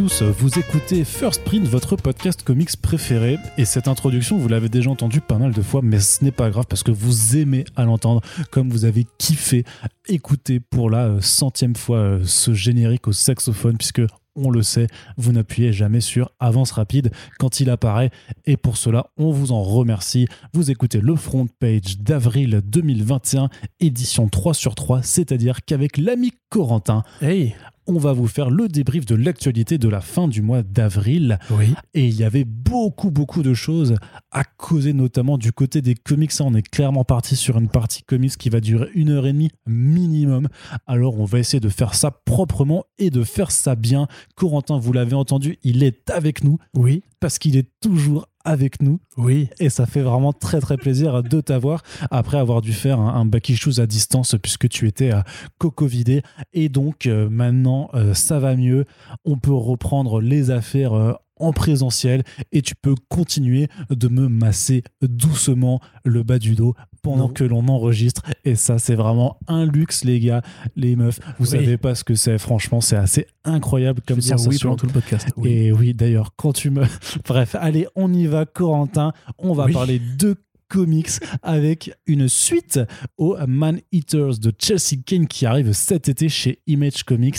Vous écoutez First Print, votre podcast comics préféré. Et cette introduction, vous l'avez déjà entendue pas mal de fois, mais ce n'est pas grave parce que vous aimez à l'entendre, comme vous avez kiffé écouter pour la euh, centième fois euh, ce générique au saxophone, puisque on le sait, vous n'appuyez jamais sur avance rapide quand il apparaît. Et pour cela, on vous en remercie. Vous écoutez le front page d'avril 2021, édition 3 sur 3, c'est-à-dire qu'avec l'ami Corentin, Hey, on va vous faire le débrief de l'actualité de la fin du mois d'avril. oui. Et il y avait beaucoup, beaucoup de choses à causer, notamment du côté des comics. Ça, on est clairement parti sur une partie comics qui va durer une heure et demie minimum. Alors, on va essayer de faire ça proprement et de faire ça bien. Corentin, vous l'avez entendu, il est avec nous Oui, parce qu'il est toujours avec nous. Oui. et ça fait vraiment très très plaisir de t'avoir après avoir dû faire un, un shoes à distance puisque tu étais à cocovidé. Et donc euh, maintenant euh, ça va mieux. On peut reprendre les affaires euh, en présentiel et tu peux continuer de me masser doucement le bas du dos pendant que l'on enregistre et ça c'est vraiment un luxe les gars les meufs vous Oui. savez pas ce que c'est franchement c'est assez incroyable comme dire oui pendant tout le podcast. Oui. et oui, d'ailleurs, quand tu me. Bref, allez, on y va, Corentin. On va Oui. parler de comics avec une suite aux Man Eaters de Chelsea Kane qui arrive cet été chez Image Comics.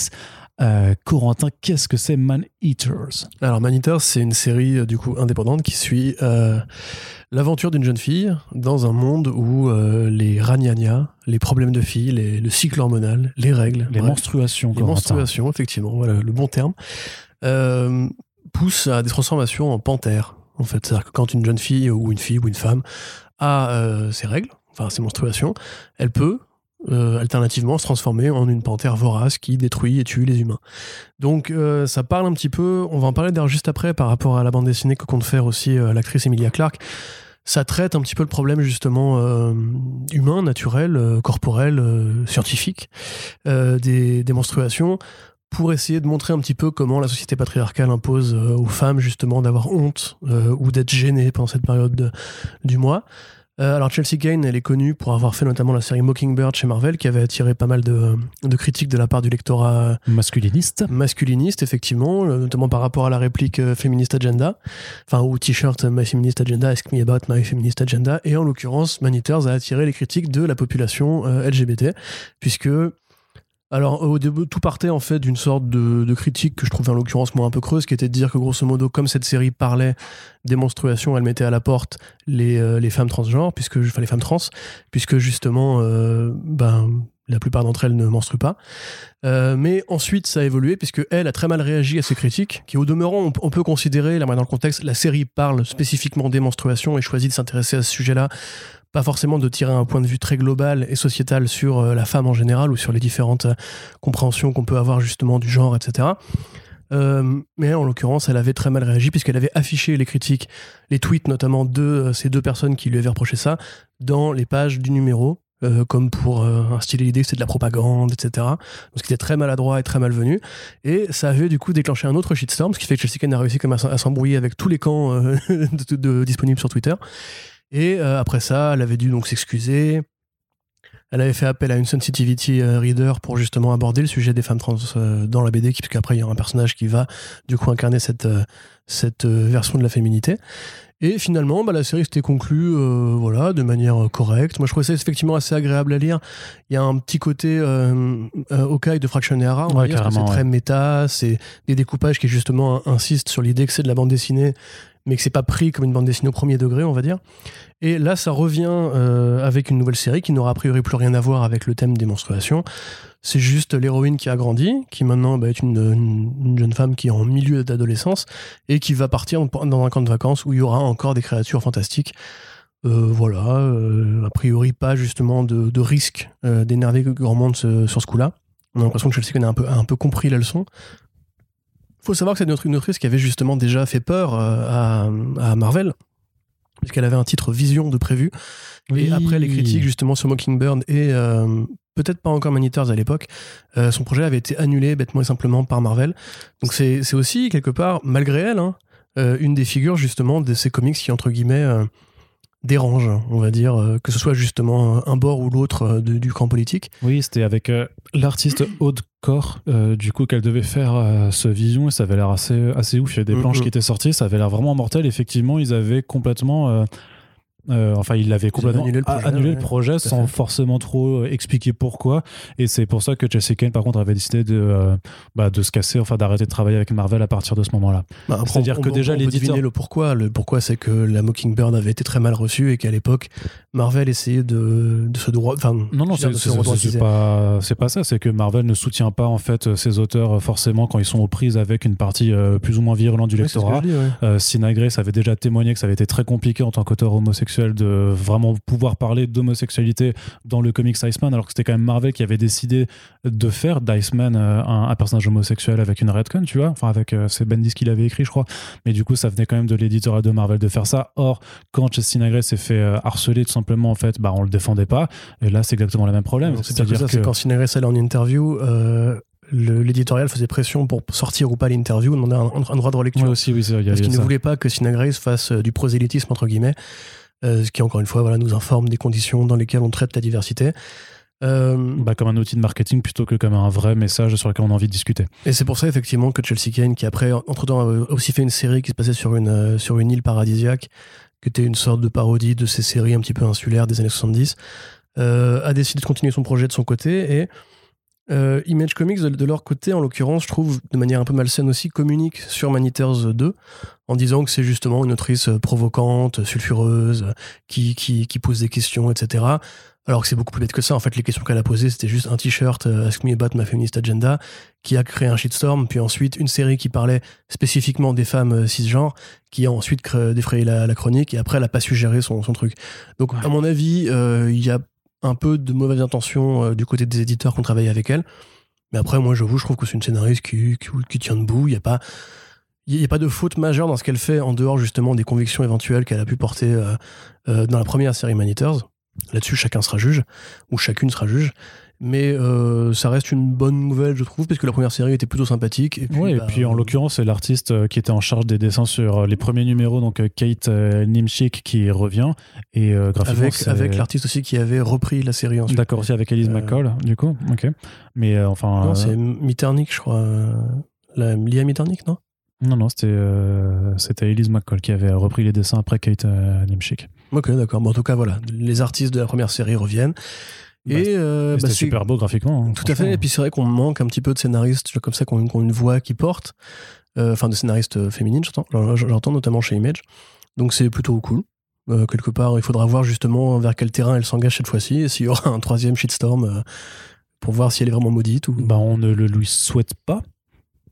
Euh, Corentin, qu'est-ce que c'est Man Eaters? Alors, Maniteur, c'est une série euh, du coup indépendante qui suit euh, l'aventure d'une jeune fille dans un monde où les ragnagnas, les problèmes de filles, les- le cycle hormonal, les règles, Les bref, menstruations, les Corentin. menstruations, effectivement, voilà le bon terme, poussent à des transformations en panthère. En fait, c'est-à-dire que quand une jeune fille ou une fille ou une femme a ses règles, enfin ses menstruations, elle peut euh, alternativement se transformer en une panthère vorace qui détruit et tue les humains. Donc euh, ça parle un petit peu, on va en parler d'ailleurs juste après par rapport à la bande dessinée que compte faire aussi euh, l'actrice Emilia Clarke. Ça traite un petit peu le problème justement humain, naturel, corporel, scientifique des, menstruations pour essayer de montrer un petit peu comment la société patriarcale impose aux femmes justement d'avoir honte ou d'être gênées pendant cette période de- du mois. Euh, alors Chelsea Kane, elle est connue pour avoir fait notamment la série Mockingbird chez Marvel, qui avait attiré pas mal de, de critiques de la part du lectorat Masculiniste. masculiniste, effectivement, euh, notamment par rapport à la réplique euh, Feminist Agenda, enfin, ou t-shirt My Feminist Agenda, Ask Me About My Feminist Agenda, et en l'occurrence, Man Eaters a attiré les critiques de la population euh, LGBT, puisque, alors, au début, tout partait en fait d'une sorte de, critique que je trouvais en l'occurrence moi un peu creuse, qui était de dire que grosso modo, comme cette série parlait des menstruations, elle mettait à la porte les, euh, femmes transgenres, puisque, trans, puisque justement, euh, ben, la plupart d'entre elles ne menstruent pas. Euh, mais ensuite, ça a évolué puisque elle a très mal réagi à ces critiques, qui au demeurant, on, on peut considérer, là, dans le contexte, la série parle spécifiquement des menstruations et choisit de s'intéresser à ce sujet-là, pas forcément de tirer un point de vue très global et sociétal sur euh, la femme en général ou sur les différentes euh, compréhensions qu'on peut avoir justement du genre, etc. Euh, mais en l'occurrence, elle avait très mal réagi puisqu'elle avait affiché les critiques, les tweets notamment de ces deux personnes qui lui avaient reproché ça, dans les pages du numéro, comme pour instiller l'idée que c'était de la propagande, etc. Ce qui était très maladroit et très malvenu. Et ça avait du coup déclenché un autre shitstorm, ce qui fait que Chelsea a réussi à, s'embrouiller avec tous les camps disponibles sur Twitter. Et euh, après ça, elle avait dû donc s'excuser. Elle avait fait appel à une sensitivity euh, reader pour justement aborder le sujet des femmes trans euh, dans la BD, puisqu'après il y a un personnage qui va du coup incarner cette, cette version de la féminité. Et finalement, bah, la série s'était conclue euh, voilà, de manière correcte. Moi, je trouvais ça effectivement assez agréable à lire. Il y a un petit côté euh, Hawkeye de Fraction Hara, on va Ouais, dire, que carrément, c'est très méta, c'est des découpages qui justement insistent sur l'idée que c'est de la bande dessinée, mais que c'est pas pris comme une bande dessinée au premier degré, on va dire. Et là, ça revient euh, avec une nouvelle série qui n'aura a priori plus rien à voir avec le thème des menstruations. C'est juste l'héroïne qui a grandi, qui maintenant bah, est une, une- une jeune femme qui est en milieu d'adolescence et qui va partir dans un camp de vacances où il y aura encore des créatures fantastiques. Euh, voilà, euh, a priori pas justement de, risque d'énerver grand monde sur ce coup-là. On a l'impression que Chelsea a un peu compris la leçon. Faut savoir que c'est une autrice qui avait justement déjà fait peur euh, à, à Marvel, puisqu'elle avait un titre Vision de prévu. Et après les critiques justement sur Mockingbird et euh, peut-être pas encore Man Eaters à l'époque, euh, son projet avait été annulé bêtement et simplement par Marvel. Donc c'est c'est aussi quelque part, malgré elle, hein, euh, une des figures justement de ces comics qui entre guillemets dérange, on va dire, euh, que ce soit justement un bord ou l'autre euh, du camp politique. Oui, c'était avec euh, l'artiste Aude Corps, euh, du coup, qu'elle devait faire euh, ce vision et ça avait l'air assez, assez ouf. Il y a des planches qui étaient sorties, ça avait l'air vraiment mortel. Effectivement, ils avaient complètement. Euh, enfin, ils l'avaient complètement annulé le projet, annulé ouais, le projet sans forcément trop euh, expliquer pourquoi. Et c'est pour ça que Chelsea Kane, par contre, avait décidé de, euh, bah, de se casser, enfin d'arrêter de travailler avec Marvel à partir de ce moment-là. Bah, C'est-à-dire que on- déjà, l'éditeur- le pourquoi. Le pourquoi, c'est que la Mockingbird avait été très mal reçue et qu'à l'époque, Marvel essayait de, de se droit. Enfin, Non, non, c'est pas, pas ça. C'est que Marvel ne soutient pas en fait ses auteurs forcément quand ils sont aux prises avec une partie euh, plus ou moins virulente du lectorat. ouais. Sina Grace avait déjà témoigné que ça avait été très compliqué en tant qu'auteur homosexuel de vraiment pouvoir parler d'homosexualité dans le comics Iceman, alors que c'était quand même Marvel qui avait décidé de faire d'Iceman euh, un, un personnage homosexuel avec une redcon, tu vois. Enfin, avec euh, c'est Bendis qui l'avait écrit, je crois. Mais du coup, ça venait quand même de l'éditorial de Marvel de faire ça. Or, quand Sina Grace s'est fait euh, harceler tout simplement, en fait, bah, on le défendait pas. Et là, c'est exactement le même problème. C'est-à-dire que, ça, quand Cineres allait en interview, euh, l'éditorial faisait pression pour sortir ou pas l'interview, demandait un, un droit de relecture. Ouais, aussi, oui, c'est- il y a- parce qu'il ne ça. voulait pas que Sinagrace fasse du prosélytisme, entre guillemets, ce qui, encore une fois, voilà, nous informe des conditions dans lesquelles on traite la diversité. Euh, Bah, comme un outil de marketing plutôt que comme un vrai message sur lequel on a envie de discuter. et c'est pour ça, effectivement, que Chelsea Kane, qui après, entre-temps, a aussi fait une série qui se passait sur une, euh, sur une île paradisiaque, qui était une sorte de parodie de ces séries un petit peu insulaires des années 70, euh, a décidé de continuer son projet de son côté et euh, Image Comics, de, de leur côté, en l'occurrence, je trouve, de manière un peu malsaine aussi, communique sur Maniters 2 en disant que c'est justement une autrice euh, provocante, sulfureuse, qui, qui, qui pose des questions, etc. Alors que c'est beaucoup plus bête que ça. En fait, les questions qu'elle a posées, c'était juste un t-shirt euh, Ask me about my feminist agenda qui a créé un shitstorm, puis ensuite une série qui parlait spécifiquement des femmes euh, cisgenres, qui a ensuite défrayé la, la chronique, et après, elle a pas su gérer son, son truc. Donc, à mon avis, euh, il y a un peu de mauvaise intention euh, du côté des éditeurs qui ont travaillé avec elle. Mais après, moi, j'avoue, je trouve que c'est une scénariste qui, qui, qui tient debout. Il n'y a pas. Il n'y a pas de faute majeure dans ce qu'elle fait en dehors justement des convictions éventuelles qu'elle a pu porter euh, euh, dans la première série Manitors. Là-dessus, chacun sera juge, ou chacune sera juge. Mais euh, ça reste une bonne nouvelle, je trouve, parce que la première série était plutôt sympathique. Et puis, Oui, bah, et puis en l'occurrence, c'est l'artiste qui était en charge des dessins sur les premiers numéros, donc Kate Nimchik qui revient. Et euh, graphiquement, avec, avec l'artiste aussi qui avait repris la série ensuite. D'accord, aussi avec Elise McCall, du coup. Ok. Mais enfin. Non, c'est Mitternick, je crois. La, Lia Mitternick, non? Non, non, c'était euh, c'était Elise McCall qui avait repris les dessins après Kate euh, Nimchik. Ok, d'accord. Bon, en tout cas, voilà. Les artistes de la première série reviennent. Bah, et euh, bah, super beau graphiquement. hein, Tout à fait. Et puis c'est vrai qu'on manque un petit peu de scénaristes comme ça, qui ont, une voix qui porte. Euh, Enfin, de scénaristes euh, féminines, j'entends. J'en- J'entends notamment chez Image. Donc c'est plutôt cool. Quelque part, il faudra voir justement vers quel terrain elle s'engage cette fois-ci et s'il y aura un troisième shitstorm pour voir si elle est vraiment maudite ou. Bah, on ne le lui souhaite pas.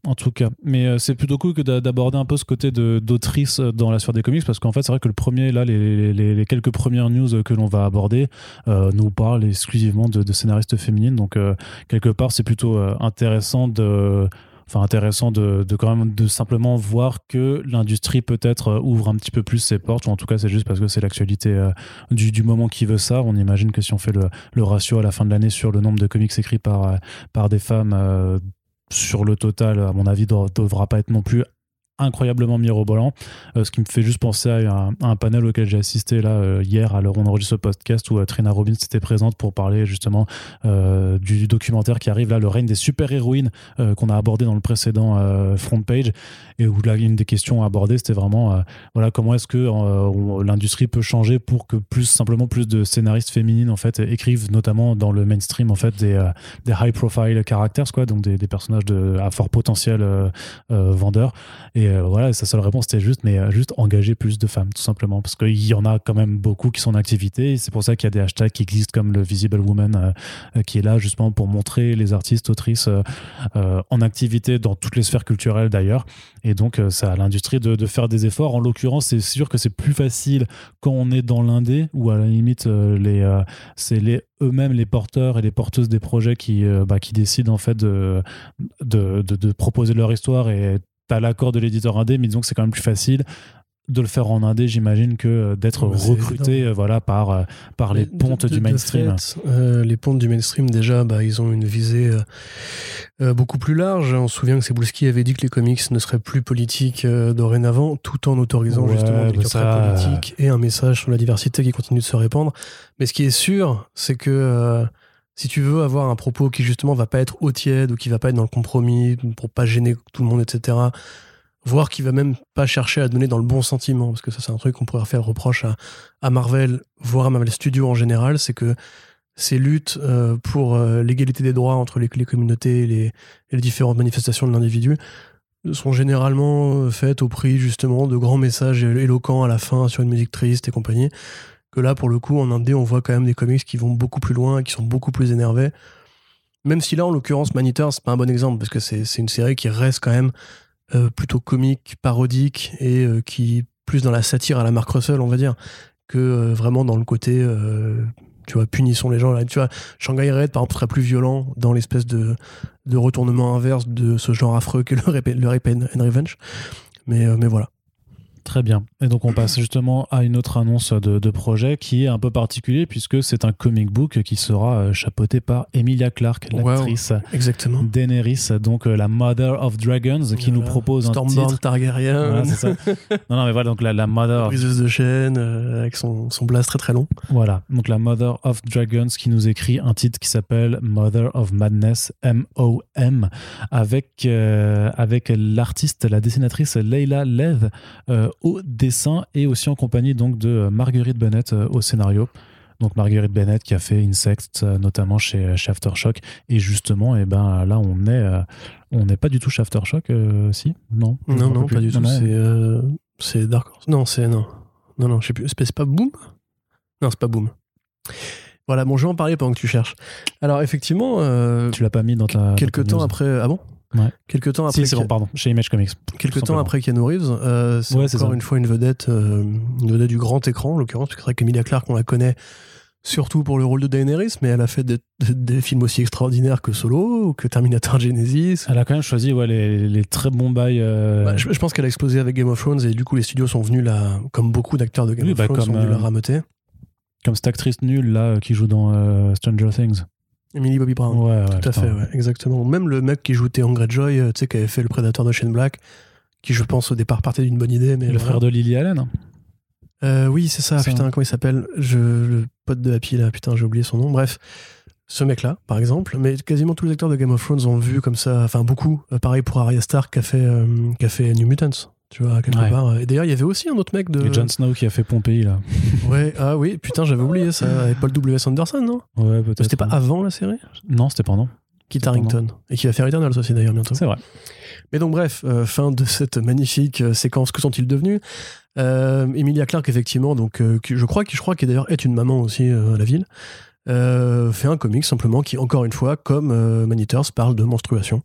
En tout cas, mais euh, c'est plutôt cool que d'a- d'aborder un peu ce côté d'autrice euh, dans la sphère des comics parce qu'en fait, c'est vrai que le premier, là, les, quelques premières news que l'on va aborder euh, nous parlent exclusivement de, scénaristes féminines. Donc, quelque part, c'est plutôt intéressant de. Enfin, intéressant de, quand même de simplement voir que l'industrie peut-être ouvre un petit peu plus ses portes, ou en tout cas c'est juste parce que c'est l'actualité du, moment qui veut ça. On imagine que si on fait le, le ratio à la fin de l'année sur le nombre de comics écrits par, par des femmes, sur le total, à mon avis, ne devra pas être non plus incroyablement mirobolant. Euh, ce qui me fait juste penser à un, panel auquel j'ai assisté là euh, hier à l'heure où on enregistre ce podcast où euh, Trina Robbins était présente pour parler justement du documentaire qui arrive là, le règne des super-héroïnes qu'on a abordé dans le précédent front page et où là une des questions abordées c'était vraiment euh, voilà comment est-ce que euh, l'industrie peut changer pour que plus simplement plus de scénaristes féminines en fait écrivent notamment dans le mainstream en fait des, euh, des high profile characters quoi donc des, personnages à fort potentiel vendeurs et voilà, sa seule réponse c'était juste, mais juste engager plus de femmes, tout simplement, parce qu'il y en a quand même beaucoup qui sont en activité. C'est pour ça qu'il y a des hashtags qui existent comme le Visible Woman, qui est là justement pour montrer les artistes, autrices en activité dans toutes les sphères culturelles d'ailleurs. Et donc, euh, c'est à l'industrie de, faire des efforts. En l'occurrence, c'est sûr que c'est plus facile quand on est dans l'indé, ou à la limite, euh, euh, c'est eux-mêmes les porteurs et les porteuses des projets qui, bah, décident en fait de proposer leur histoire et t'as l'accord de l'éditeur indé, mais disons que c'est quand même plus facile de le faire en indé, j'imagine, que euh, d'être recruté euh, voilà, par, euh, par les pontes de- du mainstream. fait, euh, les pontes du mainstream, déjà, bah, ils ont une visée euh, beaucoup plus large. On se souvient que Cebulski avait dit que les comics ne seraient plus politiques euh, dorénavant, tout en autorisant Ouais, justement des bah politiques et un message sur la diversité qui continue de se répandre. Mais ce qui est sûr, c'est que si tu veux avoir un propos qui justement va pas être au tiède ou qui va pas être dans le compromis pour pas gêner tout le monde, etc., voire qui va même pas chercher à donner dans le bon sentiment, parce que ça c'est un truc qu'on pourrait faire reproche à, à Marvel, voire à Marvel Studios en général, c'est que ces luttes euh, pour euh, l'égalité des droits entre les, communautés et les, les différentes manifestations de l'individu sont généralement euh, faites au prix justement de grands messages éloquents à la fin sur une musique triste et compagnie. Que là, pour le coup, en Indé, on voit quand même des comics qui vont beaucoup plus loin, qui sont beaucoup plus énervés. Même si là, en l'occurrence, Maniteur, c'est pas un bon exemple, parce que c'est une série qui reste quand même plutôt comique, parodique, et euh, qui plus dans la satire à la Mark Russell, on va dire, que euh, vraiment dans le côté, euh, tu vois, punissons les gens. Là, tu vois, Shanghai Red, par exemple, serait plus violent dans l'espèce de, retournement inverse de ce genre affreux que le le Rape and, Revenge. Mais, euh, mais voilà. Très bien. Et donc on passe justement à une autre annonce de, de projet qui est un peu particulier puisque c'est un comic book qui sera euh, chapeauté par Emilia Clarke, Wow. l'actrice Exactement. Daenerys, donc euh, la Mother of Dragons, qui nous propose un titre. Targaryen, Voilà, c'est ça. Non, non, mais voilà, donc la, la Mother of briseuse de chaîne, euh, avec son, son blast très très long. Voilà, donc la Mother of Dragons qui nous écrit un titre qui s'appelle Mother of Madness, M-O-M, avec, euh, avec l'artiste, la dessinatrice Leila Lev euh, au dessin et aussi en compagnie donc de Marguerite Bennett euh, au scénario. Donc Marguerite Bennett qui a fait Insect euh, notamment chez, chez Aftershock et justement et ben là on est euh, on n'est pas du tout chez Aftershock euh, si? Non? Non, non, pas du tout. Non. C'est euh, c'est Dark Horse. Non, c'est. Non, non, non, je sais plus. C'est pas Boom? Non, c'est pas Boom. Voilà, bon, je vais en parler pendant que tu cherches. Alors, effectivement, euh, tu l'as pas mis dans ta quelques temps après. Ah bon? Ouais. Quelques temps après. si c'est bon pardon chez Image Comics Quelques temps simplement. après Keanu Reeves, euh, c'est Ouais, encore une fois une vedette, euh, une vedette du grand écran, en l'occurrence, parce que c'est vrai qu'Emilia Clarke, on la connaît surtout pour le rôle de Daenerys, mais elle a fait des, films aussi extraordinaires que Solo, ou que Terminator Genesis. Elle a quand même choisi ouais, les, les très bons bails. euh, Bah, je, je pense qu'elle a explosé avec Game of Thrones, et du coup, les studios sont venus la, comme beaucoup d'acteurs de Game Oui, of bah, Thrones, comme, sont venus la euh, rameuter. Comme cette actrice nulle là qui joue dans Stranger Things. Emily Bobby Brown. Ouais, ouais, Tout à putain. fait, ouais, exactement. Même le mec qui joue Theon Greyjoy, euh, tu sais, qui avait fait le prédateur de Shane Black, qui je pense au départ partait d'une bonne idée, mais Le voilà. frère de Lily Allen. hein. Euh, oui, c'est ça, Ça. putain, comment il s'appelle? Je, Le pote de Happy, là, putain, j'ai oublié son nom. Bref, ce mec-là, par exemple. Mais quasiment tous les acteurs de Game of Thrones ont vu comme ça, enfin beaucoup. Euh, pareil pour Arya Stark qui a fait, euh, qui a fait New Mutants, tu vois, quelque Ouais. part. Et d'ailleurs, il y avait aussi un autre mec de. Et Jon Snow qui a fait Pompéi là. Ouais, ah oui, putain, j'avais oublié ça. Avec Paul W.S. Anderson, non? Ouais, peut-être. C'était pas avant la série? Non, c'était pendant. Kit C'est Harington. Et qui va faire Eternals aussi, d'ailleurs, bientôt. C'est vrai. Mais donc bref, euh, fin de cette magnifique euh, séquence. Que sont-ils devenus? Euh, Emilia Clarke, effectivement, donc euh, qui- je crois qui je crois qui d'ailleurs est une maman aussi à la ville, fait un comic simplement qui encore une fois, comme Manitors, parle de menstruation.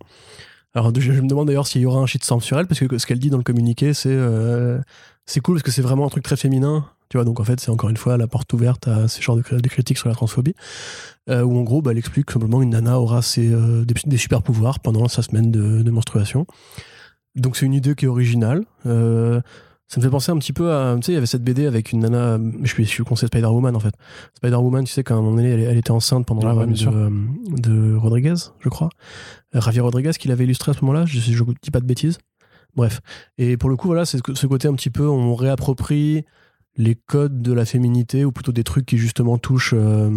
Alors je, me demande d'ailleurs s'il y aura un shitstorm sur elle parce que ce qu'elle dit dans le communiqué, c'est euh, c'est cool parce que c'est vraiment un truc très féminin. Tu vois, donc en fait, c'est encore une fois la porte ouverte à ces genres de, cri- de critiques sur la transphobie. Euh, où en gros, bah, elle explique que simplement une nana aura ses, euh, des, super pouvoirs pendant sa semaine de, de menstruation. Donc c'est une idée qui est originale. Ça me fait penser un petit peu à. Tu sais, il y avait cette BD avec une nana. Je suis, je suis le conseil Spider-Woman en fait. Spider-Woman, tu sais, qu'à un moment donné, elle, elle était enceinte pendant Ah la ouais, de, euh, de Rodriguez, je crois. Euh, Javier Rodriguez qui l'avait illustré à ce moment-là, je, je dis pas de bêtises. Bref. Et pour le coup, voilà, c'est ce- ce côté un petit peu, on réapproprie les codes de la féminité, ou plutôt des trucs qui justement touchent euh,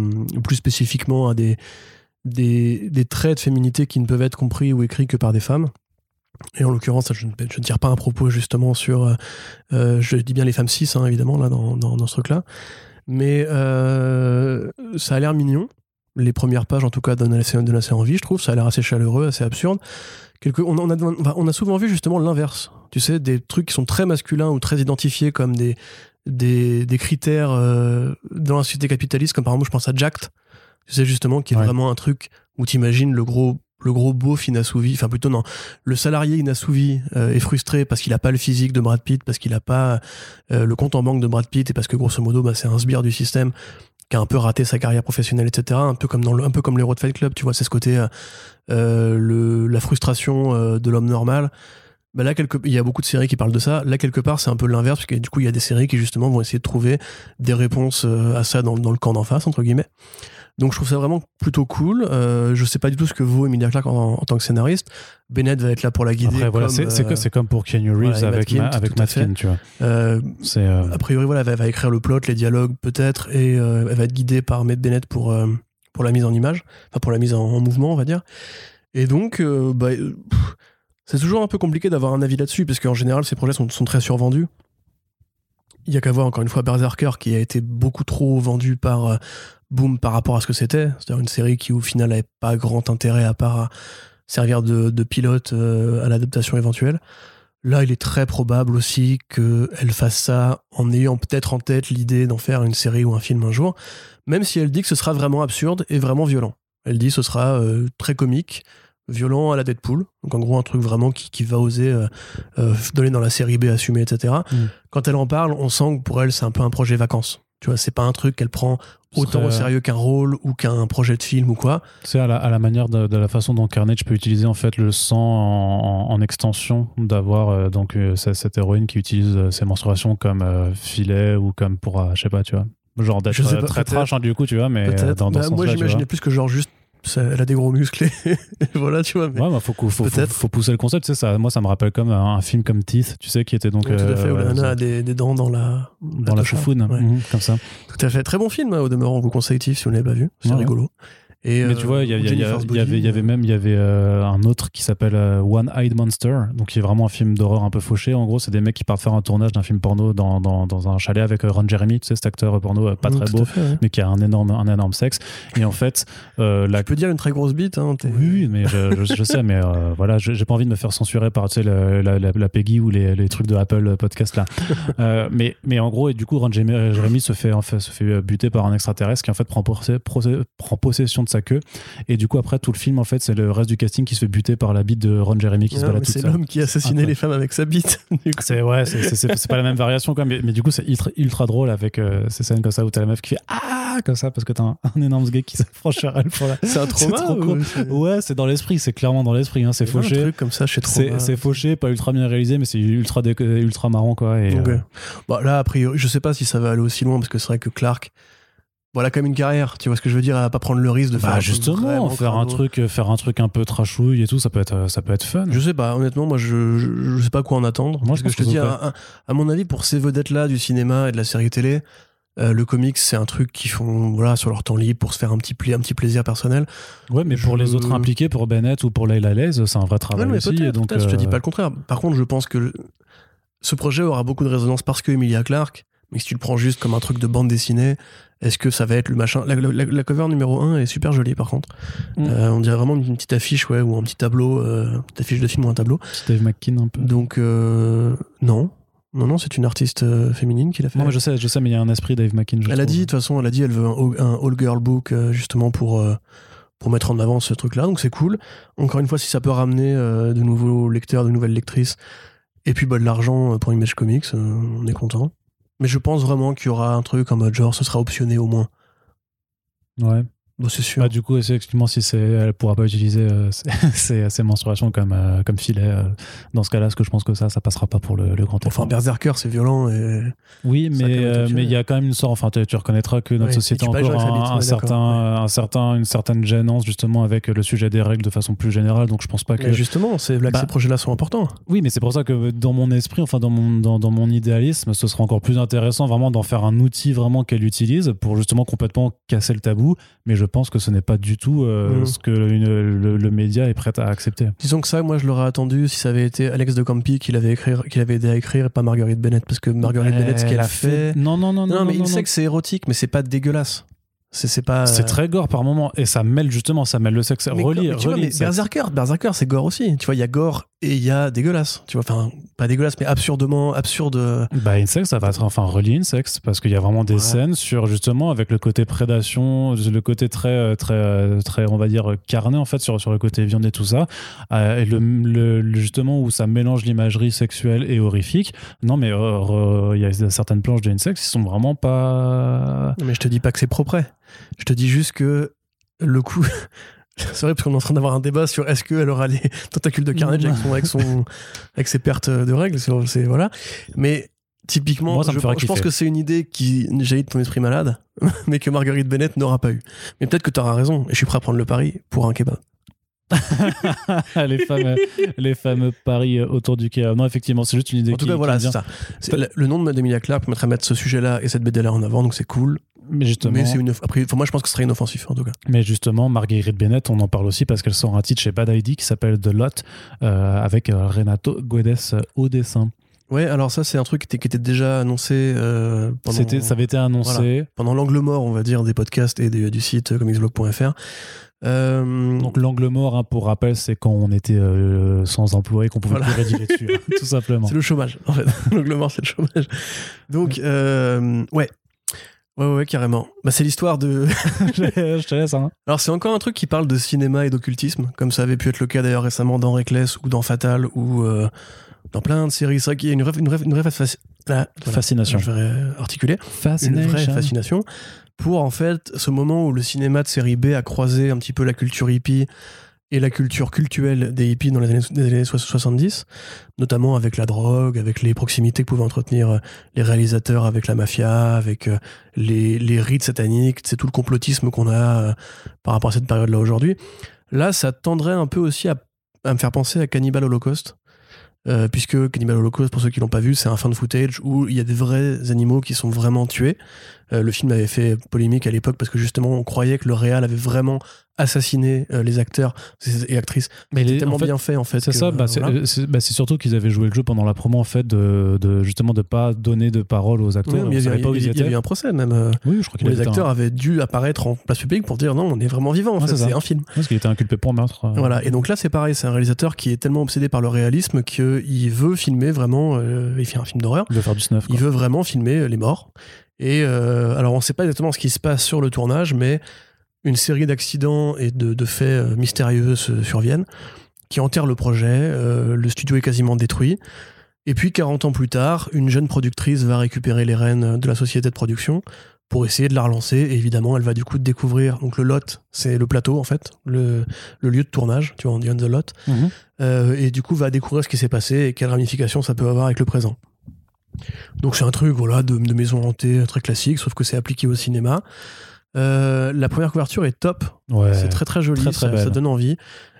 plus spécifiquement à des, des, des traits de féminité qui ne peuvent être compris ou écrits que par des femmes. Et en l'occurrence, je ne, je ne tire pas un propos justement sur, euh, euh, je dis bien les femmes cis, hein, évidemment, là, dans, dans, dans ce truc-là. Mais euh, ça a l'air mignon. Les premières pages, en tout cas, donnent assez, donnent assez envie, je trouve. Ça a l'air assez chaleureux, assez absurde. Quelque, on, on a, on a souvent vu justement l'inverse. Tu sais, des trucs qui sont très masculins ou très identifiés comme des, des, des critères euh, dans la société capitaliste, comme par exemple, je pense à Jacked. Tu sais, justement, qui est Ouais. vraiment un truc où tu imagines le gros, le gros beauf inassouvi, enfin plutôt non, le salarié inassouvi euh, est frustré parce qu'il a pas le physique de Brad Pitt, parce qu'il a pas euh, le compte en banque de Brad Pitt et parce que grosso modo, bah, c'est un sbire du système qui a un peu raté sa carrière professionnelle, etc. Un peu comme dans le, un peu comme les Road Fight Club, tu vois, c'est ce côté, euh, euh, le, la frustration euh, de l'homme normal. Bah là, quelque, il y a beaucoup de séries qui parlent de ça. Là, quelque part, c'est un peu l'inverse, parce que du coup, il y a des séries qui justement vont essayer de trouver des réponses à ça dans, dans le camp d'en face, entre guillemets. Donc je trouve ça vraiment plutôt cool. Euh, je sais pas du tout ce que vaut Emilia Clarke en, en tant que scénariste. Bennett va être là pour la guider. Après, voilà, comme, c'est c'est euh, c'est comme pour Keanu Reeves voilà, avec, Matt Ma- Kint, avec tout à Matt fait. Kint, tu vois. euh, euh, a priori, voilà, elle va, elle va écrire le plot, les dialogues peut-être, et elle va être guidée par Matt Bennett pour, pour la mise en image, enfin pour la mise en, en mouvement, on va dire. Et donc, bah, c'est toujours un peu compliqué d'avoir un avis là-dessus, parce qu'en général, ces projets sont, sont très survendus. Il y a qu'à voir encore une fois Berserker qui a été beaucoup trop vendu par Boom par rapport à ce que c'était, c'est-à-dire une série qui au final n'avait pas grand intérêt à part à servir de, de pilote euh, à l'adaptation éventuelle. Là, il est très probable aussi qu'elle fasse ça en ayant peut-être en tête l'idée d'en faire une série ou un film un jour, même si elle dit que ce sera vraiment absurde et vraiment violent. Elle dit que ce sera euh, très comique, violent à la Deadpool, donc en gros un truc vraiment qui, qui va oser euh, euh, donner dans la série B assumée, etc. Mm. Quand elle en parle, on sent que pour elle c'est un peu un projet vacances. Tu vois, c'est pas un truc qu'elle prend autant au sérieux qu'un rôle ou qu'un projet de film ou quoi. C'est à la, à la manière de, de la façon dont Carnage peut utiliser en fait le sang en, en- en extension, d'avoir euh, donc euh, cette, héroïne qui utilise euh, ses menstruations comme euh, filet ou comme pour, je sais pas, tu vois, genre d'être très trash hein, du coup, tu vois, mais dans, dans Bah, ce moi j'imaginais plus que genre juste ça- elle a des gros muscles et voilà, tu vois. mais- Ouais, bah, faut, faut, faut, pousser le concept, tu sais, ça, moi ça me rappelle comme un, un film comme Teeth, tu sais, qui était donc tout à fait, où euh, la nana a des, des dents dans la, dans la touche, foufoune, ouais. mhm, comme ça. Tout à fait. Très bon film, hein, au demeurant, on vous conseille Tiff si vous ne l'avez pas vu. C'est Ouais. rigolo. Et, Mais euh, tu vois, il y, avait, même il y avait euh, un autre qui s'appelle euh, One Eyed Monster, donc qui est vraiment un film d'horreur un peu fauché. En gros, c'est des mecs qui partent faire un tournage d'un film porno dans, dans, dans un chalet avec Ron Jeremy, tu sais, cet acteur porno pas très beau, fait, ouais. mais qui a un énorme, un énorme sexe. Et en fait, euh, la Tu peux dire une très grosse bite. Hein, oui, mais je, je- je sais, mais voilà, j'ai pas envie de me faire censurer par tu sais, la, la, la Peggy ou les, les trucs de Apple podcast là. Mais, mais en gros, et du coup, Ron Jeremy se fait, en fait, se fait buter par un extraterrestre qui en fait prend, procé- prend possession de sa queue. Et du coup, après, tout le film, en fait, c'est le reste du casting qui se fait buter par la bite de Ron Jeremy qui se Ah, balade c'est l'homme qui assassinait les femmes avec sa bite. C'est ouais, c'est- pas la même variation quoi, mais, mais du coup c'est ultra, ultra drôle avec euh, ces scènes comme ça où t'as la meuf qui fait ah comme ça parce que t'as un, un énorme gay qui s'approche sur elle pour la. C'est un trauma. trop ou Ouais, c'est dans l'esprit, c'est clairement dans l'esprit, hein, c'est a un fauché. truc comme ça chez C'est fauché, pas ultra bien réalisé, mais c'est ultra, ultra marrant quoi. Et, Ok. euh, Bon, là, a priori, je sais pas si ça va aller aussi loin parce que c'est vrai que Clark, a quand même une carrière. Tu vois ce que je veux dire va pas prendre le risque de faire bah un truc justement, faire un truc, euh, faire un truc un peu trashouille et tout, ça peut être, euh, ça peut être fun. Je sais pas, honnêtement, moi je, je, je sais pas quoi en attendre. Moi, Parce je que je te dis, à, à- à mon avis, pour ces vedettes-là du cinéma et de la série télé, euh, le comics, c'est un truc qu'ils font voilà, sur leur temps libre pour se faire un petit, pla- un petit plaisir personnel. Ouais, mais pour les autres impliqués, pour Bennett ou pour Layla Lays, c'est un vrai travail Ouais, aussi. donc, peut-être, je te dis euh, pas le contraire. Par contre, je pense que ce projet aura beaucoup de résonance parce que Emilia Clarke, mais si tu le prends juste comme un truc de bande dessinée, est-ce que ça va être le machin? La, la- la cover numéro 1 est super jolie par contre. Mm. Euh, on dirait vraiment une petite affiche ouais, ou un petit tableau, euh, une petite affiche de film ou un tableau. Steve McKean un peu. Donc, euh, non. Non, non, c'est une artiste féminine qui l'a fait. Non, mais je sais, je sais, mais il y a un esprit Dave McKean. je elle a dit, de toute façon, elle a dit, elle veut un, all- un all girl book euh, justement pour euh, pour mettre en avant ce truc-là. Donc c'est cool. Encore une fois, si ça peut ramener euh, de nouveaux lecteurs, de nouvelles lectrices, et puis bah, de l'argent pour Image Comics, euh, on est content. Mais je pense vraiment qu'il y aura un truc en mode genre, ce sera optionné au moins. Ouais. Bon, c'est sûr. Bah, du coup, effectivement si c'est, elle pourra pas utiliser euh, ses, menstruations comme euh, comme filet. euh, dans ce cas-là, ce que je pense que ça, ça passera pas pour le, le grand Enfin. Berserker, c'est violent et Oui, mais mais il y a quand même une sorte. Enfin, tu, tu reconnaîtras que notre Ouais, société a encore un, certain, un certain, une certaine gênance justement avec le sujet des règles de façon plus générale. Donc, je pense pas que. Mais justement, c'est là que Bah, ces projets-là sont importants. Oui, mais c'est pour ça que dans mon esprit, enfin dans mon, dans, dans mon idéalisme, ce sera encore plus intéressant vraiment d'en faire un outil vraiment qu'elle utilise pour justement complètement casser le tabou. Mais je pense que ce n'est pas du tout euh, Mhm. ce que une- le, le média est prêt à accepter. Disons que ça, moi, je l'aurais attendu si ça avait été Alex de Campi qui l'avait écrire, qui l'avait aidé à écrire, et pas Marguerite Bennett, parce que Marguerite Bennett, ce Elle qu'elle a fait, Non, non, non, non. Non, mais non, Insect, c'est érotique, mais c'est pas dégueulasse. C'est pas. C'est très gore par moment et ça mêle justement, ça mêle le sexe. Mais, tu vois, mais. Berserker, Berserker, c'est gore aussi. Tu vois, il y a gore et il y a dégueulasse. Tu vois, enfin, pas dégueulasse, mais absurdement, absurde. Bah, Insect, ça va être enfin relis Insect parce qu'il y a vraiment des Ouais. scènes sur justement avec le côté prédation, le côté très, euh, très, euh, très, on va dire carné en fait sur, sur le côté viande et tout ça. Euh, et le, justement où ça mélange l'imagerie sexuelle et horrifique. Non, mais euh, il y a certaines planches de Insect qui sont vraiment pas. Mais je te dis pas que c'est propre. Je te dis juste que le coup. C'est vrai, parce qu'on est en train d'avoir un débat sur est-ce qu'elle aura les tentacules de Carnage avec, son, avec, son, avec ses pertes de règles. c'est- voilà. Mais Typiquement, Moi, je, je pense que c'est une idée qui jaillit de ton esprit malade, mais que Marguerite Bennett n'aura pas eu. Mais peut-être que tu auras raison, et je suis prêt à prendre le pari pour un kebab. les, fameux, les fameux paris euh, autour du Kea. Non, effectivement, c'est juste une idée En tout cas, voilà, c'est ça. Le- Le nom de d'Emilia Clarke permettrait de mettre ce sujet-là et cette BD-là en avant, donc c'est cool. Mais justement, Mais c'est une. Après, pour moi, je pense que ce serait inoffensif, en tout cas. Mais justement, Marguerite Bennett, on en parle aussi parce qu'elle sort un titre chez Bad ID qui s'appelle The Lot euh, avec euh, Renato Guedes au dessin. Ouais, alors ça, c'est un truc qui était, déjà annoncé euh, pendant, C'était, ça avait été annoncé. pendant l'angle mort, on va dire, des podcasts et des- du site comicsblog.fr. Euh, Donc l'angle mort, hein, pour rappel, c'est quand on était euh, sans emploi et qu'on pouvait Voilà. plus rédiger dessus, hein, tout simplement. c'est le chômage, en fait. l'angle mort, c'est le chômage. Donc, euh, ouais. Ouais, ouais, carrément. Bah, c'est l'histoire de. Je te laisse. Hein. Alors, c'est encore un truc qui parle de cinéma et d'occultisme, comme ça avait pu être le cas d'ailleurs récemment dans Reckless ou dans Fatal ou euh, dans plein de séries. C'est vrai qu'il y a une vraie, une une ah, voilà. Fascination. Je vais articuler. une Fascination. vraie fascination pour en fait ce moment où le cinéma de série B a croisé un petit peu la culture hippie et la culture cultuelle des hippies dans les années, des années 70, notamment avec la drogue, avec les proximités que pouvaient entretenir euh, les réalisateurs avec la mafia, avec euh, les, rites sataniques, c'est tout le complotisme qu'on a euh, par rapport à cette période-là aujourd'hui. Là, ça tendrait un peu aussi à, me faire penser à Cannibal Holocaust. puisque Cannibal Holocaust, pour ceux qui l'ont pas vu, c'est un fan footage où il y a des vrais animaux qui sont vraiment tués. Euh, le film avait fait polémique à l'époque parce que justement on croyait que le réal avait vraiment assassiné euh, les acteurs et actrices. Mais les- tellement en fait, bien fait en fait. C'est ça, bah, euh, voilà. c'est- bah, c'est surtout qu'ils avaient joué le jeu pendant la promo en fait de, de justement de pas donner de parole aux acteurs. Oui, il y, avait- pas où ils il y avait eu un procès même. Oui, je crois où les acteurs un- avaient dû apparaître en place publique pour dire non, on est vraiment vivant fait, c'est un film. Parce qu'il était inculpé pour meurtre. Voilà, et donc là c'est pareil, c'est un réalisateur qui est tellement obsédé par le réalisme qu'il veut filmer vraiment, euh, il fait un film d'horreur, Il veut faire du snuff. il veut vraiment filmer les morts. Et euh, alors on sait pas exactement ce qui se passe sur le tournage, mais une série d'accidents et de, de faits euh, mystérieux se surviennent qui enterrent le projet, euh, le studio est quasiment détruit. Et puis 40 ans plus tard, une jeune productrice va récupérer les rênes de la société de production pour essayer de la relancer. Et évidemment, elle va du coup découvrir. Donc le lot, c'est le plateau en fait, le, le lieu de tournage, tu vois, on dit on the lot. Mhm. Euh, et du coup va découvrir ce qui s'est passé et quelles ramifications ça peut avoir avec le présent. Donc c'est un truc voilà de, de maison hantée très classique, sauf que c'est appliqué au cinéma. Euh, la première couverture est top, Ouais. c'est très très joli, très, très ça, donne envie.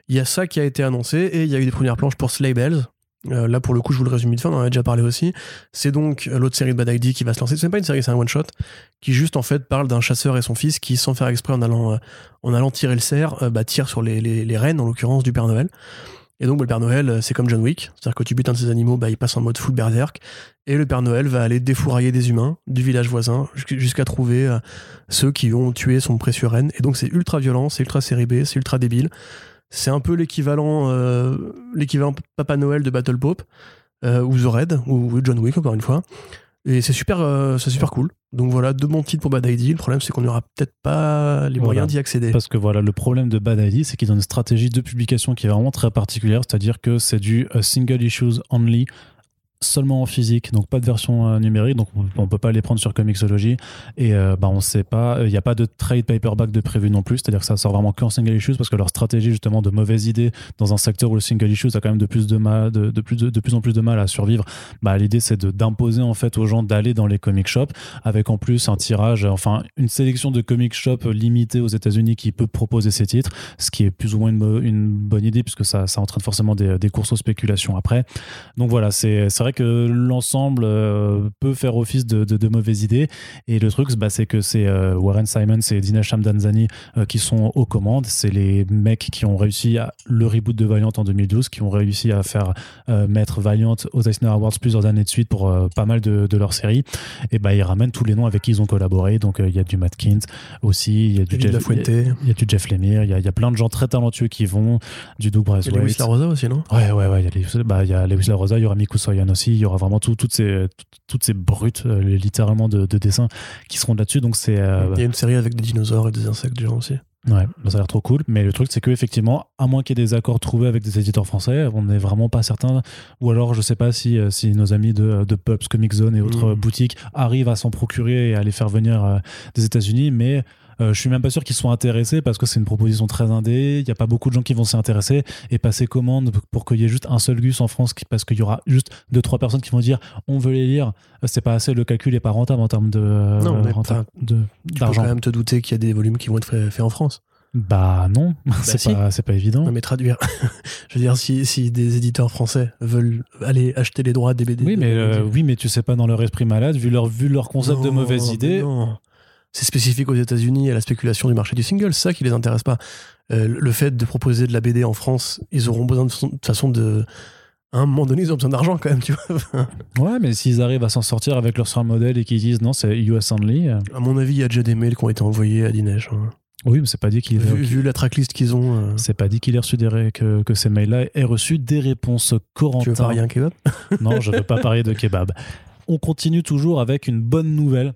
Il y a ça qui a été annoncé et il y a eu des premières planches pour Sleigh Bells. Euh, là pour le coup je vous le résume vite fait, on en a déjà parlé aussi. C'est donc euh, l'autre série de Bad ID qui va se lancer. C'est pas une série, c'est un one shot qui juste en fait parle d'un chasseur et son fils qui sans faire exprès en allant euh, en allant tirer le cerf, euh, bah, tire sur les, les, les rennes en l'occurrence du Père Noël. Et donc bah, le Père Noël euh, c'est comme John Wick, c'est-à-dire que tu butes un de ces animaux, bah, il passe en mode full berserk et le Père Noël va aller défourailler des humains du village voisin jusqu'- jusqu'à trouver euh, ceux qui ont tué son précieux renne. Et donc c'est ultra violent, c'est ultra série c'est ultra débile. C'est un peu l'équivalent euh, Papa Noël de Battle Pope ou The Red ou John Wick encore une fois. Et c'est super, euh, c'est super cool. Donc voilà, deux bons titres pour Bad ID. Le problème, c'est qu'on n'aura peut-être pas les Voilà. moyens d'y accéder. Parce que voilà, le problème de Bad ID, c'est qu'ils ont une stratégie de publication qui est vraiment très particulière, c'est-à-dire que c'est du euh, single issues only, seulement en physique, donc pas de version euh, numérique, donc on, on peut pas les prendre sur Comixology, et euh, bah, on sait pas, il n'y a pas de trade paperback de prévu non plus, c'est-à-dire que ça sort vraiment qu'en single issues, parce que leur stratégie justement de mauvaise idée dans un secteur où le single issues a quand même de plus, de mal, de, de plus, de, de plus en plus de mal à survivre, bah, l'idée c'est d'imposer en fait aux gens d'aller dans les comic shops, avec en plus un tirage, enfin une sélection de comic shops limitée aux États-Unis qui peut proposer ces titres, ce qui est plus ou moins une, bonne idée puisque ça, ça entraîne forcément des, des courses aux spéculations après. Donc voilà, c'est c'est vrai que l'ensemble euh, peut faire office de, de, de mauvaise idée. Et le truc, bah, c'est que c'est euh, Warren Simons et Dinesh Shamdanzani euh, qui sont aux commandes. C'est les mecs qui ont réussi à le reboot de Valiant en 2012, qui ont réussi à faire mettre Valiant aux Eisner Awards plusieurs années de suite pour pas mal de, de leurs séries. Et bah, ils ramènent tous les noms avec qui ils ont collaboré. Donc il y a du Matt Kint aussi, il y a du Jeff, il y a du Jeff Lemire, il y a, il y a plein de gens très talentueux qui vont, du Doug il y a Lewis Braithwaite. LaRosa aussi, non? Ouais, ouais, ouais. Il y a Lewis, bah, il y a Lewis LaRosa, il y aura Miku Soyan aussi, il y aura vraiment tout- toutes, ces, toutes, ces brutes, euh, littéralement, de, de dessins qui seront là-dessus. Donc, c'est. euh, Il y a une série avec des dinosaures et des insectes géants aussi. ouais, bah, ça a l'air trop cool. Mais le truc, c'est que effectivement, à moins qu'il y ait des accords trouvés avec des éditeurs français, on n'est vraiment pas certain. Ou alors, je sais pas si, euh, si nos amis de, de Pubs, Comic Zone et autres euh, boutiques arrivent à s'en procurer et à les faire venir des États-Unis. Mais Euh, je suis même pas sûr qu'ils soient intéressés parce que c'est une proposition très indé. Il y a pas beaucoup de gens qui vont s'y intéresser et passer commande pour qu'il y ait juste un seul Gus en France qui- parce qu'il y aura juste deux trois personnes qui vont dire on veut les lire. Euh, C'est pas assez. Le calcul est pas rentable en termes de Non, mais rentable- de- Tu peux quand même te douter qu'il y a des volumes qui vont être faits en France. Bah non, c'est si. pas pas évident. Non, mais traduire. je veux dire, si, si des éditeurs français veulent aller acheter les droits des BD. Oui, mais euh, oui, mais tu sais pas dans leur esprit malade vu leur vu leur concept de mauvaise idée. non. C'est spécifique aux États-Unis à la spéculation du marché du single, c'est ça qui les intéresse pas. Euh, le fait de proposer de la BD en France, ils auront besoin de, de toute façon de. À un moment donné, ils ont besoin d'argent quand même, tu vois. Ouais, mais s'ils arrivent à s'en sortir avec leur seul modèle et qu'ils disent non, c'est US only. euh, À mon avis, il y a déjà des mails qui ont été envoyés à Dinesh. hein. Oui, mais c'est pas dit qu'il Vu, vu la tracklist qu'ils ont, euh, C'est pas dit qu'il ait reçu des ré- que, que ces mails-là aient reçu des réponses tu veux Corentin. parier un kebab? Non, je veux pas parler de kebab. On continue toujours avec une bonne nouvelle.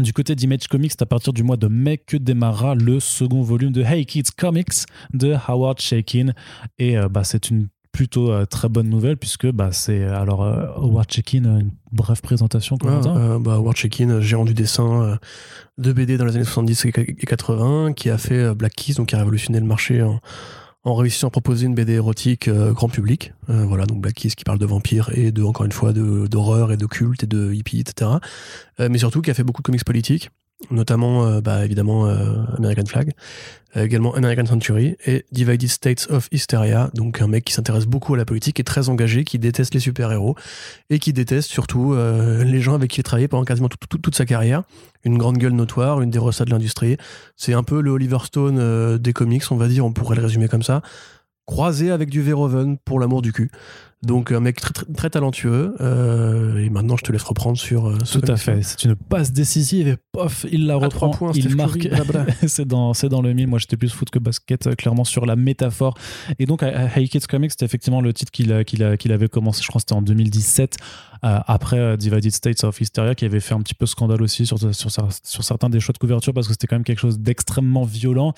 Du côté d'Image Comics, c'est à partir du mois de mai que démarrera le second volume de Hey Kids Comics de Howard Shakin. Et euh, bah, c'est une plutôt euh, très bonne nouvelle puisque bah, c'est alors euh, Howard Shakin, une brève présentation. Ah, euh, bah, Howard Shekin, gérant du dessin de BD dans les années 70 et 80, qui a fait Black Keys, donc qui a révolutionné le marché en, en réussissant à proposer une BD érotique euh, grand public. Euh, voilà, donc Black Keys qui parle de vampires et de, encore une fois, d'horreur et de culte et de hippie, etc. Euh, mais surtout qui a fait beaucoup de comics politiques, notamment, euh, bah, évidemment, euh, American Flag, euh, également American Century et Divided States of Hysteria, donc un mec qui s'intéresse beaucoup à la politique, et très engagé, qui déteste les super-héros et qui déteste surtout les gens avec qui il a travaillé pendant quasiment tout- tout- toute sa carrière. Une grande gueule notoire, une des rossas de l'industrie. C'est un peu le Oliver Stone des comics, on va dire, on pourrait le résumer comme ça. Croisé avec du Verhoeven pour l'amour du cul. Donc un mec très, très, très talentueux. euh, et maintenant, je te laisse reprendre sur euh, Tout à fait. C'est une passe décisive et pof, il la reprend. trois points, il Steph marque. C'est dans, c'est dans le mille. Moi, j'étais plus foot que basket, euh, clairement sur la métaphore. Et donc, Hey Kids Comics, c'était effectivement le titre qu'il qu'il avait commencé, je crois que c'était en 2017, euh, après Divided States of Hysteria, qui avait fait un petit peu scandale aussi sur, sur, sur certains des choix de couverture, parce que c'était quand même quelque chose d'extrêmement violent.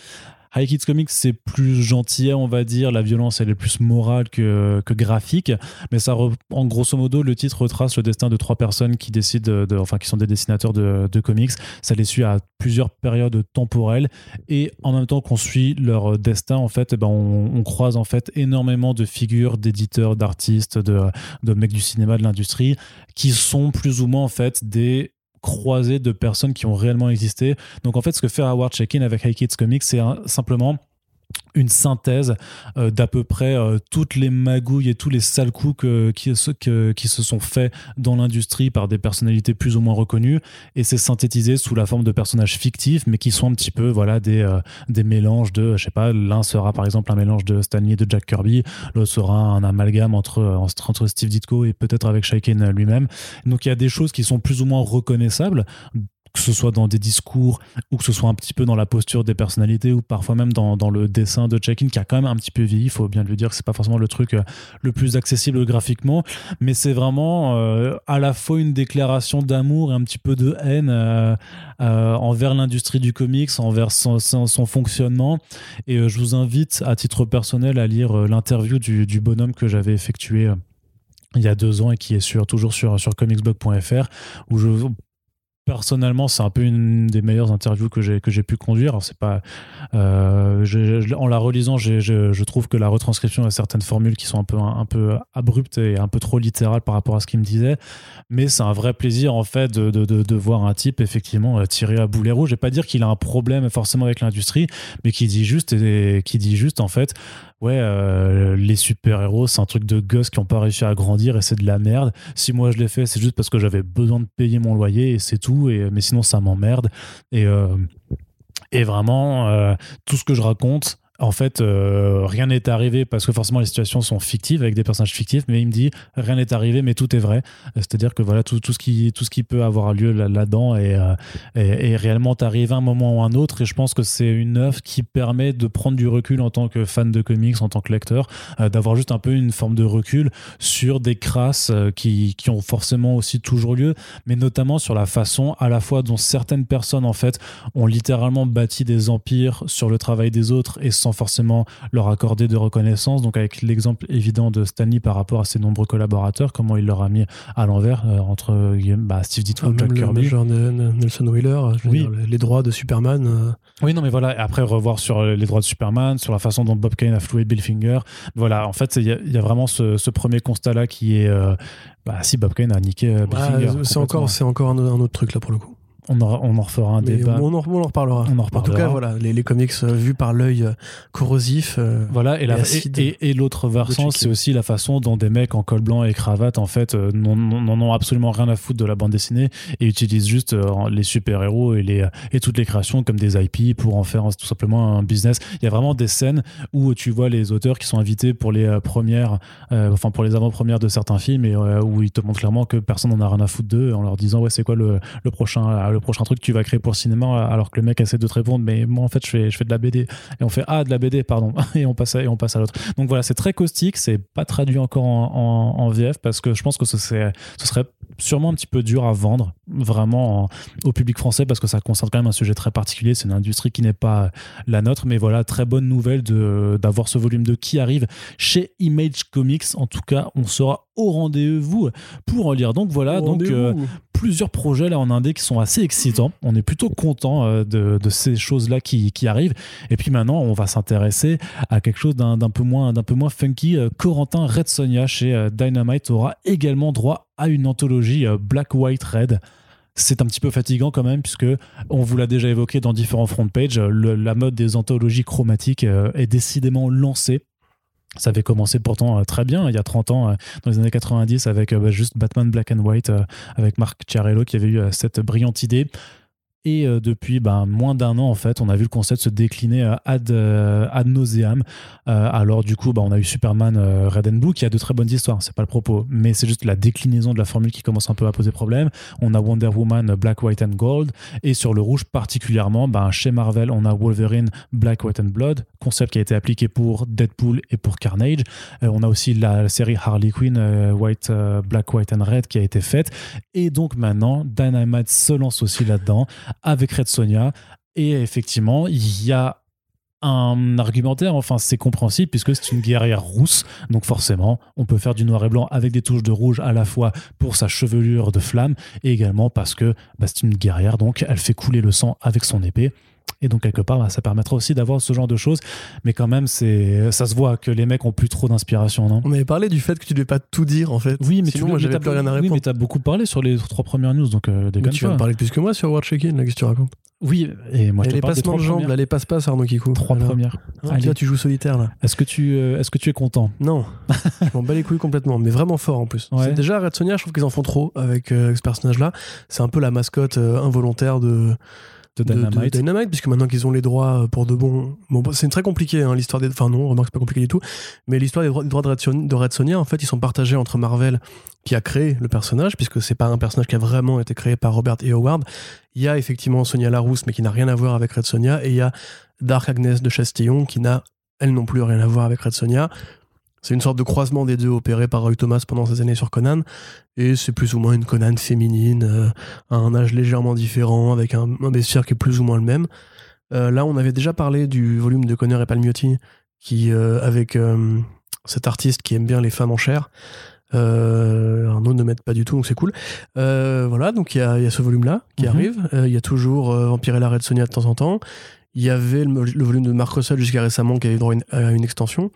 High Kids Comics, c'est plus gentil, on va dire. La violence, elle est plus morale que, que graphique. Mais ça, en grosso modo, le titre retrace le destin de trois personnes qui décident, de, enfin, qui sont des dessinateurs de, comics. Ça les suit à plusieurs périodes temporelles. Et en même temps qu'on suit leur destin, en fait, eh ben, on, croise en fait énormément de figures, d'éditeurs, d'artistes, de, mecs du cinéma, de l'industrie, qui sont plus ou moins en des croisées de personnes qui ont réellement existé. Donc en fait, ce que fait Howard Chaykin avec High Kids Comics, c'est simplement une synthèse euh, d'à peu près euh, toutes les magouilles et tous les sales coups que- qui, se- que- qui se sont faits dans l'industrie par des personnalités plus ou moins reconnues. Et c'est synthétisé sous la forme de personnages fictifs mais qui sont un petit peu voilà des, euh, des mélanges de je sais pas l'un sera par exemple un mélange de Stanley et de Jack Kirby l'autre sera un amalgame entre, entre, Steve Ditko et peut-être avec Shaiken lui-même. Donc il y a des choses qui sont plus ou moins reconnaissables que ce soit dans des discours ou que ce soit un petit peu dans la posture des personnalités ou parfois même dans, dans le dessin de check-in qui a quand même un petit peu vieilli, il faut bien le dire que c'est pas forcément le truc euh, le plus accessible graphiquement, mais c'est vraiment euh, à la fois une déclaration d'amour et un petit peu de haine euh, envers l'industrie du comics, envers son, son- son fonctionnement. Et je vous invite à titre personnel à lire l'interview du, du bonhomme que j'avais effectué il y a deux ans et qui est sur, toujours sur, sur comicsblog.fr où je personnellement c'est un peu une des meilleures interviews que j'ai que j'ai pu conduire. C'est pas euh, en la relisant je, trouve que la retranscription a certaines formules qui sont un peu un, peu abruptes et un peu trop littérales par rapport à ce qu'il me disait. Mais c'est un vrai plaisir en fait de, de, voir un type effectivement euh, tirer à boulet rouge. Vais pas dire qu'il a un problème forcément avec l'industrie mais qui dit juste et, qui dit juste en fait ouais euh, les super héros c'est un truc de gosses qui ont pas réussi à grandir et c'est de la merde. Si moi je l'ai fait c'est juste parce que j'avais besoin de payer mon loyer et c'est tout. Et mais sinon ça m'emmerde. Et euh, et vraiment euh, tout ce que je raconte en fait, euh, rien n'est arrivé parce que forcément les situations sont fictives avec des personnages fictifs, mais il me dit rien n'est arrivé, mais tout est vrai. C'est-à-dire que voilà tout, tout ce qui tout ce qui peut avoir lieu là- là-dedans est, euh, est, est réellement arrivé à un moment ou un autre. Et je pense que c'est une œuvre qui permet de prendre du recul en tant que fan de comics, en tant que lecteur, euh, d'avoir juste un peu une forme de recul sur des crasses euh, qui, qui ont forcément aussi toujours lieu, mais notamment sur la façon à la fois dont certaines personnes en fait ont littéralement bâti des empires sur le travail des autres et sans forcément leur accorder de reconnaissance. Donc avec l'exemple évident de Stanley par rapport à ses nombreux collaborateurs, comment il leur a mis à l'envers euh, entre bah, Steve Ditko, ah, Jack Kirby. Nelson Wheeler, oui. les droits de Superman. Euh. Oui, non, mais voilà. Après, revoir sur les droits de Superman, sur la façon dont Bob Kane a floué Bill Finger. Voilà, en fait, il y, y, a vraiment ce, ce premier constat-là qui est. Euh, bah, si Bob Kane a niqué Bill Finger. C'est encore, encore un, un autre truc là pour le coup. On, on, en refera un débat. On en, on en, reparlera. On en, reparlera. En tout cas, voilà, les, les comics euh, vus par l'œil euh, corrosif. Euh, voilà, et, et, et, l'autre versant, c'est aussi la façon dont des mecs en col blanc et cravate, en fait, n'en ont absolument rien à foutre de la bande dessinée et utilisent juste les super-héros et, les, et toutes les créations comme des IP pour en faire tout simplement un business. Il y a vraiment des scènes où tu vois les auteurs qui sont invités pour les premières, enfin pour les avant-premières de certains films et où ils te montrent clairement que personne n'en a rien à foutre d'eux en leur disant, ouais, c'est quoi le, le prochain le prochain truc que tu vas créer pour cinéma alors que le mec essaie de te répondre mais moi en fait je fais, je fais de la BD et on fait ah de la BD pardon. Et on passe à, et on passe à l'autre. Donc voilà c'est très caustique c'est pas traduit encore en, VF parce que je pense que ce, ce serait sûrement un petit peu dur à vendre vraiment au public français parce que ça concerne quand même un sujet très particulier. C'est une industrie qui n'est pas la nôtre. Mais voilà très bonne nouvelle de d'avoir ce volume 2 qui arrive chez Image Comics. En tout cas on sera au rendez-vous pour en lire donc voilà donc euh, plusieurs projets là en indé qui sont assez excitants. On est plutôt content euh, de, ces choses-là qui, arrivent. Et puis maintenant, on va s'intéresser à quelque chose d'un peu moins d'un peu moins funky. Euh, Corentin Red Sonia chez Dynamite aura également droit à une anthologie Black White Red c'est un petit peu fatigant quand même puisque on vous l'a déjà évoqué dans différents front pages la mode des anthologies chromatiques est décidément lancée ça avait commencé pourtant euh, très bien il y a 30 ans, euh, dans les années 90, avec euh, bah, juste Batman Black and White, avec Marc Ciarello qui avait eu cette brillante idée. Et euh, depuis ben, moins d'un an, en fait, on a vu le concept se décliner euh, ad, euh, ad nauseam. alors, du coup, ben, on a eu Superman Red and Blue qui a de très bonnes histoires, c'est pas le propos, mais c'est juste la déclinaison de la formule qui commence un peu à poser problème. On a Wonder Woman Black, White and Gold. Et sur le rouge, particulièrement, ben, chez Marvel, on a Wolverine Black, White and Blood, concept qui a été appliqué pour Deadpool et pour Carnage. on a aussi la série Harley Quinn White, Black, White and Red qui a été faite. Et donc maintenant, Dynamite se lance aussi là-dedans avec Red Sonia. Et effectivement, il y a un argumentaire, enfin c'est compréhensible puisque c'est une guerrière rousse, donc forcément on peut faire du noir et blanc avec des touches de rouge à la fois pour sa chevelure de flamme et également parce que bah, c'est une guerrière, donc elle fait couler le sang avec son épée. Et donc, quelque part, ça permettra aussi d'avoir ce genre de choses. Mais quand même, c'est, ça se voit que les mecs ont plus trop d'inspiration, non? On avait parlé du fait que tu devais pas tout dire, en fait. Oui, mais Sinon, tu moi, j'avais plus rien à répondre. Oui, mais t'as beaucoup parlé sur les trois premières news, donc euh, mais Tu vas parler plus que moi sur World Check-in, qu'est-ce que tu racontes? Oui, et moi je te les passements de jambes, là, les passe-passe, Arnaud Kikou. Trois premières. Ah, Allez. tu joues solitaire là. Est-ce que tu, euh, est-ce que tu es content? Non, je m'en bats les couilles complètement, mais vraiment fort en plus. Déjà Red Sonia, je trouve qu'ils en font trop avec euh, ce personnage-là. C'est un peu la mascotte involontaire de de Dynamite. Dynamite, puisque maintenant qu'ils ont les droits euh, pour de bon. bon c'est très compliqué, hein, l'histoire des. Enfin, non, remarque, c'est pas compliqué du tout. Mais l'histoire des droits, de, Red de Red Sonia, en fait, ils sont partagés entre Marvel, qui a créé le personnage, puisque c'est pas un personnage qui a vraiment été créé par Robert E. Howard. Il y a effectivement Sonia Larousse, mais qui n'a rien à voir avec Red Sonia. Et il y a Dark Agnes de Chastillon, qui n'a, elle non plus, rien à voir avec Red Sonia. C'est une sorte de croisement des deux opéré par Roy Thomas pendant ces années sur Conan. Et c'est plus ou moins une Conan féminine, euh, à un âge légèrement différent, avec un, bestiaire qui est plus ou moins le même. Euh, là, on avait déjà parlé du volume de Conner et Palmiotti, qui, euh, avec cet artiste qui aime bien les femmes en chair. Arnaud ne m'aide pas du tout, donc c'est cool. voilà, donc il y a, ce volume-là qui mhm. arrive. Il y a toujours Vampire et la Red Sonia de temps en temps. Il y avait le, volume de Marc Russell jusqu'à récemment qui avait droit à une extension.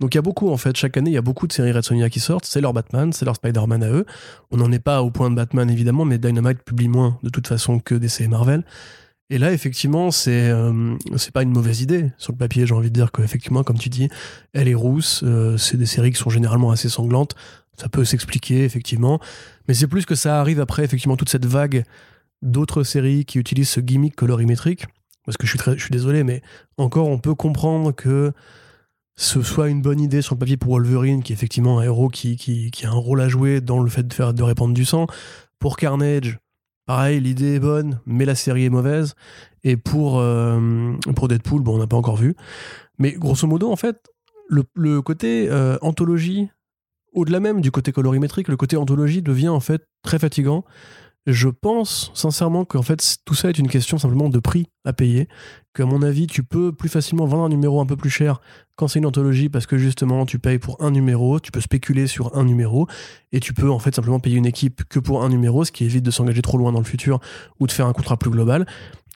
Donc il y a beaucoup en fait, chaque année il y a beaucoup de séries Red Sonia qui sortent, c'est leur Batman, c'est leur Spider-Man à eux. On n'en est pas au point de Batman évidemment, mais Dynamite publie moins de toute façon que DC et Marvel. Et là effectivement c'est euh, c'est pas une mauvaise idée. Sur le papier, j'ai envie de dire qu'effectivement comme tu dis, elle est rousse, euh, c'est des séries qui sont généralement assez sanglantes, ça peut s'expliquer effectivement, mais c'est plus que ça arrive après effectivement toute cette vague d'autres séries qui utilisent ce gimmick colorimétrique, parce que je suis, je suis désolé, mais encore on peut comprendre que ce soit une bonne idée sur le papier pour Wolverine, qui est effectivement un héros qui, qui, qui, a un rôle à jouer dans le fait de, faire, de répandre du sang. Pour Carnage, pareil, l'idée est bonne, mais la série est mauvaise. Et pour, euh, pour Deadpool, bon, on n'a pas encore vu. Mais grosso modo, en fait, le, le côté euh, anthologie, au-delà même du côté colorimétrique, le côté anthologie devient en fait très fatigant. Je pense sincèrement qu'en fait tout ça est une question simplement de prix à payer qu'à mon avis, tu peux plus facilement vendre un numéro un peu plus cher quand c'est une anthologie parce que justement, tu payes pour un numéro, tu peux spéculer sur un numéro et tu peux en fait simplement payer une équipe que pour un numéro, ce qui évite de s'engager trop loin dans le futur ou de faire un contrat plus global.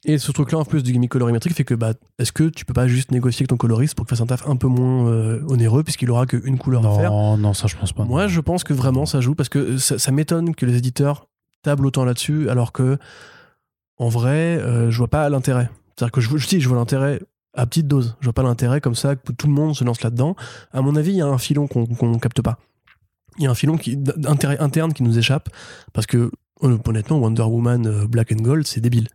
Et ce truc-là, en plus du gimmick colorimétrique, fait que bah, est-ce que tu peux pas juste négocier avec ton coloriste pour qu'il fasse un taf un peu moins euh, onéreux puisqu'il aura qu'une couleur à faire? Non, non, ça je pense pas. Moi, je pense que vraiment ça joue parce que ça, ça m'étonne que les éditeurs tablent autant là-dessus alors que en vrai, euh, je vois pas l'intérêt. C'est-à-dire que je, je dis, je vois l'intérêt à petite dose. Je vois pas l'intérêt comme ça que tout le monde se lance là-dedans. À mon avis, il y a un filon qu'on qu'on capte pas. Il y a un filon qui, d'intérêt interne qui nous échappe parce que honnêtement, Wonder Woman euh, Black and Gold, c'est débile.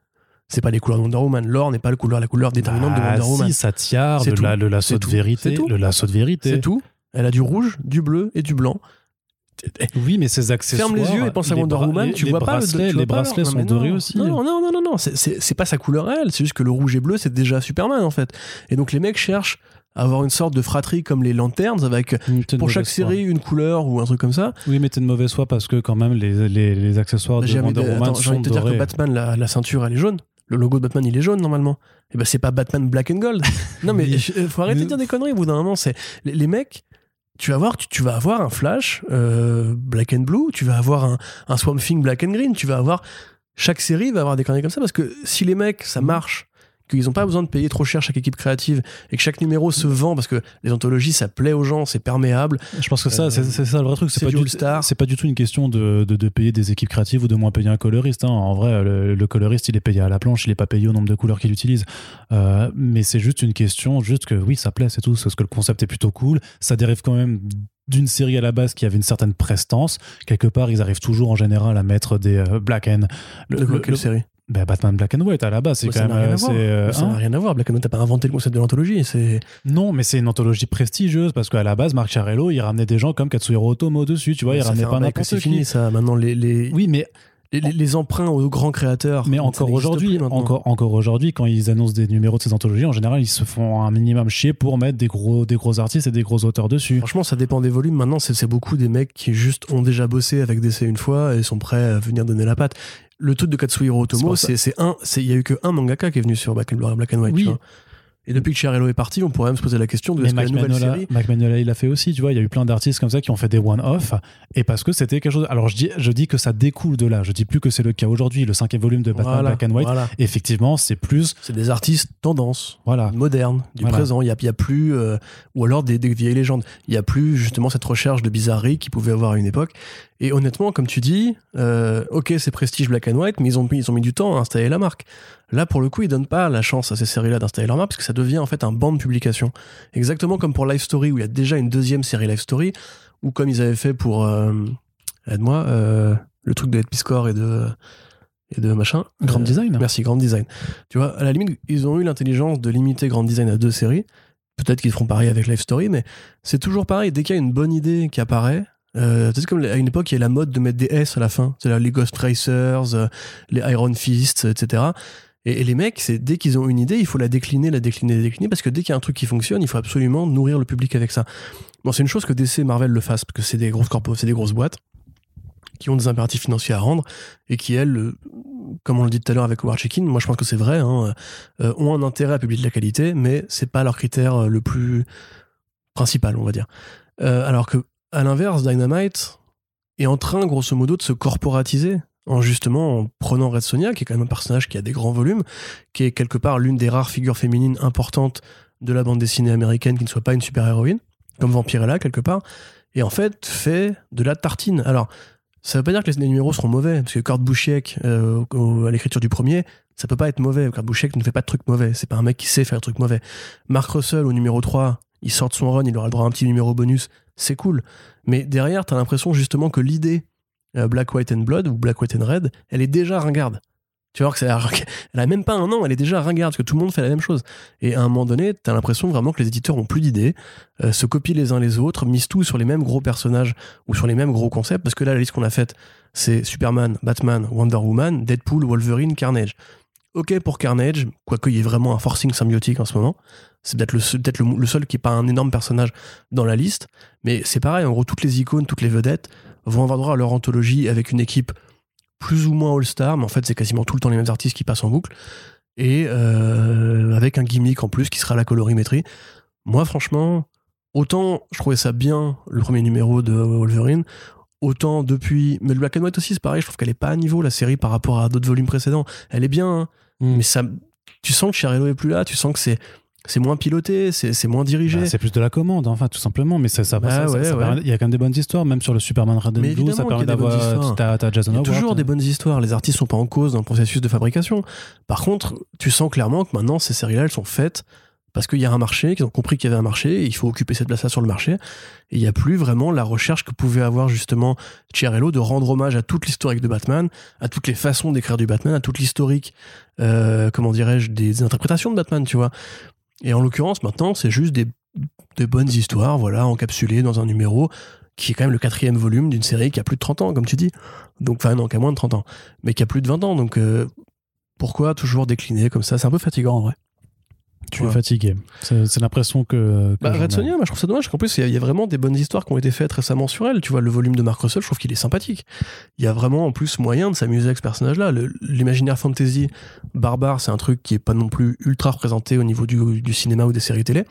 C'est pas les couleurs de Wonder Woman. L'or n'est pas la couleur, la couleur déterminante de Bah, Wonder Woman. si, ça tiare, le, tout. la- le lasso C'est de vérité, le lasso de vérité. C'est tout. Elle a du rouge, du bleu et du blanc. Oui, mais ces accessoires. Ferme les yeux et pense à Wonder Woman, les- tu les vois pas tu vois les pas bracelets sont dorés aussi. Non, non, non, non, non, c'est- pas sa couleur réelle, c'est juste que le rouge et bleu, c'est déjà Superman en fait. Et donc les mecs cherchent à avoir une sorte de fratrie comme les lanternes avec de pour chaque série une couleur ou un truc comme ça. Oui, mais t'es de mauvaise foi parce que quand même les, les, les accessoires de J'ai envie Wonder de- Woman attends, j'ai sont envie de te dire que. Batman, la, la ceinture, elle est jaune. Le logo de Batman, il est jaune normalement. Et ben c'est pas Batman Black and Gold. non mais je- faut arrêter Mais- de dire des conneries au bout d'un moment. C'est les, les mecs. Tu vas voir, tu, tu vas avoir un Flash euh, Black and Blue, tu vas avoir un, un Swamp Thing Black and Green, tu vas avoir chaque série va avoir des conneries comme ça parce que si les mecs ça marche, qu'ils n'ont pas besoin de payer trop cher chaque équipe créative et que chaque numéro se vend parce que les anthologies ça plaît aux gens, c'est perméable. Je pense que ça, Euh, c'est ça le vrai truc. c'est pas, du c'est pas du tout une question de, de, de payer des équipes créatives ou de moins payer un coloriste. hein. En vrai, le, le coloriste, il est payé à la planche, il est pas payé au nombre de couleurs qu'il utilise. Euh, mais c'est juste une question, juste que oui, ça plaît, c'est tout. Parce que le concept est plutôt cool. Ça dérive quand même d'une série à la base qui avait une certaine prestance. Quelque part, ils arrivent toujours en général à mettre des euh, black and. le- de le- quelle le- série? Bah, Batman Black and White à la base, c'est quand ça même. n'a rien à euh, voir. euh, ça n'a hein rien à voir. Black and White, t'as pas inventé le concept de l'anthologie. C'est non, mais c'est une anthologie prestigieuse parce qu'à la base, Marc Chiarello, il ramenait des gens comme Katsuhiro Otomo dessus, tu vois, il ça ramenait pas n'importe c'est fini ça. Maintenant les les, Oui, mais les, emprunts aux grands créateurs. Mais encore aujourd'hui, encore, encore aujourd'hui, quand ils annoncent des numéros de ces anthologies, en général, ils se font un minimum chier pour mettre des gros, des gros artistes et des gros auteurs dessus. Franchement, ça dépend des volumes. Maintenant, c'est c'est beaucoup des mecs qui juste ont déjà bossé avec DC une fois et sont prêts à venir donner la patte. Le truc de Katsuhiro Otomo, c'est un, il y a eu que un mangaka qui est venu sur Black and, Black and White. Oui. Et depuis que Chiarello est parti, on pourrait même se poser la question de est-ce que la Mac nouvelle série. Mac Mignola, il l'a fait aussi, tu vois. Il y a eu plein d'artistes comme ça qui ont fait des one-off. Et parce que c'était quelque chose. Alors, je dis, je dis que ça découle de là. Je dis plus que c'est le cas aujourd'hui. Le cinquième volume de Batman Voilà, Black and White, voilà. effectivement, c'est plus. C'est des artistes tendance. Voilà. moderne, du Voilà. présent. Il n'y a, a plus, euh, ou alors des, des vieilles légendes. Il n'y a plus justement cette recherche de bizarrerie qu'il pouvait avoir à une époque. Et honnêtement, comme tu dis, euh, ok, c'est prestige black and white, mais ils ont, ils ont mis du temps à installer la marque. Là, pour le coup, ils donnent pas la chance à ces séries-là d'installer leur marque parce que ça devient en fait un banc de publication. Exactement comme pour Life Story où il y a déjà une deuxième série Life Story, ou comme ils avaient fait pour, euh, aide-moi, euh, le truc de Ed Piscor et de et de machin. Grand Euh, design. Merci, Grand Design. Tu vois, à la limite, ils ont eu l'intelligence de limiter Grand Design à deux séries. Peut-être qu'ils feront pareil avec Life Story, mais c'est toujours pareil. Dès qu'il y a une bonne idée qui apparaît, euh, c'est comme à une époque, il y a la mode de mettre des S à la fin. C'est là les Ghost Racers, les Iron Fists, etc. Et, les mecs, c'est dès qu'ils ont une idée, il faut la décliner, la décliner, la décliner, parce que dès qu'il y a un truc qui fonctionne, il faut absolument nourrir le public avec ça. Bon, c'est une chose que DC et Marvel le fassent, parce que c'est des grosses corpos, c'est des grosses boîtes qui ont des impératifs financiers à rendre et qui, elles, euh, comme on le dit tout à l'heure avec War Chicken, moi je pense que c'est vrai, hein, euh, ont un intérêt à publier de la qualité, mais c'est pas leur critère euh, le plus principal, on va dire. Alors que, à l'inverse, Dynamite est en train, grosso modo, de se corporatiser en justement en prenant Red Sonia, qui est quand même un personnage qui a des grands volumes, qui est quelque part l'une des rares figures féminines importantes de la bande dessinée américaine qui ne soit pas une super-héroïne, comme Vampirella quelque part, et en fait fait de la tartine. Alors, ça veut pas dire que les numéros seront mauvais, parce que Kurt Busiek, euh, à l'écriture du premier, ça peut pas être mauvais. Kurt Busiek ne fait pas de trucs mauvais. C'est pas un mec qui sait faire de trucs mauvais. Mark Russell, au numéro 3, il sort de son run, il aura le droit à un petit numéro bonus. C'est cool. Mais derrière, t'as l'impression justement que l'idée Black, White and Blood ou Black, White and Red, elle est déjà ringarde. Tu vois que ça, elle a même pas un an, elle est déjà ringarde, parce que tout le monde fait la même chose. Et à un moment donné, t'as l'impression vraiment que les éditeurs ont plus d'idées, euh, se copient les uns les autres, misent tout sur les mêmes gros personnages ou sur les mêmes gros concepts, parce que là, la liste qu'on a faite, c'est Superman, Batman, Wonder Woman, Deadpool, Wolverine, Carnage. Ok pour Carnage, quoique il y ait vraiment un forcing symbiotique en ce moment. C'est peut-être le, seul- le seul qui n'est pas un énorme personnage dans la liste. Mais c'est pareil, en gros, toutes les icônes, toutes les vedettes vont avoir droit à leur anthologie avec une équipe plus ou moins all-star, mais en fait, c'est quasiment tout le temps les mêmes artistes qui passent en boucle. et euh, avec un gimmick en plus qui sera la colorimétrie. Moi, franchement, autant je trouvais ça bien le premier numéro de Wolverine, autant depuis. Mais le Black and White aussi, c'est pareil, je trouve qu'elle est pas à niveau la série par rapport à d'autres volumes précédents. Elle est bien, hein, Mm. mais ça. Tu sens que Chiarello est plus là, tu sens que c'est. C'est moins piloté, c'est moins dirigé. Bah, c'est plus de la commande, enfin, tout simplement. Mais ça, ça, Bah ça- ça- ouais, ça ouais. permet- il y a quand même des bonnes histoires, même sur le Superman Red and Blue, ça permet d'avoir. histoires. T'as Jason Il y a Howard. toujours des bonnes histoires. Les artistes sont pas en cause dans le processus de fabrication. Par contre, tu sens clairement que maintenant, ces séries-là, elles sont faites parce qu'il y a un marché, qu'ils ont compris qu'il y avait un marché, et il faut occuper cette place-là sur le marché. Et il n'y a plus vraiment la recherche que pouvait avoir justement Chiarello de rendre hommage à toute l'historique de Batman, à toutes les façons d'écrire du Batman, à toute l'historique, euh, comment dirais-je, des interprétations de Batman, tu vois. Et en l'occurrence, maintenant, c'est juste des, bonnes histoires, voilà, encapsulées dans un numéro qui est quand même le quatrième volume d'une série qui a plus de 30 ans, comme tu dis. Donc, enfin, non, qui a moins de 30 ans, mais qui a plus de 20 ans. Donc, euh, pourquoi toujours décliner comme ça? C'est un peu fatigant, en vrai. Tu es fatigué. C'est l'impression que. que Bah. Red Sonia, moi, je trouve ça dommage, qu'en plus, il y a- il y, a vraiment des bonnes histoires qui ont été faites récemment sur elle. Tu vois, le volume de Mark Russell, je trouve qu'il est sympathique. Il y a vraiment, en plus, moyen de s'amuser avec ce personnage-là. L'imaginaire fantasy barbare, c'est un truc qui est pas non plus ultra représenté au niveau du, du cinéma ou des séries télé.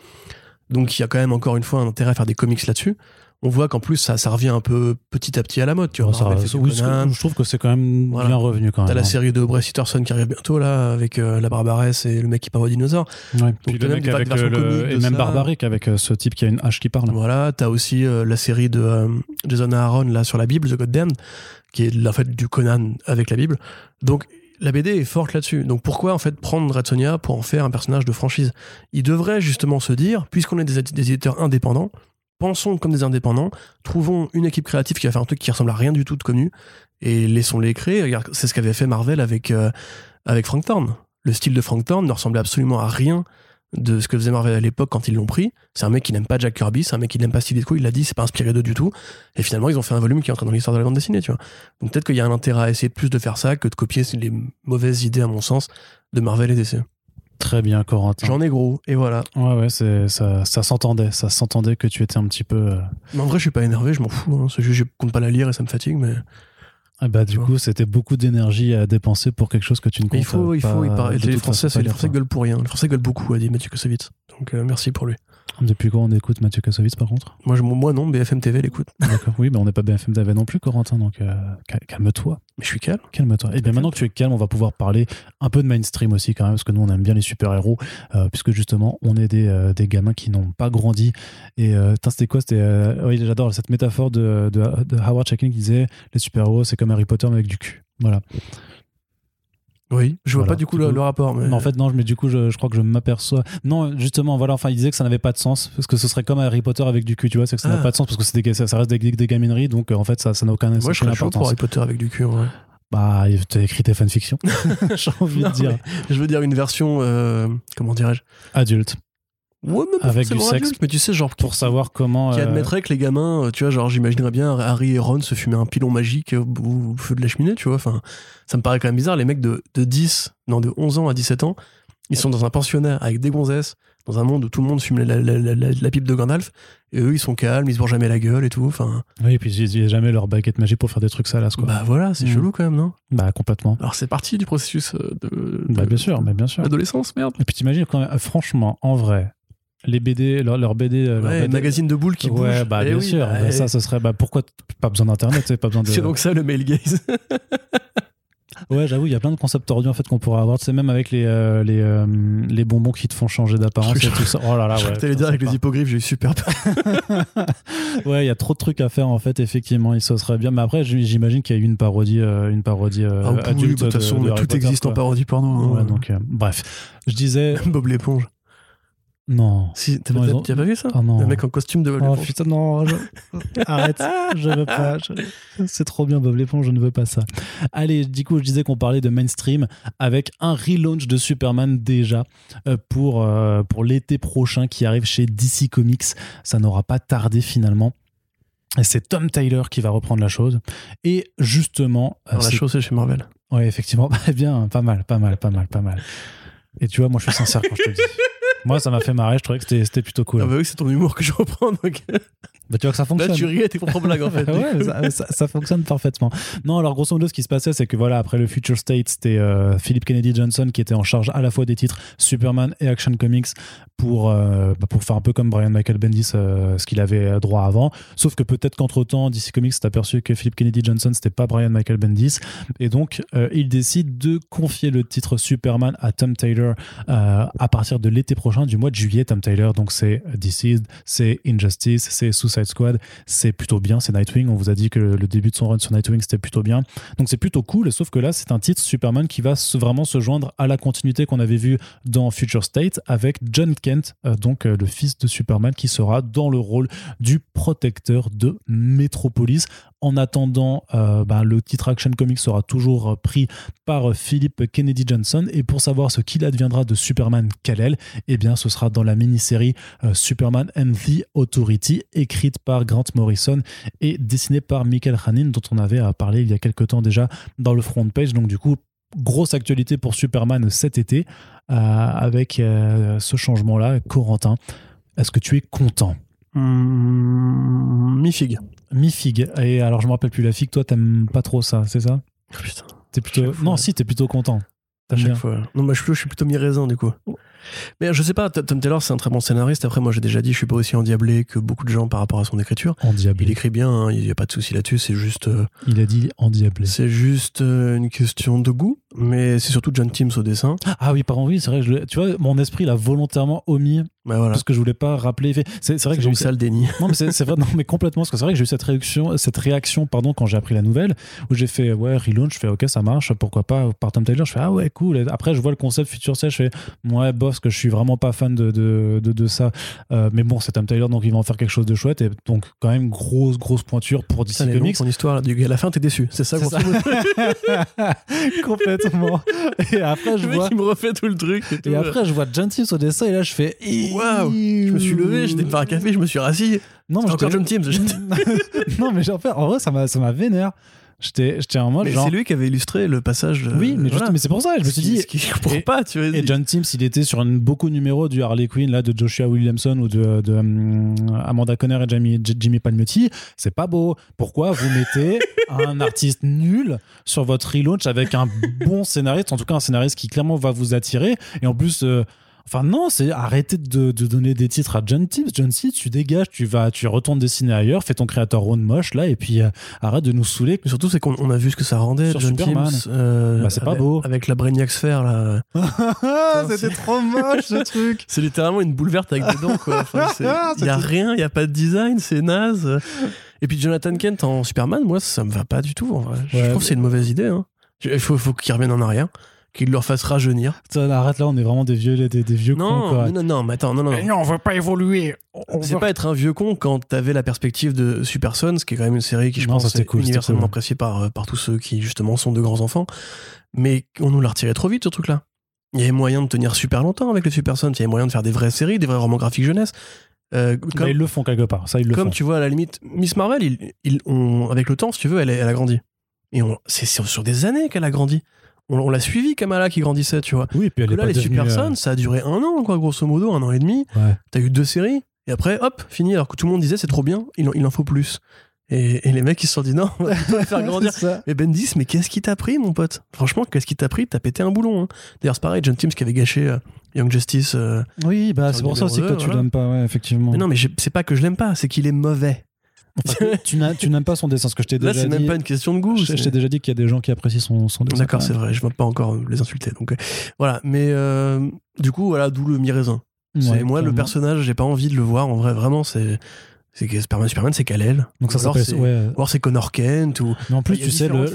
Donc, il y a quand même, encore une fois, un intérêt à faire des comics là-dessus. On voit qu'en plus, ça, ça revient un peu petit à petit à la mode. Tu vois, ça- oui, je trouve que c'est quand même Voilà. bien revenu quand T'as même. la hein. série de Bryce Peterson qui arrive bientôt, là, avec euh, la Barbaresse et le mec qui parle aux dinosaures. Ouais. Puis t'as le même mec avec le, et même barbarique avec euh, ce type qui a une hache qui parle. Voilà, t'as aussi euh, la série de euh, Jason Aaron là sur la Bible, The Goddamned, qui est en fait du Conan avec la Bible. Donc la BD est forte là-dessus. Donc pourquoi en fait prendre Red Sonja pour en faire un personnage de franchise? Il devrait justement se dire, puisqu'on est des, des éditeurs indépendants, pensons comme des indépendants, trouvons une équipe créative qui va faire un truc qui ressemble à rien du tout de connu et laissons-les créer. C'est ce qu'avait fait Marvel avec euh, avec Frank Thorne. Le style de Frank Thorne ne ressemblait absolument à rien de ce que faisait Marvel à l'époque quand ils l'ont pris. C'est un mec qui n'aime pas Jack Kirby, c'est un mec qui n'aime pas Steve Ditko, il l'a dit, c'est pas inspiré d'eux du tout. Et finalement, ils ont fait un volume qui est entré dans l'histoire de la bande dessinée, tu vois. Donc peut-être qu'il y a un intérêt à essayer plus de faire ça que de copier les mauvaises idées, à mon sens, de Marvel et DC. Très bien, Corentin. J'en ai gros, et voilà. Ouais, ouais, c'est, ça, ça s'entendait. Ça s'entendait que tu étais un petit peu. euh, Mais en vrai, je suis pas énervé, je m'en fous. Hein. C'est juste, je compte pas la lire et ça me fatigue, mais Ah bah, du coup, c'était beaucoup d'énergie à dépenser pour quelque chose que tu ne comptes Mais il faut, il pas faut, il de les Français, c'est les Français gueulent pour rien. Les Français gueulent beaucoup, a dit Mathieu Kassovitz. Donc euh, merci pour lui. Depuis quand on écoute Mathieu Kassovitz, par contre Moi, je, moi non, BFM TV l'écoute. D'accord. Oui, mais on n'est pas BFM TV non plus, Corentin, donc euh, cal- calme-toi. Mais je suis calme. Calme-toi. Et bien maintenant que tu es calme, on va pouvoir parler un peu de mainstream aussi quand même, parce que nous on aime bien les super-héros, euh, puisque justement on est des, euh, des gamins qui n'ont pas grandi. Et c'était quoi? C'était oui, j'adore cette métaphore de, de, de Howard Chaykin qui disait les super-héros c'est comme Harry Potter mais avec du cul. Voilà. Oui, je vois Voilà. pas du coup le, rapport. Mais... En fait non, mais du coup je, je crois que je m'aperçois. Non, justement, voilà. Enfin, il disait que ça n'avait pas de sens parce que ce serait comme Harry Potter avec du cul. Tu vois, c'est que ça n'a Ah. pas de sens parce que c'est des- ça, ça reste des, des gamineries, donc euh, en fait ça ça n'a aucun moi, je serais chaud pour. Harry Potter avec du cul. ouais. Bah, t'as écrit tes fanfictions. J'ai envie Non, de dire je veux dire une version, euh, comment dirais-je? Adulte Ouais, pas Avec du sexe. adulte, mais tu sais, genre pour savoir comment. qui euh, admettrait que les gamins, euh, tu vois, genre j'imaginerais bien Harry et Ron se fumer un pilon magique au, au feu de la cheminée, tu vois. Enfin, ça me paraît quand même bizarre. Les mecs de, de 10, non, de 11 ans à 17 ans, ils sont dans un pensionnat avec des gonzesses, dans un monde où tout le monde fume la, la- la- pipe de Gandalf, et eux, ils sont calmes, ils se bourrent jamais la gueule et tout. Enfin, Oui, et puis il n'y a jamais leur baguette magique pour faire des trucs salaces, quoi. Bah, bah voilà, c'est Mm. chelou quand même, non? Complètement. Alors c'est parti du processus euh, de, Bah, de- bien sûr, mais bien sûr. d'adolescence, merde. Et puis t'imagines quand même, euh, franchement, en vrai, les BD, leur, leur BD. euh, leur Ouais, BD magazine de boules qui ouais, bouge. bah Eh bien oui, sûr. bah, Bah, eh, ça, ce serait. Bah, pourquoi Pas besoin d'internet, c'est pas besoin de. C'est donc ça le male gaze. Ouais, j'avoue, il y a plein de concepts tordus en fait qu'on pourrait avoir. C'est même avec les euh, les euh, les bonbons qui te font changer d'apparence et tout ça. Oh là là, Je ouais. t'allais dire avec les hippogriffes, j'ai eu super peur. ouais, il y a trop de trucs à faire en fait. Effectivement, il se serait bien. Mais après, j'imagine qu'il y a eu une parodie, euh, une parodie Ah adulte. bah, de toute façon, de tout Potter, existe en parodie porno. hein. Ouais, donc, bref, je disais Bob l'éponge. Non. Si, t'as pas, ont- vu ça? Ah non. Le mec en costume de Bob Oh putain, non, je- arrête, je veux pas. je- C'est trop bien, Bob l'éponge, je ne veux pas ça. Allez, du coup, je disais qu'on parlait de mainstream avec un relaunch de Superman déjà euh, pour, euh, pour l'été prochain qui arrive chez DC Comics. Ça n'aura pas tardé finalement. C'est Tom Tyler qui va reprendre la chose. Et justement, euh, Alors, la chose, c'est chez Marvel. ouais, effectivement, bah, bien, pas mal, pas mal, pas mal, pas mal. Et tu vois, moi, je suis sincère quand je te le dis. Moi, ça m'a fait marrer. Je trouvais que c'était- plutôt cool. Ah bah oui, c'est ton humour que je reprends. Donc... Bah, tu vois que ça Là, fonctionne. tu ris à tes propres blagues en fait. ouais, ça, ça- ça fonctionne parfaitement. Non, alors grosso modo, ce qui se passait, c'est que voilà, après le Future State, c'était euh, Philip Kennedy Johnson qui était en charge à la fois des titres Superman et Action Comics pour, euh, bah, pour faire un peu comme Brian Michael Bendis, euh, ce qu'il avait droit avant. Sauf que peut-être qu'entre temps, DC Comics s'est aperçu que Philip Kennedy Johnson, c'était pas Brian Michael Bendis. Et donc, il décide de confier le titre Superman à Tom Taylor à partir de l'été prochain, du mois de juillet. Tom Taylor, donc c'est Deceased, c'est Injustice, c'est Suicide Squad, c'est plutôt bien, c'est Nightwing. On vous a dit que le début de son run sur Nightwing, c'était plutôt bien. Donc c'est plutôt cool, sauf que là, c'est un titre Superman qui va vraiment se joindre à la continuité qu'on avait vu dans Future State avec John Kent, euh, donc euh, le fils de Superman, qui sera dans le rôle du protecteur de Metropolis. En attendant, euh, bah, le titre Action Comics sera toujours euh, pris par euh, Philip Kennedy Johnson. Et pour savoir ce qu'il adviendra de Superman Kal-El, eh bien, ce sera dans la mini-série Superman and the Authority, écrite par Grant Morrison et dessinée par Michael Hanin, dont on avait parlé il y a quelques temps déjà dans le front page. Donc, du coup, grosse actualité pour Superman cet été, avec ce changement-là. Corentin, est-ce que tu es content? Hum, Mi-figue. Mi-figue. Et alors, je me rappelle plus la figue, toi, t'aimes pas trop ça, c'est ça? Putain. T'es plutôt... Fois. Non, si, t'es plutôt content. À chaque bien. fois. Non, je suis plutôt, je suis plutôt mi-raisin du coup. Mais je sais pas, Tom Taylor c'est un très bon scénariste. Après, moi j'ai déjà dit, je suis pas aussi endiablé que beaucoup de gens par rapport à son écriture. Endiablé. Il écrit bien, hein, il y a pas de souci là-dessus. C'est juste, euh, Il a dit endiablé. c'est juste euh, une question de goût. Mais c'est surtout John Timms au dessin. Ah oui, pardon, oui, c'est vrai. Je... Tu vois, mon esprit l'a volontairement omis Voilà. parce que je voulais pas rappeler. C'est vrai que j'ai eu ça le déni. Non, mais c'est vrai, non, mais complètement, parce que c'est vrai que j'ai eu cette réaction, cette réaction pardon, quand j'ai appris la nouvelle, où j'ai fait, ouais, relaunch, je fais, ok, ça marche, pourquoi pas, par Tom Taylor, je fais, ah ouais, cool. Et après, je vois le concept Future State, je fais, ouais, boss, que je suis vraiment pas fan de, de, de, de ça. Euh, mais bon, c'est Tom Taylor, donc il va en faire quelque chose de chouette, et donc, quand même, grosse, grosse pointure pour DC Ça, Comics. ton histoire, du- à la fin t'es déçu. C'est ça, modo. complètement. Et après, je Le mec il me refait tout le truc. Et, tout. Et après, je vois John Timms au dessin, et là, je fais, Waouh, je me suis levé, j'étais faire un café, je me suis rassis. Non, mais Encore John Timms. non, mais en fait, en vrai, ça m'a ça m'a vénère. J'étais j'étais en mode Mais genre. c'est lui qui avait illustré le passage. Oui, mais, juste- voilà. mais c'est pour ça, je me suis dit. ce qui- je comprends et- pas, tu vois. Et John Timms, il était sur une, beaucoup de numéros du Harley Quinn, là, de Joshua Williamson ou de, de, hum, Amanda Conner et Jamie, J- Jimmy Palmiotti. C'est pas beau. Pourquoi vous mettez un artiste nul sur votre relaunch avec un bon scénariste, en tout cas un scénariste qui clairement va vous attirer, et en plus. euh, Enfin non, c'est arrêter de, de donner des titres à John Timms. John Timms, tu dégages, tu vas, tu retournes dessiner ailleurs, fais ton créateur own moche là, et puis euh, arrête de nous saouler. Mais surtout, c'est qu'on on a vu ce que ça rendait, Sur John Superman. Euh, Bah, c'est pas beau. Avec la Brainiac Sphere, là. C'était trop moche ce truc. C'est littéralement une boule verte avec des dents, quoi. Enfin, Il y a rien, il y a pas de design, c'est naze. Et puis Jonathan Kent en Superman, moi, ça me va pas du tout. en vrai. Je trouve que c'est une mauvaise idée. hein. Il faut, faut qu'il revienne en arrière, qu'il leur fasse rajeunir. Putain, arrête là, on est vraiment des vieux, des, des vieux cons Non, quoi. mais non, non, mais attends, non, non. non. non, on veut pas évoluer. On C'est veut- pas être un vieux con quand t'avais la perspective de Super Sons, qui est quand même une série qui, je Non, pense, c'était est cool, c'était universellement cool. appréciée par, euh, par tous ceux qui, justement, sont de grands enfants. Mais on nous l'a retiré trop vite, ce truc-là. Il y avait moyen de tenir super longtemps avec les Super Sons. Il y avait moyen de faire des vraies séries, des vrais romans graphiques jeunesse. Euh, comme ils le font quelque part, ça ils le comme font. tu vois, à la limite, Miss Marvel, ils, ils ont, avec le temps, si tu veux, elle, elle a grandi. Et on- c'est sur, sur des années qu'elle a grandi. On, on l'a suivi, Kamala, qui grandissait, tu vois. Oui, puis elle Que est là, pas les devenue, Super euh, Sons, ça a duré un an, quoi, grosso modo, un an et demi. ouais. T'as eu deux séries, et après, hop, fini, alors que tout le monde disait c'est trop bien, il en, il en faut plus. Et, et les mecs, ils se sont dit non, on va faire grandir. Mais Bendis, mais qu'est-ce qui t'a pris, mon pote? Franchement, qu'est-ce qui t'a pris? T'as pété un boulon. hein. D'ailleurs, c'est pareil, John Timms qui avait gâché euh, Young Justice. euh, Oui, bah c'est pour ça aussi que toi tu l'aimes pas, ouais, effectivement. Mais non, mais c'est pas que je l'aime pas, c'est qu'il est mauvais. Enfin, tu n'aimes pas son dessin, ce que je t'ai Là, déjà c'est dit. même pas une question de goût. Je, c'est- je t'ai déjà dit qu'il y a des gens qui apprécient son, son dessin. D'accord, c'est vrai, je ne vais pas encore les insulter. Donc, euh, voilà, mais euh, du coup, voilà, d'où le mi-raisin. C'est- Ouais, moi, le personnage, j'ai pas envie de le voir. En vrai, vraiment, c'est. C'est que Superman, Superman, c'est Kal-El. Donc ça Ou alors s'appelle. c'est- Ouais. Ou alors c'est Connor Kent ou. Mais en plus, tu sais, le,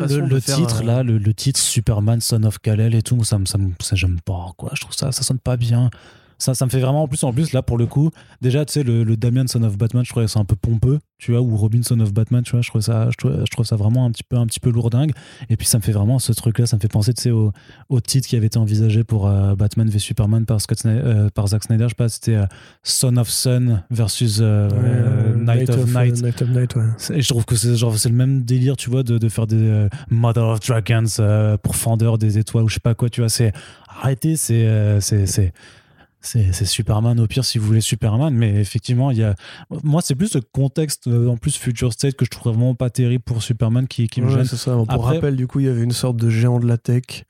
titre euh, là, le, le titre Superman Son of Kal-El et tout, ça me, ça me, ça, j'aime pas, quoi. Je trouve ça, ça sonne pas bien. Ça, ça me fait vraiment, en plus, en plus, là, pour le coup, déjà, tu sais, le, le Damian Son of Batman, je trouvais ça un peu pompeux, tu vois, ou Robin Son of Batman, tu vois, je trouve ça, je trouve, je trouve ça vraiment un petit peu, un petit peu lourdingue. Et puis, ça me fait vraiment ce truc-là, ça me fait penser, tu sais, au, au titre qui avait été envisagé pour euh, Batman v Superman par, Scott Snyder, euh, par Zack Snyder, je sais pas, c'était euh, Son of Sun versus Night, of, Night. Night of Night, ouais. C'est- Et je trouve que c'est genre c'est le même délire, tu vois, de, de faire des Mother of Dragons pour Fender des étoiles ou je sais pas quoi, tu vois. C'est arrêtez, c'est c'est c'est Superman au pire si vous voulez Superman, mais effectivement, il y a. Moi, c'est plus le contexte euh, en plus Future State que je trouve vraiment pas terrible pour Superman qui, qui me Ouais, gêne. ça. Pour Après- rappel, du coup, il y avait une sorte de géant de la tech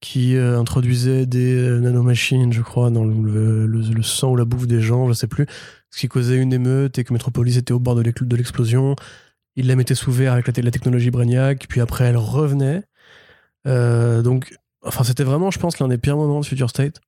qui euh, introduisait des euh, nanomachines, je crois, dans le, le- le- le sang ou la bouffe des gens, je sais plus. Ce qui causait une émeute et que Metropolis était au bord de l'explosion. Il la mettait sous verre avec la, te- la technologie Brainiac, puis après elle revenait. Euh, donc, enfin, c'était vraiment, je pense, l'un des pires moments de Future State.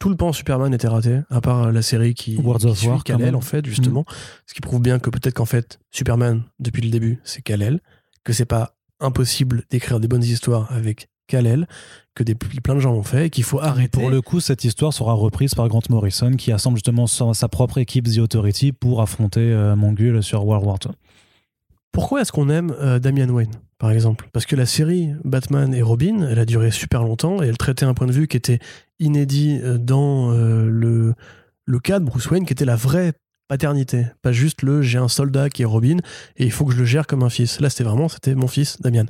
Tout le pan Superman était raté, à part la série qui, of suit War, quand Kal-El. Mm. en fait, justement. Ce qui prouve bien que peut-être qu'en fait, Superman, depuis le début, c'est Kal-El, que c'est pas impossible d'écrire des bonnes histoires avec Kal-El, que des, plein de gens l'ont fait, et qu'il faut arrêter. Pour le coup, cette histoire sera reprise par Grant Morrison qui assemble justement sa, sa propre équipe The Authority pour affronter euh, Mongul sur World War II. Pourquoi est-ce qu'on aime euh, Damian Wayne, par exemple? Parce que la série Batman et Robin, elle a duré super longtemps et elle traitait un point de vue qui était inédit euh, dans euh, le, le cas de Bruce Wayne, qui était la vraie paternité. Pas juste le j'ai un soldat qui est Robin et il faut que je le gère comme un fils. Là, c'était vraiment, c'était mon fils, Damian.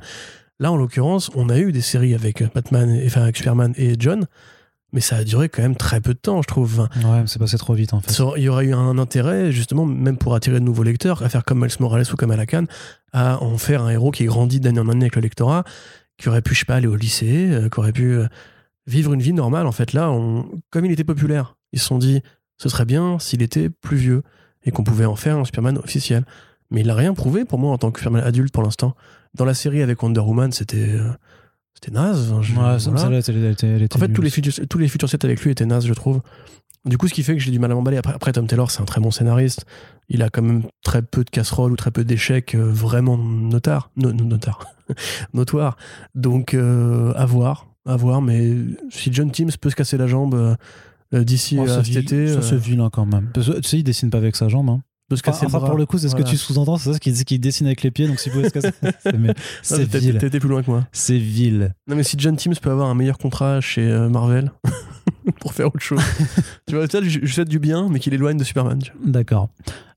Là, en l'occurrence, on a eu des séries avec Batman, et, enfin avec Superman et John, mais ça a duré quand même très peu de temps, je trouve. Ouais, c'est passé trop vite en fait. il y aurait eu un intérêt, justement, même pour attirer de nouveaux lecteurs, à faire comme Miles Morales ou comme Alakan, à en faire un héros qui grandit d'année en année avec le lectorat, qui aurait pu, je sais pas, aller au lycée, euh, qui aurait pu euh, vivre une vie normale. En fait, là, on- comme il était populaire, ils se sont dit, ce serait bien s'il était plus vieux et qu'on pouvait en faire un Superman officiel. Mais il n'a rien prouvé pour moi en tant que Superman adulte pour l'instant. Dans la série avec Wonder Woman, c'était euh, c'était naze. Je- Ouais, voilà. elle elle elle En fait, tous les, futurs, tous les futurs sets avec lui étaient nazes, je trouve. Du coup, ce qui fait que j'ai du mal à m'emballer. Après, après, Tom Taylor, c'est un très bon scénariste. Il a quand même très peu de casseroles ou très peu d'échecs euh, vraiment notaires. No, no- notaires. notoires. Donc, euh, à voir. À voir. Mais si John Teams peut se casser la jambe euh, d'ici Oh, à c'est cet été, ça, c'est vilain quand même. Parce que, tu sais, il dessine pas avec sa jambe. Hein. Peut se casser Enfin, pour le coup, c'est ce Voilà. que tu sous-entends, c'est ça, qu'il dit qu'il dessine avec les pieds, donc s'il pouvait se casser. c'est Ah, vil. Été plus loin que moi. C'est vil. Non, mais si John Teams peut avoir un meilleur contrat chez euh, Marvel pour faire autre chose, tu vois, peut-être je, je souhaite du bien, mais qu'il éloigne de Superman. D'accord.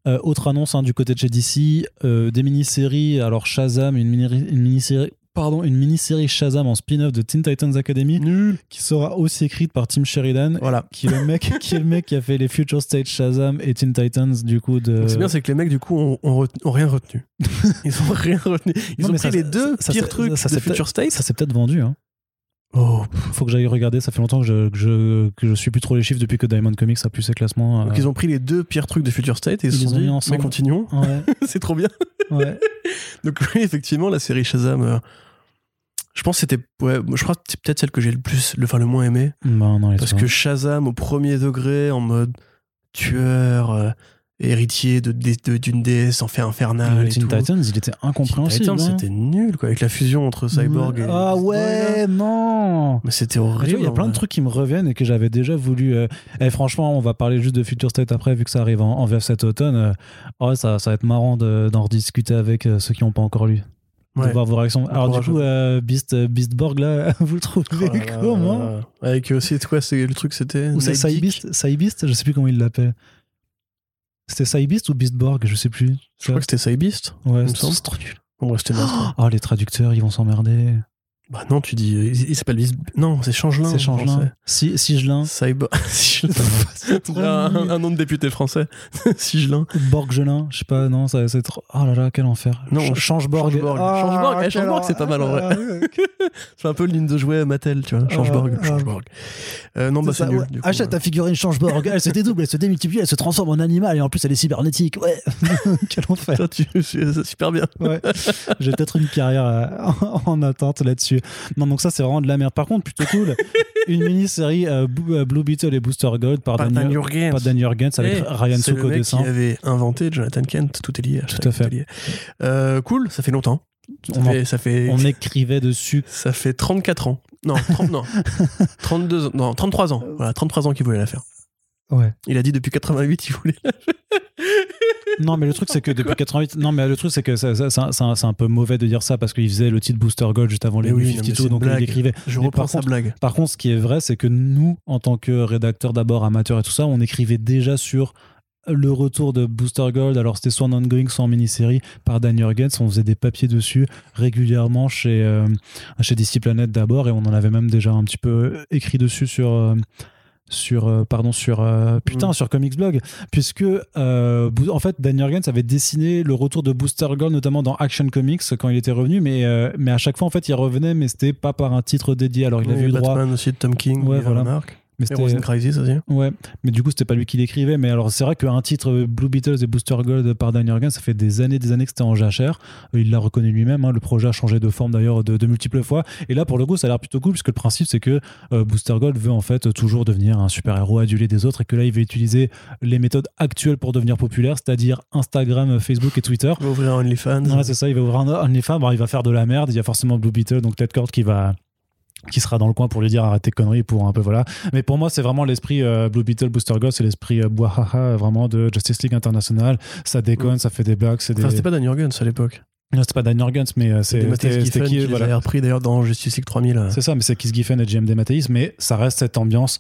Euh, autre annonce hein, du côté de chez DC, euh, des mini-séries. Alors Shazam, une mini-série. Pardon, une mini-série Shazam en spin-off de Teen Titans Academy Nul. qui sera aussi écrite par Tim Sheridan, Voilà. qui est le mec qui est le mec qui a fait les Future State Shazam et Teen Titans du coup de. C'est bien, c'est que les mecs, du coup, ont, ont ret- ont rien retenu. Ils ont rien retenu. Ils Non, ont pris ça- les deux ça- pires ça- trucs ça, de Future State. Ça s'est peut-être vendu. Hein. Oh, Faut que j'aille regarder. Ça fait longtemps que je, que je que je suis plus trop les chiffres depuis que Diamond Comics a plus ses classements. euh. Donc ils ont pris les deux pires trucs de Future State et ils Ils se sont ont dit, mais continuons, Ouais, c'est trop bien. ouais. Donc oui, effectivement, la série Shazam, euh, je pense que c'était, ouais, je crois que c'est peut-être celle que j'ai le plus, le, enfin le moins aimé, non, parce que Shazam au premier degré, en mode tueur, euh, héritier de, de- d'une déesse en fait infernale le et Teen. Titans, il était incompréhensible. Titans, hein. c'était nul quoi, avec la fusion entre Cyborg et Ah ouais, non. Mais c'était horrible. Il y a plein de trucs qui me reviennent et que j'avais déjà voulu. euh, Et franchement, on va parler juste de Future State après, vu que ça arrive en, en VF cet automne. euh, ouais, ça, ça va être marrant de- d'en rediscuter avec euh, ceux qui n'ont pas encore lu. De voir vos réactions. Alors, du coup, euh, Beast, euh, Beastborg, là, vous le trouvez Oh comment Avec aussi, quoi, c'est le truc, c'était. Ou c'est. Cybeast Cybeast Je sais plus comment il l'appelle. C'était Cybeast ou Beastborg Je sais plus. Je crois que c'était Cybeast. Ouais, c'est trop nul. Ouais, c'était. Oh, les traducteurs, ils vont s'emmerder. Bah non, tu dis. euh, Il, il s'appelle. Non, c'est Changelin. C'est Changelin. Si, Sigelin. Trop un, un nom de député français. Sigelin. Borgelin, je sais pas, non, ça, c'est trop. Oh là là, quel enfer. Non, Ch- Changeborg. Changeborg. Ah, Changeborg, eh, Changeborg, c'est pas mal, en vrai. enfer. C'est un peu ligne de jouet Mattel, tu vois. Changeborg. Ah, Changeborg. Euh, non, bah C'est nul. ouais. Achète ouais. ta figurine Changeborg, elle se dédouble, elle se démultiplie, elle se transforme en animal et en plus elle est cybernétique. Ouais, quel enfer. Putain, tu- c'est super bien. Ouais. J'ai peut-être une carrière euh, en attente là-dessus. Non, donc ça c'est vraiment de la merde. Par contre, plutôt cool, une mini-série euh, Blue euh, Blue Beetle et Booster Gold par, Par Daniel, Dan Jurgens. par Dan Jurgens avec Eh, Ryan Suko mec dessin. qui avait inventé Jonathan Kent. Tout est lié. Tout à fait. lié. Euh, cool, ça fait longtemps. Ça On, en- fait, ça fait, on écrivait dessus. ça fait 34 ans. Non, 30, non. 32 ans. Non, 33 ans. Voilà, 33 ans qu'il voulait la faire. Ouais. Il a dit depuis 88, il voulait la Non, mais le truc, c'est que depuis 88. Non, mais le truc, c'est que c'est un, peu mauvais de dire ça parce qu'il faisait le titre Booster Gold juste avant les oui, New non, mais 52, c'est une donc il écrivait. Je Mais reprends par sa contre- blague. Par contre, ce qui est vrai, c'est que nous, en tant que rédacteurs d'abord amateurs et tout ça, on écrivait déjà sur le retour de Booster Gold. Alors, c'était soit en ongoing, soit en mini-série par Dan Jurgens. On faisait des papiers dessus régulièrement chez, euh, chez DC Planet d'abord et on en avait même déjà un petit peu écrit dessus sur. euh, sur euh, pardon sur euh, putain Mm. sur Comics Blog puisque euh, en fait Dan Jurgens avait dessiné le retour de Booster Gold notamment dans Action Comics quand il était revenu mais mais à chaque fois en fait il revenait mais c'était pas par un titre dédié alors il avait eu le droit Batman aussi de Tom King, Ouais, Ivan voilà. Mark. Mais Crisis aussi. ouais mais du coup c'était pas lui qui l'écrivait mais alors c'est vrai qu'un titre euh, Blue Beetles et Booster Gold par Dan Jurgens ça fait des années des années que c'était en jachère Euh, il l'a reconnu lui-même hein. le projet a changé de forme d'ailleurs de, de multiples fois et là pour le coup ça a l'air plutôt cool puisque le principe c'est que euh, Booster Gold veut en fait toujours devenir un super héros adulé des autres et que là il va utiliser les méthodes actuelles pour devenir populaire c'est-à-dire Instagram Facebook et Twitter Il va ouvrir un OnlyFans. Ouais, c'est ça, il va ouvrir un OnlyFans, bon, il va faire de la merde, il y a forcément Blue Beetle, donc Ted Kord qui va qui sera dans le coin pour lui dire arrête tes conneries pour un peu voilà. Mais pour moi c'est vraiment l'esprit euh, Blue Beetle Booster Gold c'est l'esprit euh, vraiment de Justice League International. Ça déconne ça fait des blagues c'est des Enfin, c'était pas Dan Jurgens à l'époque. Non c'était pas Dan Jurgens mais euh, c'est Giffen qui les voilà repris d'ailleurs dans Justice League 3000. euh. c'est ça mais c'est Kiss Giffen et JMD Mathéis mais ça reste cette ambiance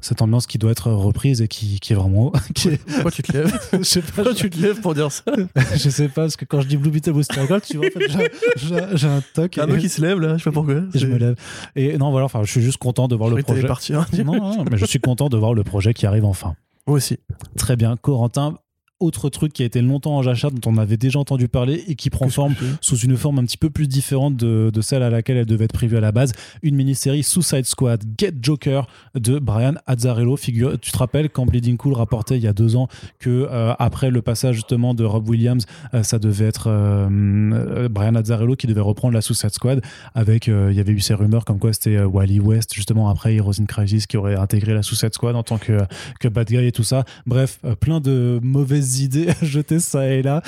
cette ambiance qui doit être reprise et qui, qui est vraiment qui est- Pourquoi tu te lèves je sais pas Pourquoi tu te lèves pour dire ça je sais pas parce que quand je dis Blue Beetle Booster Gold tu vois en fait j'ai- un toc un mec qui se lève là, je sais pas pourquoi. Je me lève. Et non, voilà, enfin, je suis juste content de voir le Je que projet. partir. Non, non, non, mais je suis content de voir le projet qui arrive enfin. Moi aussi. Très bien. Corentin, autre truc qui a été longtemps en jachère, dont on avait déjà entendu parler et qui prend forme sous une forme un petit peu plus différente de, de celle à laquelle elle devait être prévue à la base. Une mini-série Suicide Squad, Get Joker de Brian Azzarello. Figure, tu te rappelles quand Bleeding Cool rapportait il y a deux ans que euh, après le passage justement de Rob Williams, euh, ça devait être euh, Brian Azzarello qui devait reprendre la Suicide Squad. Avec, il y avait eu ces rumeurs comme quoi c'était Wally West justement après Heroes in Crisis qui aurait intégré la Suicide Squad en tant que que bad guy et tout ça. Bref, plein de mauvaises idées jetées ça et là.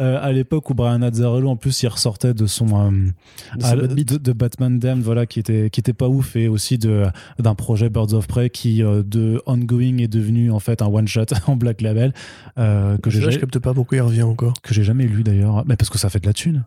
Euh, à l'époque où Brian Azzarello en plus il ressortait de son euh, De Batman Damned, voilà, qui était, qui était pas ouf, et aussi d'un projet Birds of Prey qui, euh, de ongoing, est devenu en fait un one-shot en Black Label, euh, que je jamais- capte pas pourquoi il revient encore. que j'ai jamais lu d'ailleurs, mais parce que ça fait de la thune.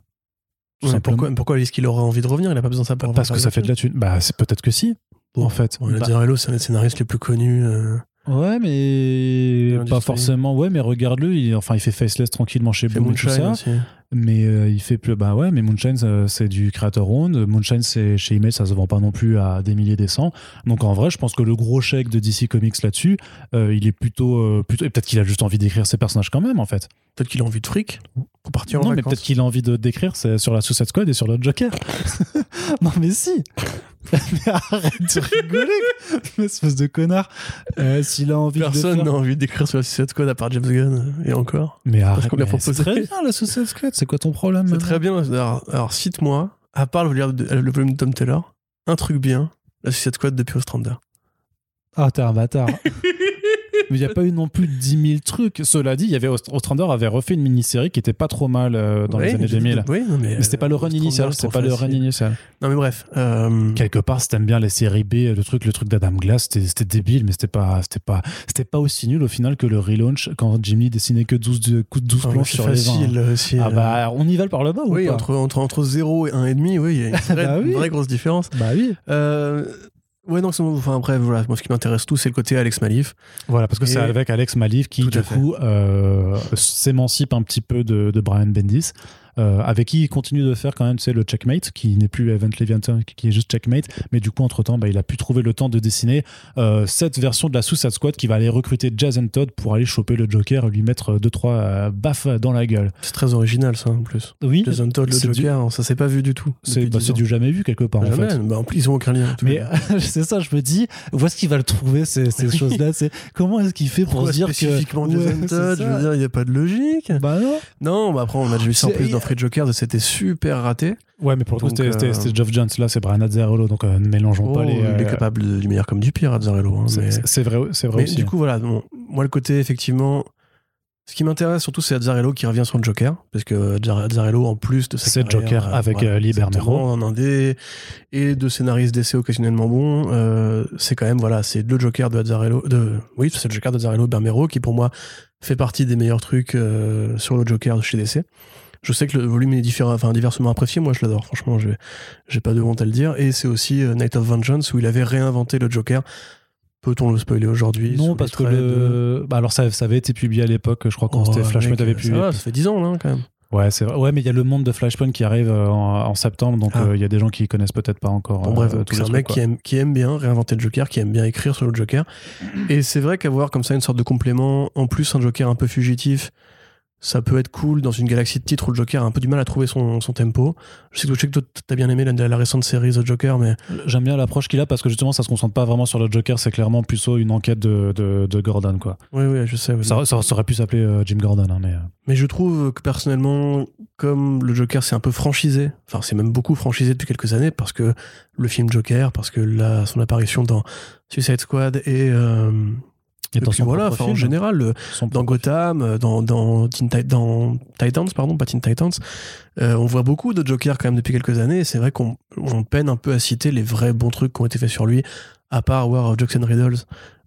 Ouais, pourquoi, pourquoi est-ce qu'il aurait envie de revenir? Il a pas besoin de ça pour Parce que ça fait de la thune. Bah, c'est peut-être que si, en fait. Bon, Bah, c'est un des scénaristes les plus connus. euh, ouais, mais pas forcément. Ouais, mais regarde-le, il, enfin, il fait Faceless tranquillement chez Boom et tout ça. aussi. Mais euh, il fait plus. Bah ouais, mais Moonshine, c'est du creator owned. Moonshine, c'est chez Image, ça se vend pas non plus à des milliers des cents. Donc en vrai, je pense que le gros chèque de DC Comics là-dessus, euh, il est plutôt. euh, plutôt et peut-être qu'il a juste envie d'écrire ses personnages quand même, en fait. Peut-être qu'il a envie de fric pour partir en non, mais vacances. peut-être qu'il a envie de d'écrire sur la Suicide Squad et sur le Joker. non, mais si. mais arrête de rigoler, espèce de connard. Euh, S'il a envie de Personne n'a envie d'écrire sur la Suicide Squad à part James Gunn. euh, Et encore. Mais arrête. C'est très bien la Suicide Squad. C'est quoi ton problème C'est maintenant très bien. Alors, alors, cite-moi, à part le volume, de, le volume de Tom Taylor, un truc bien, la Suicide Squad depuis Ostrander. Ah, t'es un bâtard. Mais il n'y a pas eu non plus 10 000 trucs. Cela dit, il y avait Ost- Ostrander avait refait une mini-série qui était pas trop mal euh, dans les années mais- 2000. Oui, non, mais, Mais c'était pas le run Ostrander, initial, c'était pas le run facile. initial. Non, mais bref. euh, Quelque part, si t'aimes bien les séries B, le truc, le truc d'Adam Glass, c'était débile, mais c'était pas, c'était pas, c'était pas aussi nul au final que le relaunch quand Jimmy dessinait que 12, de- 12 ah, planches sur les 20. facile. Ah euh. bah, on y va par le bas ou oui, pas? entre, entre, entre 0 et 1,5, oui, il y a une vraie, Bah oui. une vraie grosse différence. Bah oui. Euh, ouais, non, enfin, bref, voilà, moi, ce qui m'intéresse tout, c'est le côté Alex Malif. Voilà, parce que c'est avec Alex Malif qui, Tout du coup, euh, s'émancipe un petit peu de, de Brian Bendis, euh, avec qui il continue de faire quand même, sais, le Checkmate, qui n'est plus Event Leviathan, qui est juste Checkmate, mais du coup, entre-temps, bah, il a pu trouver le temps de dessiner euh, cette version de la Suicide Squad qui va aller recruter Jason Todd pour aller choper le Joker et lui mettre deux, trois euh, baffes dans la gueule. C'est très original, ça, en plus. Oui, Jason Todd, le c'est du- Joker, ça s'est pas vu du tout. c'est bah, 10 c'est ans. du jamais vu quelque part, en Jamais. fait. Bah, en plus, ils ont aucun lien. Mais c'est ça, je me dis, où est-ce qu'il va le trouver ces, ces choses-là c'est Comment est-ce qu'il fait pour Pourquoi se dire que spécifiquement Jason c'est Todd Je veux dire, il n'y a pas de logique. Bah non. Non, bah après, on a déjà vu ça en C'est- plus dans Free Joker, c'était super raté. Ouais, mais pour le coup, c'était euh, Geoff Jones. Là, c'est Brian Azzarello, donc euh, ne mélangeons Oh, pas les. Il est euh, capable de- du meilleur comme du pire, Azzarello. hein, c'est- vrai, c'est vrai du coup, voilà, bon, moi, le côté, effectivement. Ce qui m'intéresse surtout, c'est Azzarello qui revient sur le Joker. Parce que Azzar- Azzarello, en plus de sa C'est Joker avec, euh, Lee Bernero. en indé et de scénaristes d'essai occasionnellement bons, euh, c'est quand même, voilà, c'est le Joker de Azzarello. De, oui, c'est le Joker d'Azzarello Bernero qui, pour moi, fait partie des meilleurs trucs euh, sur le Joker de chez DC. Je sais que le volume est différent, enfin, diversement apprécié. Moi, je l'adore. Franchement, j'ai j'ai pas de honte à le dire. Et c'est aussi euh, Night of Vengeance où il avait réinventé le Joker. Peut-on le spoiler aujourd'hui Non, parce que de- le. Bah, alors, ça, ça avait été publié à l'époque, je crois, quand Oh, c'était Flashpoint avait ça publié. ça fait 10 ans, là, quand même. Ouais, c'est vrai. Ouais, mais il y a le monde de Flashpoint qui arrive euh, en, en septembre, donc Ah. euh, il y a des gens qui connaissent peut-être pas encore. Bon, bref, c'est un mec qui aime, qui aime bien réinventer le Joker, qui aime bien écrire sur le Joker. Et c'est vrai qu'avoir comme ça une sorte de complément, en plus un Joker un peu fugitif, ça peut être cool dans une galaxie de titres où le Joker a un peu du mal à trouver son, son tempo. Je sais que, je sais que toi, t'as bien aimé la, la récente série The Joker, mais. J'aime bien l'approche qu'il a parce que justement, ça se concentre pas vraiment sur le Joker, c'est clairement plutôt une enquête de, de, de Gordon, quoi. oui, oui, je sais. oui. Ça, ça- ça aurait pu s'appeler euh, Jim Gordon, hein, mais. euh, Mais je trouve que personnellement, comme le Joker c'est un peu franchisé, enfin c'est même beaucoup franchisé depuis quelques années, parce que le film Joker, parce que là, son apparition dans Suicide Squad et, euh, Et puis voilà, en film. général, dans Gotham, euh, dans, Titans, pardon, pas Teen Titans, euh, on voit beaucoup de Joker quand même depuis quelques années, c'est vrai qu'on on peine un peu à citer les vrais bons trucs qui ont été faits sur lui, à part War of Jokes and Riddles,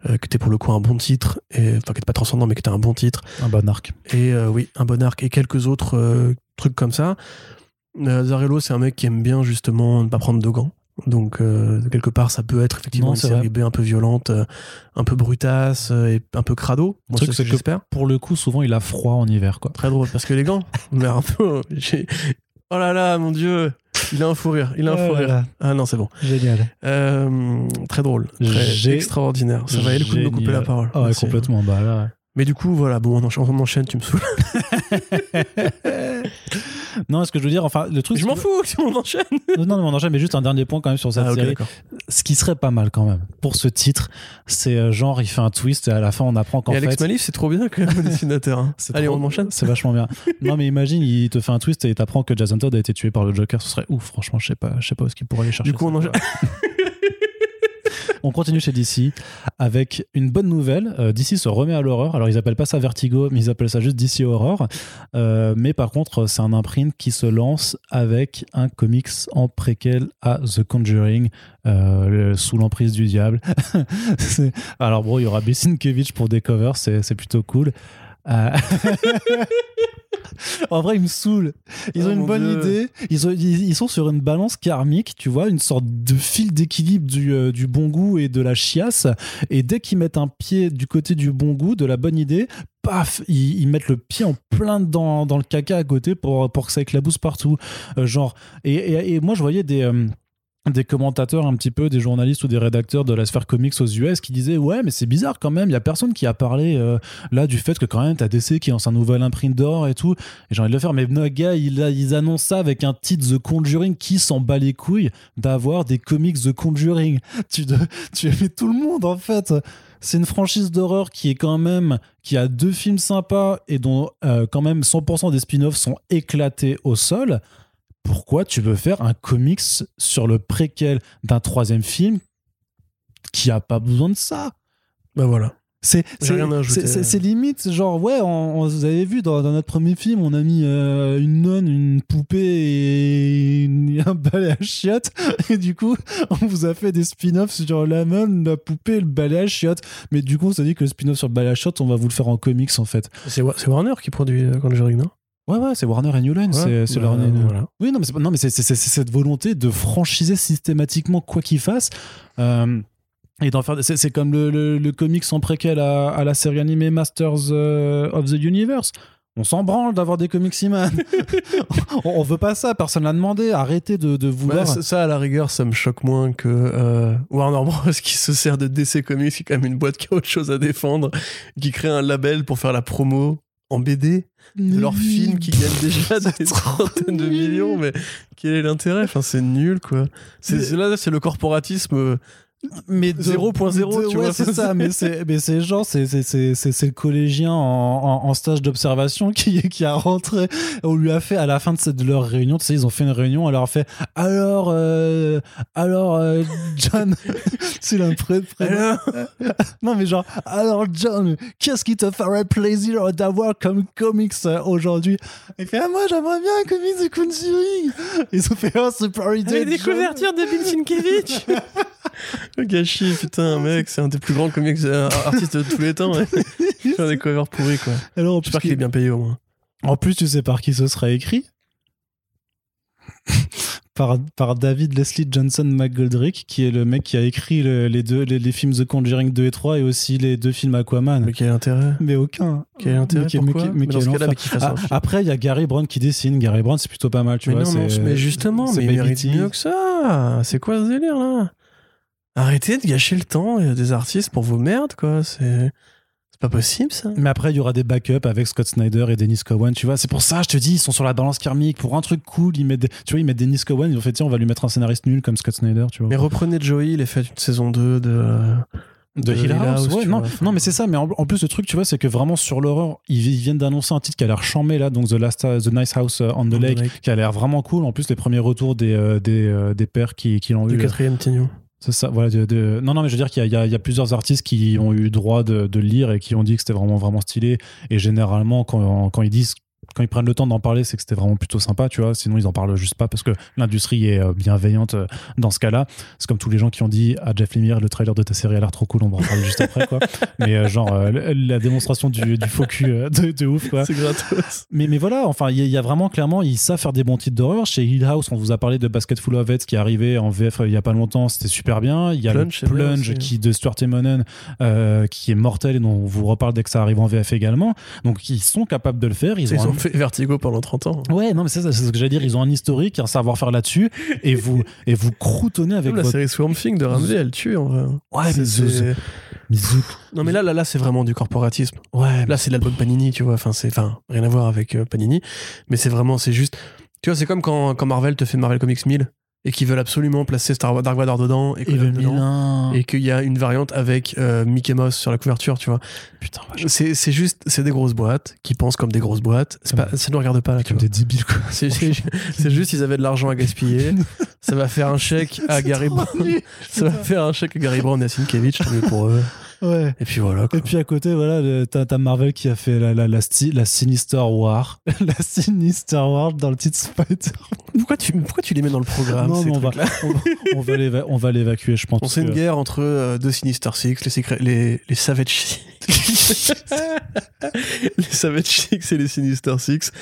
euh, qui était pour le coup un bon titre, et, enfin qui était pas transcendant, mais qui était un bon titre, Un bon arc. et euh, oui, un bon arc et quelques autres trucs comme ça. Zarello, c'est un mec qui aime bien justement ne pas prendre de gants. Donc, euh, quelque part, ça peut être effectivement Non, une série. B un peu violente, euh, un peu brutasse euh, et un peu crado. Moi, truc, c'est ce c'est que. Pour le coup, souvent, il a froid en hiver, quoi. Très drôle, parce que les gants, mais un peu. Oh là là, mon dieu, il a un fou rire, il a un fou rire. Ah non, c'est bon. Génial. Très drôle, très extraordinaire. Ça valait le coup de me couper la parole. Ah ouais, complètement. Bah là. Mais du coup, voilà, bon, on enchaîne, on enchaîne tu me saoules. non, ce que je veux dire, enfin, le truc. Je m'en fous, on enchaîne. Non, non, mais on enchaîne, mais juste un dernier point quand même sur cette Ah, ok, série. Ce qui serait pas mal quand même pour ce titre, c'est euh, genre il fait un twist et à la fin on apprend qu'en Et Alex fait. Malif, c'est trop bien comme dessinateur. hein. Allez, trop- on enchaîne. C'est vachement bien. non, mais imagine, il te fait un twist et t'apprends que Jason Todd a été tué par le Joker. Ce serait ouf, franchement, je sais pas, je sais pas où est-ce qu'il pourrait aller chercher. Du coup, ça, on enchaîne. On continue chez DC avec une bonne nouvelle. Euh, DC se remet à l'horreur. Alors, ils appellent pas ça Vertigo, mais ils appellent ça juste DC Horror. Euh, mais par contre, c'est un imprint qui se lance avec un comics en préquel à The Conjuring, euh, sous l'emprise du diable. Alors, bon, il y aura Besinkiewicz pour des covers, c'est plutôt cool. Euh, en vrai, ils me saoulent. Ils Oh ont une mon bonne Dieu. idée. Ils, ont- ils- ils sont sur une balance karmique, tu vois, une sorte de fil d'équilibre du, euh, du bon goût et de la chiasse. Et dès qu'ils mettent un pied du côté du bon goût, de la bonne idée, paf, ils, ils mettent le pied en plein dans, dans le caca à côté pour, pour que ça éclabousse partout. Euh, genre, et, et- et moi, je voyais des. Des commentateurs un petit peu, des journalistes ou des rédacteurs de la sphère comics aux US qui disaient ouais mais c'est bizarre quand même, il y a personne qui a parlé euh, là du fait que quand même t'as DC qui lance un nouvel imprint d'or et tout et j'ai envie de le faire mais no, gars il ils annoncent ça avec un titre The Conjuring qui s'en bat les couilles d'avoir des comics The Conjuring. Tu, de- tout le monde en fait. C'est une franchise d'horreur qui est quand même qui a deux films sympas et dont euh, quand même 100% des spin-offs sont éclatés au sol pourquoi tu veux faire un comics sur le préquel d'un troisième film qui a pas besoin de ça? Bah voilà. c'est J'ai c'est- limite genre ouais on, on- vous avez vu dans, dans notre premier film on a mis euh, une nonne une poupée et une- un balai à chiottes. Et du coup on vous a fait des spin-offs sur la nonne la poupée et le balai à chiottes. Mais du coup on s'est dit que le spin-off sur le balai à chiottes on va vous le faire en comics en fait. C'est Wa- c'est Warner qui produit euh, Conjuring, non? Ouais ouais c'est Warner et New Line c'est Ouais, c'est bah, voilà. oui, non, mais c'est non, mais cette volonté de franchiser systématiquement quoi qu'il fasse. Euh, et d'en faire. C'est comme le, le, le comics en préquel à, à la série animée Masters euh, of the Universe. On s'en branle d'avoir des comics He-Man. on, veut pas ça, personne l'a demandé. Arrêtez de, de vouloir. ça, ça, à la rigueur, ça me choque moins que euh, Warner Bros. qui se sert de DC Comics, qui est quand même une boîte qui a autre chose à défendre, qui crée un label pour faire la promo en BD de leur film qui gagne déjà des trop centaines de millions, mais quel est l'intérêt? Enfin, c'est nul, quoi. C'est là, c'est le corporatisme. Mais de- 0.0, de- tu ouais, vois. c'est ça mais c'est mais c'est genre c'est c'est le collégien en, en, en stage d'observation qui qui a rentré. On lui a fait à la fin de, cette, de leur réunion tu sais ils ont fait une réunion on leur a fait alors euh, alors euh, John c'est un non mais genre alors John qu'est-ce qui te ferait plaisir d'avoir comme comics euh, aujourd'hui? Il fait ah moi j'aimerais bien un comics de Conjuring ils ont fait oh c'est par idée Avec des couvertures de Bill Sienkiewicz Le gâchis, putain, mec, c'est un des plus grands comics euh, artistes de tous les temps. Ouais. Faire des covers pourris, quoi. alors J'espère qu'il est bien payé au moins. En plus, tu sais par qui ce sera écrit par, par David Leslie Johnson McGoldrick, qui est le mec qui a écrit le- les deux les, les films The Conjuring 2 et 3 et aussi les deux films Aquaman. Mais quel intérêt Mais aucun. Quel intérêt Mais Pourquoi mais Mais quel Ah, après, il y a Gary Brown qui dessine. Gary Brown, c'est plutôt pas mal, tu mais vois. non, mais justement, mais il mérite mieux que ça. C'est quoi ce délire là? Arrêtez de gâcher le temps euh, des artistes pour vos merdes, quoi. C'est pas possible ça. Mais après, il y aura des backups avec Scott Snyder et Dennis Cowan, tu vois. C'est pour ça, je te dis, ils sont sur la balance karmique. Pour un truc cool, ils mettent, des- tu vois, ils mettent Dennis Cowan, ils ont fait, tiens, on va lui mettre un scénariste nul comme Scott Snyder, tu vois. Mais reprenez Joey, il a fait une saison 2 de. De Hill Hill House, House, ouais, non, vois, non, mais c'est ça. Mais en, en plus, le truc, tu vois, c'est que vraiment sur l'horreur, ils, ils viennent d'annoncer un titre qui a l'air chambé là, donc The Last, The Nice House on the On the Lake, qui a l'air vraiment cool. En plus, les premiers retours des euh, des, euh, des pères qui, qui l'ont Du vu. quatrième Tignon. C'est ça, voilà. Non, non, mais je veux dire qu'il y, a- plusieurs artistes qui ont eu droit de, lire et qui ont dit que c'était vraiment, vraiment stylé. Et généralement, quand ils disent, quand ils prennent le temps d'en parler, c'est que c'était vraiment plutôt sympa, tu vois. Sinon, ils en parlent juste pas parce que l'industrie est euh, bienveillante euh, dans ce cas-là. C'est comme tous les gens qui ont dit à Jeff Lemire, le trailer de ta série a l'air trop cool, on va en parler juste après, quoi. Mais euh, genre, la démonstration du, du faux cul de, de ouf, quoi. C'est gratos. Mais, mais voilà, enfin, il y, a- il y a vraiment clairement, ils savent faire des bons titres d'horreur. Chez Hill House, on vous a parlé de Basket Full of Heads qui est arrivé en VF il y a pas longtemps, c'était super bien. Il y a Plunge, le Plunge qui de Stuart Emonen euh, qui est mortel et dont on vous reparle dès que ça arrive en VF également. Donc ils sont capables de le faire. Ils Ils ont, fait Vertigo pendant 30 ans. Ouais, non, mais c'est ça, c'est ce que j'allais dire. Ils ont un historique, un savoir-faire là-dessus, et vous et vous croutonnez avec la votre. série Swamp Thing de Ramsey, elle tue en vrai. Ouais, mais C'est-. Non mais là, là, là, c'est vraiment du corporatisme. Ouais, Là, c'est l'album Panini, tu vois. Enfin, c'est, enfin, rien à voir avec euh, Panini, mais c'est vraiment, c'est juste. Tu vois, c'est comme quand, quand Marvel te fait Marvel Comics 1000 et qu'ils veulent absolument placer Star Wars, Dark Vador dedans et, et Conan le dedans, Milan. et qu'il y a une variante avec euh, Mickey Mouse sur la couverture, tu vois. Putain, C'est, c'est juste, c'est des grosses boîtes qui pensent comme des grosses boîtes. Pas, ça ne regarde pas là, tu comme vois. des débiles, quoi. C'est, juste, ils avaient de l'argent à gaspiller. ça va faire un chèque à Gary Brown. Ça va faire un chèque à Gary Brown et à Sienkiewicz, pour eux. Ouais. Et puis voilà. Quoi. Et puis à côté, voilà, t'as Marvel qui a fait la, la, la, la Sinister War. la Sinister War dans le titre Spider. Pourquoi tu, pourquoi tu les mets dans le programme non, ces on va, on, on va l'évacuer, je pense. On sait une guerre entre euh, deux Sinister Six, les, secrets, les, les Savage Six. les Savage Six et les Sinister Six.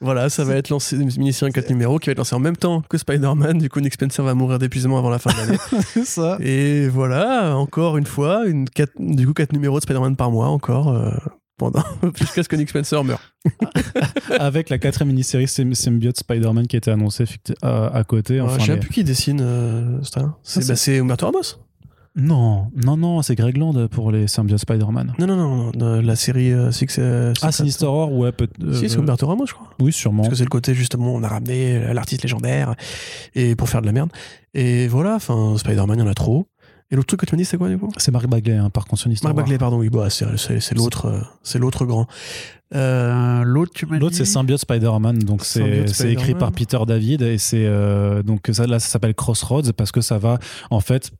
Voilà, ça va être lancé, une mini-série en 4 numéros qui va être lancée en même temps que Spider-Man. Du coup, Nick Spencer va mourir d'épuisement avant la fin de l'année. C'est ça. et voilà, encore une fois, une quatre- du coup, 4 numéros de Spider-Man par mois encore. euh, pendant jusqu'à ce que Nick Spencer meure. Avec la quatrième mini-série Sym- Symbiote Spider-Man qui a été annoncée effecti- à, à côté. Ouais, Enfin, je sais les- plus qui dessine euh, ça. C'est c'est- bah, c'est Umberto Ramos. Non, non, non, c'est Greg Land pour les Symbiote Spider-Man. Non, non, non, la série euh, Six. euh, Ah, Six- Sinister War, ouais, peut Si, c'est euh, Umberto Ramos, je crois. Oui, sûrement. Parce que c'est le côté justement, on a ramené euh, l'artiste légendaire et pour faire de la merde. Et voilà, enfin, Spider-Man, il y en a trop. Et l'autre truc que tu m'as dit, c'est quoi du coup? C'est Mark Bagley, hein, par contre, Sinister Mark War. Bagley, pardon, oui, bah, c'est, l'autre, euh, c'est l'autre grand. Euh, l'autre, tu m'as L'autre, c'est Symbiote Spider-Man, donc c'est écrit par Peter David et c'est euh, donc ça là ça s'appelle Crossroads parce que ça va en fait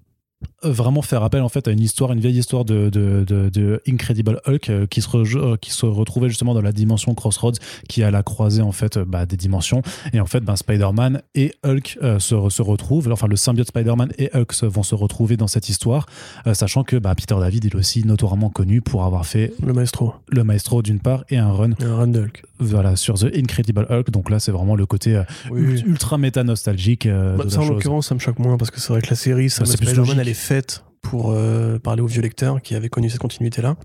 euh, vraiment faire appel en fait à une histoire, une vieille histoire de, de, de, de Incredible Hulk euh, qui se, re- euh, qui se retrouvait justement dans la dimension Crossroads qui à la croisée en fait euh, bah, des dimensions et en fait ben, Spider-Man et Hulk euh, se, se retrouvent, enfin le symbiote Spider-Man et Hulk vont se retrouver dans cette histoire euh, sachant que bah, Peter David il est aussi notoirement connu pour avoir fait Le maestro. le Maestro d'une part et un run Un run de Hulk. voilà, sur The Incredible Hulk. Donc là, c'est vraiment le côté Oui. ultra méta nostalgique Bah, ça, en l'occurrence, ça me choque moins parce que c'est vrai que la série, ça Bah, Spider-Man, elle est faite pour euh, parler aux vieux lecteurs qui avaient connu cette continuité-là.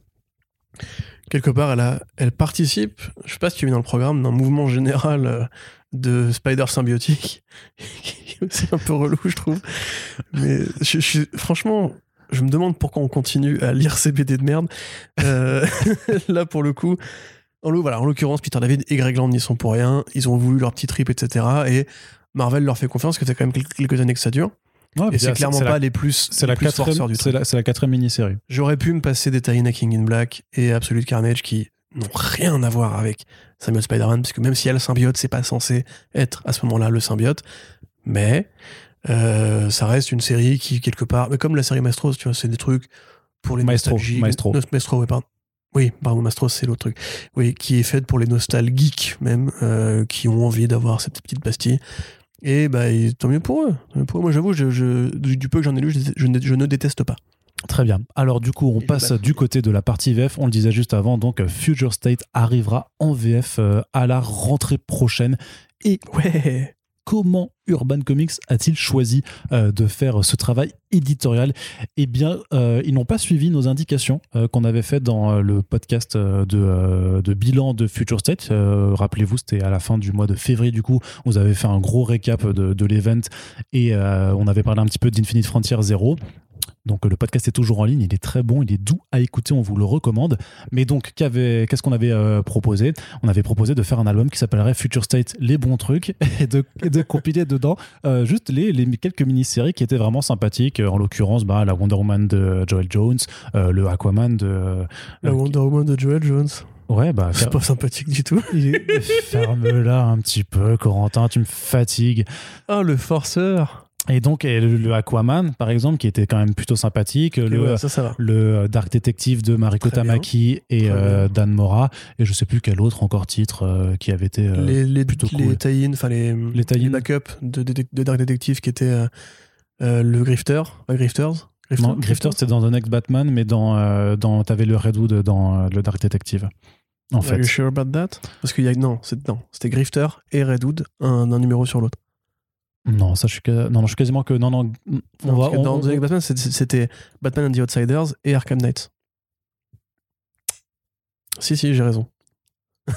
Quelque part, elle, elle participe, je sais pas si tu es dans le programme, d'un mouvement général euh, de Spider symbiotique, qui est aussi un peu relou, je trouve. Mais je, je- franchement, je me demande pourquoi on continue à lire ces BD de merde. Euh, là, pour le coup, en, en l'occurrence, Peter David et Greg Land n'y sont pour rien. Ils ont voulu leur petit trip, etc. Et Marvel leur fait confiance, que c'est quand même quelques années que ça dure. Ouais, Et c'est clairement pas la, les plus, c'est la la, la quatrième mini-série. J'aurais pu me passer des tie King in Black et Absolute Carnage qui n'ont rien à voir avec Samuel Spider-Man, parce que même s'il y a le symbiote, c'est pas censé être à ce moment-là le symbiote. Mais euh, ça reste une série qui, quelque part, mais comme la série Maestro, tu vois, c'est des trucs pour les Maestro. Maestro. No- Maestro, oui, pardon. Oui, pardon, Maestro, c'est l'autre truc. Oui, qui est faite pour les nostalgiques même, euh, qui ont envie d'avoir cette petite pastille. Et bah, et tant mieux pour eux. Tant mieux pour eux. Moi, j'avoue, je, je- du, du peu que j'en ai lu, je, je ne- je ne déteste pas. Très bien. Alors du coup, on Et passe du côté de la partie VF. On le disait juste avant, donc euh, Future State arrivera en VF euh, à la rentrée prochaine. Ouais. Comment Urban Comics a-t-il choisi euh, de faire ce travail éditorial? Eh bien, euh, ils n'ont pas suivi nos indications euh, qu'on avait faites dans le podcast de, bilan de Future State. Rappelez-vous, c'était à la fin du mois de février, du coup, vous avez fait un gros récap de, de l'event et on avait parlé un petit peu d'Infinite Frontier Zero. Donc le podcast est toujours en ligne, il est très bon, il est doux à écouter, on vous le recommande. Mais donc qu'est-ce qu'on avait euh, proposé? On avait proposé de faire un album qui s'appellerait Future State, les bons trucs, et de, de compiler dedans euh, juste les, les, quelques mini-séries qui étaient vraiment sympathiques. En l'occurrence, bah, la Wonder Woman de Joel Jones, euh, le Aquaman de... la Wonder Woman de Joel Jones Ouais, bah. C'est pas sympathique du tout. Ferme-la un petit peu, Corentin, tu me fatigues. Oh, le forceur et donc le, Aquaman, par exemple, qui était quand même plutôt sympathique, le, le Dark Detective de Mariko Tamaki et euh, Dan Mora, et je sais plus quel autre encore titre euh, qui avait été euh, les, les, plutôt les tie enfin les, les, les backups de, de, Dark Detective qui était le Grifter, Grifters. Grifters, non, Grifters c'était dans The Next Batman, mais dans, dans t'avais le Redwood dans le Dark Detective. En fait. Are you sure about that? Parce qu'il y a non, c'était Grifter et Redwood, un, un numéro sur l'autre. Non, ça, je suis, non, non, je suis quasiment que. Non, non. On va, dans The Batman, c'était Batman and the Outsiders et Arkham Knight. Si, si, j'ai raison.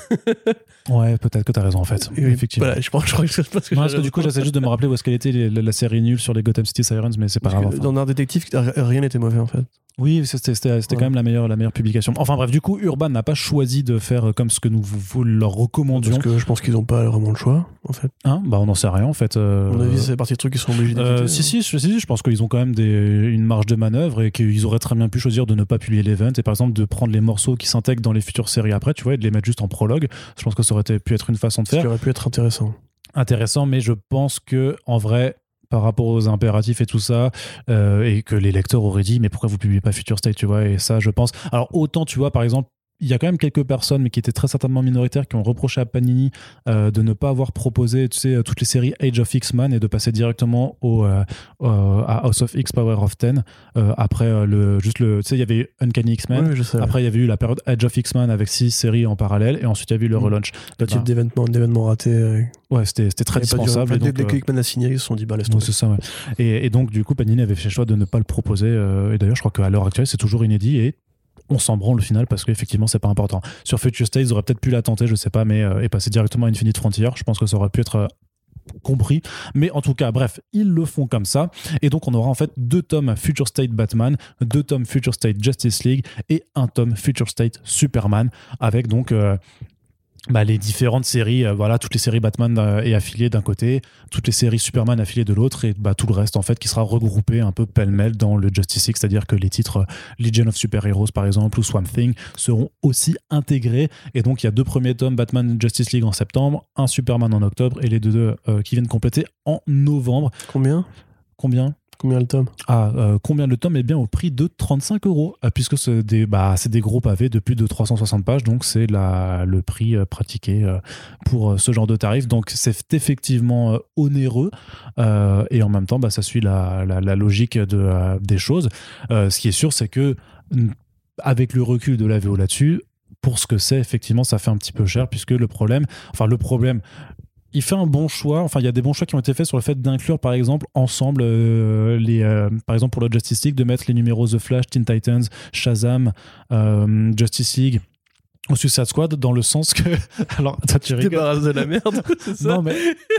ouais, peut-être que t'as raison en fait. Effectivement. Voilà, je, crois, je crois que parce que, parce que du coup, j'essaie juste de me rappeler où est-ce qu'elle était la, série nulle sur les Gotham City Sirens, mais c'est pas grave. Dans Art Detective, rien n'était mauvais en fait. Oui, c'était quand même la meilleure, la meilleure publication. Enfin bref, du coup, Urban n'a pas choisi de faire comme ce que nous vous, leur recommandions. Parce que je pense qu'ils n'ont pas vraiment le choix, en fait. Hein? Bah on n'en sait rien, en fait. Euh... À mon avis, c'est partie de trucs qui sont obligés euh, si, si, si, si, je pense qu'ils ont quand même des, une marge de manœuvre et qu'ils auraient très bien pu choisir de ne pas publier l'event et par exemple de prendre les morceaux qui s'intègrent dans les futures séries après, tu vois, et de les mettre juste en prologue. Je pense que ça aurait pu être une façon de faire. Ça aurait pu être intéressant intéressant, mais je pense que en vrai, par rapport aux impératifs et tout ça, euh, et que les lecteurs auraient dit, mais pourquoi vous publiez pas Future State, tu vois, et ça, je pense. Alors, autant, tu vois, par exemple, il y a quand même quelques personnes, mais qui étaient très certainement minoritaires, qui ont reproché à Panini euh, de ne pas avoir proposé, tu sais, toutes les séries Age of X-Man et de passer directement au, euh, à House of X Power of Ten. après, le, juste le, tu sais, il y avait Uncanny X-Men. après, il y avait eu la période Age of X-Man avec six séries en parallèle, et ensuite il y a eu le mm. relaunch. Le type bah. d'événement raté. Ouais, c'était très dispensable. dès, que Hickman a signé, ils se sont dit, bah laisse c'est ça, ouais. et, et, donc, du coup, Panini avait fait le choix de ne pas le proposer. et d'ailleurs, je crois qu'à l'heure actuelle, c'est toujours inédit. Et on s'en branle au final parce qu'effectivement c'est pas important. Sur Future State, ils auraient peut-être pu la tenter, je sais pas, mais euh, et passer directement à Infinite Frontier, je pense que ça aurait pu être euh, compris. Mais en tout cas, bref, ils le font comme ça. Et donc, on aura en fait deux tomes Future State Batman, deux tomes Future State Justice League et un tome Future State Superman, avec donc euh, bah, les différentes séries, euh, voilà, toutes les séries Batman euh, est affiliées d'un côté, toutes les séries Superman affiliées de l'autre, et bah, tout le reste en fait qui sera regroupé un peu pêle-mêle dans le Justice League, c'est-à-dire que les titres euh, Legion of Super Heroes par exemple ou Swamp Thing seront aussi intégrés. Et donc il y a deux premiers tomes Batman Justice League en septembre, un Superman en octobre et les deux, qui viennent compléter en novembre. Combien? Combien? Combien le tome ah, euh, Combien le tome? Eh bien, au prix de 35 euros, euh, puisque c'est des, bah, des gros pavés de plus de 360 pages, donc c'est le prix euh, pratiqué pour ce genre de tarif. Donc, c'est effectivement onéreux, et en même temps, bah, ça suit la, la, logique de, des choses. ce qui est sûr, c'est que avec le recul de la VO là-dessus, pour ce que c'est, effectivement, ça fait un petit peu cher, puisque le problème, enfin, le problème, il fait un bon choix. Enfin, il y a des bons choix qui ont été faits sur le fait d'inclure, par exemple, ensemble, euh, les, euh, par exemple, pour le Justice League, de mettre les numéros The Flash, Teen Titans, Shazam, euh, Justice League au Suicide Squad dans le sens que alors toi tu rigoles. De la merde c'est ça non mais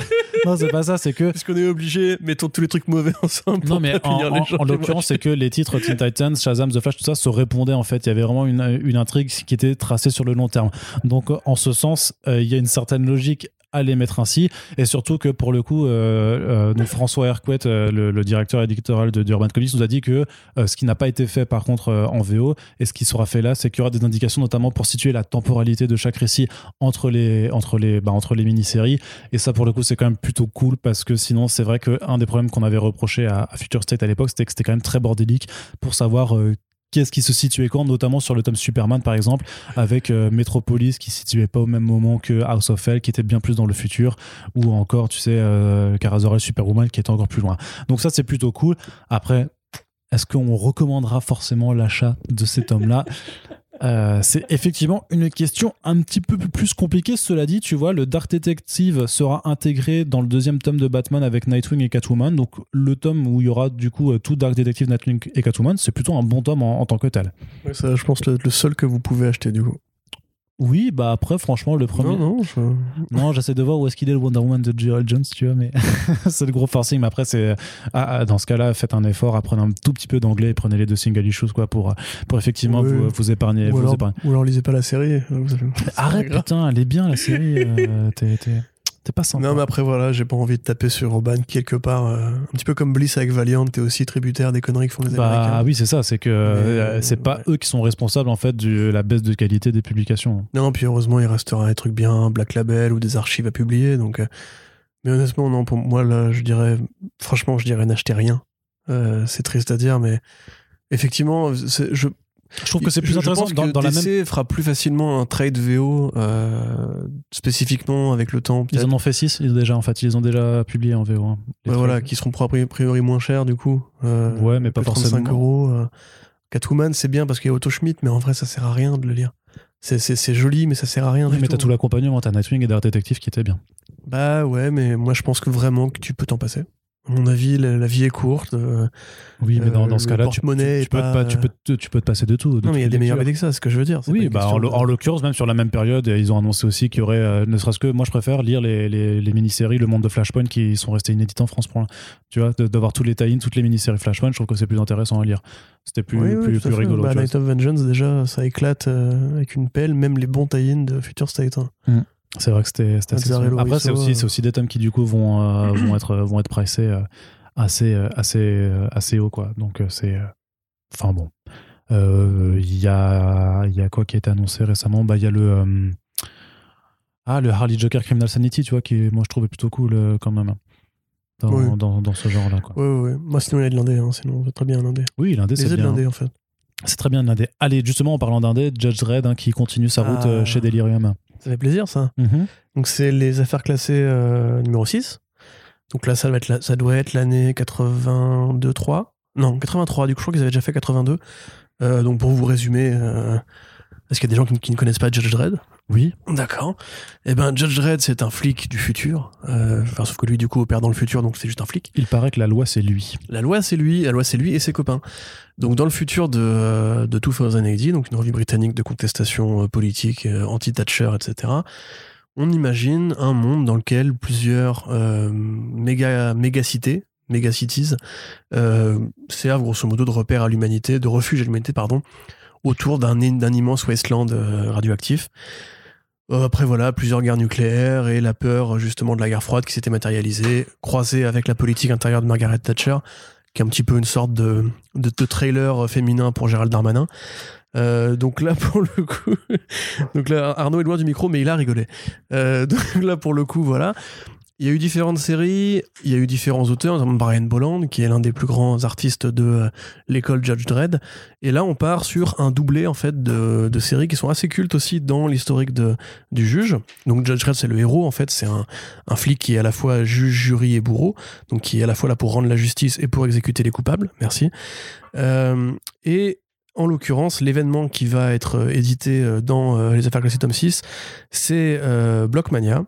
non c'est pas ça c'est que parce qu'on est obligé mettons tous les trucs mauvais ensemble non mais en, en, l'occurrence c'est que les titres Teen Titans Shazam The Flash tout ça se répondaient en fait. Il y avait vraiment une, une intrigue qui était tracée sur le long terme. Donc en ce sens il y a une certaine logique à les mettre ainsi. Et surtout que pour le coup, euh, euh François Hercouet, euh, le, directeur éditorial de Urban Comics, nous a dit que ce qui n'a pas été fait par contre en VO et ce qui sera fait là, c'est qu'il y aura des indications notamment pour situer la temporalité de chaque récit entre les, entre les, bah, entre les mini-séries. Et ça, pour le coup, c'est quand même plutôt cool parce que sinon, c'est vrai qu'un des problèmes qu'on avait reproché à Future State à l'époque, c'était que c'était quand même très bordélique pour savoir qu'est-ce qui se situait quand, notamment sur le tome Superman par exemple, avec euh, Metropolis qui se situait pas au même moment que House of Hell qui était bien plus dans le futur, ou encore, tu sais, euh, Superwoman qui était encore plus loin. Donc ça c'est plutôt cool. Après, est-ce qu'on recommandera forcément l'achat de ces tomes-là Euh, c'est effectivement une question un petit peu plus compliquée. Cela dit, tu vois, le Dark Detective sera intégré dans le deuxième tome de Batman avec Nightwing et Catwoman. Donc, le tome où il y aura du coup euh, tout Dark Detective, Nightwing et Catwoman, c'est plutôt un bon tome en, tant que tel. Je pense, le seul que vous pouvez acheter du coup. Oui, bah après, franchement, le premier. Non, non, non j'essaie de voir où est-ce qu'il est le Wonder Woman de Gerald Jones, tu vois, mais c'est le gros forcing. Mais après, c'est. Ah, ah, dans ce cas-là, faites un effort, apprenez un tout petit peu d'anglais et prenez les deux single issues, quoi, pour, pour effectivement vous, vous, épargner. Ou, vous alors, épargner. ou alors lisez pas la série. Arrête, putain, elle est bien, la série. Euh, t'es T'es pas sympa. Non, mais après, voilà, j'ai pas envie de taper sur Urban quelque part. Euh, un petit peu comme Bliss avec Valiant, t'es aussi tributaire des conneries que font les bah, Américains. Ah oui, c'est ça, c'est que euh, c'est pas eux qui sont responsables en fait de la baisse de qualité des publications. Non, puis heureusement, il restera des trucs bien, Black Label ou des archives à publier. Donc, euh, Mais honnêtement, non, pour moi, là, je dirais, franchement, je dirais n'achetez rien. c'est triste à dire, mais effectivement, je, je trouve que c'est plus intéressant je dans, que dans DC la même. fera plus facilement un trade VO euh, spécifiquement avec le temps. Ils en ont fait 6 déjà en fait, ils ont déjà publié en VO. Hein, voilà, qui seront a priori moins chers du coup. Euh, ouais, mais pas forcément. euros. Euh. Catwoman, c'est bien parce qu'il y a Otto Schmidt, mais en vrai, ça sert à rien de le lire. C'est joli, mais ça sert à rien. Oui, mais t'as tout l'accompagnement, t'as Nightwing et Dark Detective qui était bien. Bah ouais, mais moi je pense que vraiment que tu peux t'en passer. À mon avis, la, vie est courte. Euh, oui, mais dans, dans ce cas-là, tu, tu, tu, peux pas... tu, peux te, tu peux te passer de tout. De non, mais il y a des meilleurs BD que ça, c'est ce que je veux dire. Oui, bah, en, en l'occurrence, même sur la même période, ils ont annoncé aussi qu'il y aurait, euh, ne serait-ce que, moi je préfère lire les, les, les mini-séries Le Monde de Flashpoint qui sont restées inédites en France. Pour, tu vois, d'avoir tous les tie toutes les mini-séries Flashpoint, je trouve que c'est plus intéressant à lire. C'était plus, oui, plus, oui, plus rigolo. Bah, Night of Vengeance, déjà, ça éclate euh, avec une pelle, même les bons tie de Future State. Hein. Mm. C'est vrai que c'était assez. Après, c'est aussi, aussi des tomes qui, du coup, vont, euh, vont, être, vont être pricés assez, euh, assez, euh, assez haut, quoi. Donc, c'est. Enfin, bon. Il y, a, y a quoi qui a été annoncé récemment? Bah, il y a le. Ah, le Harley Joker Criminal Sanity, tu vois, qui, moi, je trouvais plutôt cool quand même. Hein, dans, dans, dans, ce genre-là. Quoi. Ouais, ouais, Moi, sinon, il y a de l'indé, hein, sinon, très bien l'indé. Oui, l'indé, c'est bien. l'indé, en fait. C'est très bien l'indé. Allez, justement, en parlant d'indé, Judge Dredd hein, qui continue sa route Ah. chez Delirium. Ça fait plaisir, ça. Mhm. Donc, c'est les affaires classées numéro 6. Donc là, ça, va être la- ça doit être l'année 82-3. Non, 83, du coup, je crois qu'ils avaient déjà fait 82. Euh, donc pour vous résumer, euh, est-ce qu'il y a des gens qui, qui ne connaissent pas Judge Dredd? Oui. D'accord. Eh ben, Judge Dredd, c'est un flic du futur. Euh, Enfin, sauf que lui, du coup, opère dans le futur, donc c'est juste un flic. Il paraît que la loi, c'est lui. La loi, c'est lui. La loi, c'est lui et ses copains. Donc, dans le futur de, de 2080, donc une revue britannique de contestation euh, politique, euh, anti-Thatcher, etc., on imagine un monde dans lequel plusieurs euh, méga, méga-cités, méga-cities, euh, servent grosso modo de repère à l'humanité, de refuge à l'humanité, pardon, autour d'un immense wasteland euh, radioactif. Euh, après voilà, plusieurs guerres nucléaires et la peur justement de la guerre froide qui s'était matérialisée, croisée avec la politique intérieure de Margaret Thatcher, qui est un petit peu une sorte de, de, trailer féminin pour Gérald Darmanin. Euh, donc là pour le coup, donc là Arnaud est loin du micro mais il a rigolé. Euh, donc là pour le coup voilà, il y a eu différentes séries, il y a eu différents auteurs, notamment Brian Bolland qui est l'un des plus grands artistes de euh, l'école Judge Dredd. Et là on part sur un doublé en fait de, séries qui sont assez cultes aussi dans l'historique du juge. Donc Judge Dredd c'est le héros en fait, c'est un, flic qui est à la fois juge, jury et bourreau, donc qui est à la fois là pour rendre la justice et pour exécuter les coupables. Merci. Euh, et en l'occurrence, l'événement qui va être euh, édité dans les affaires classées tome 6, c'est Blockmania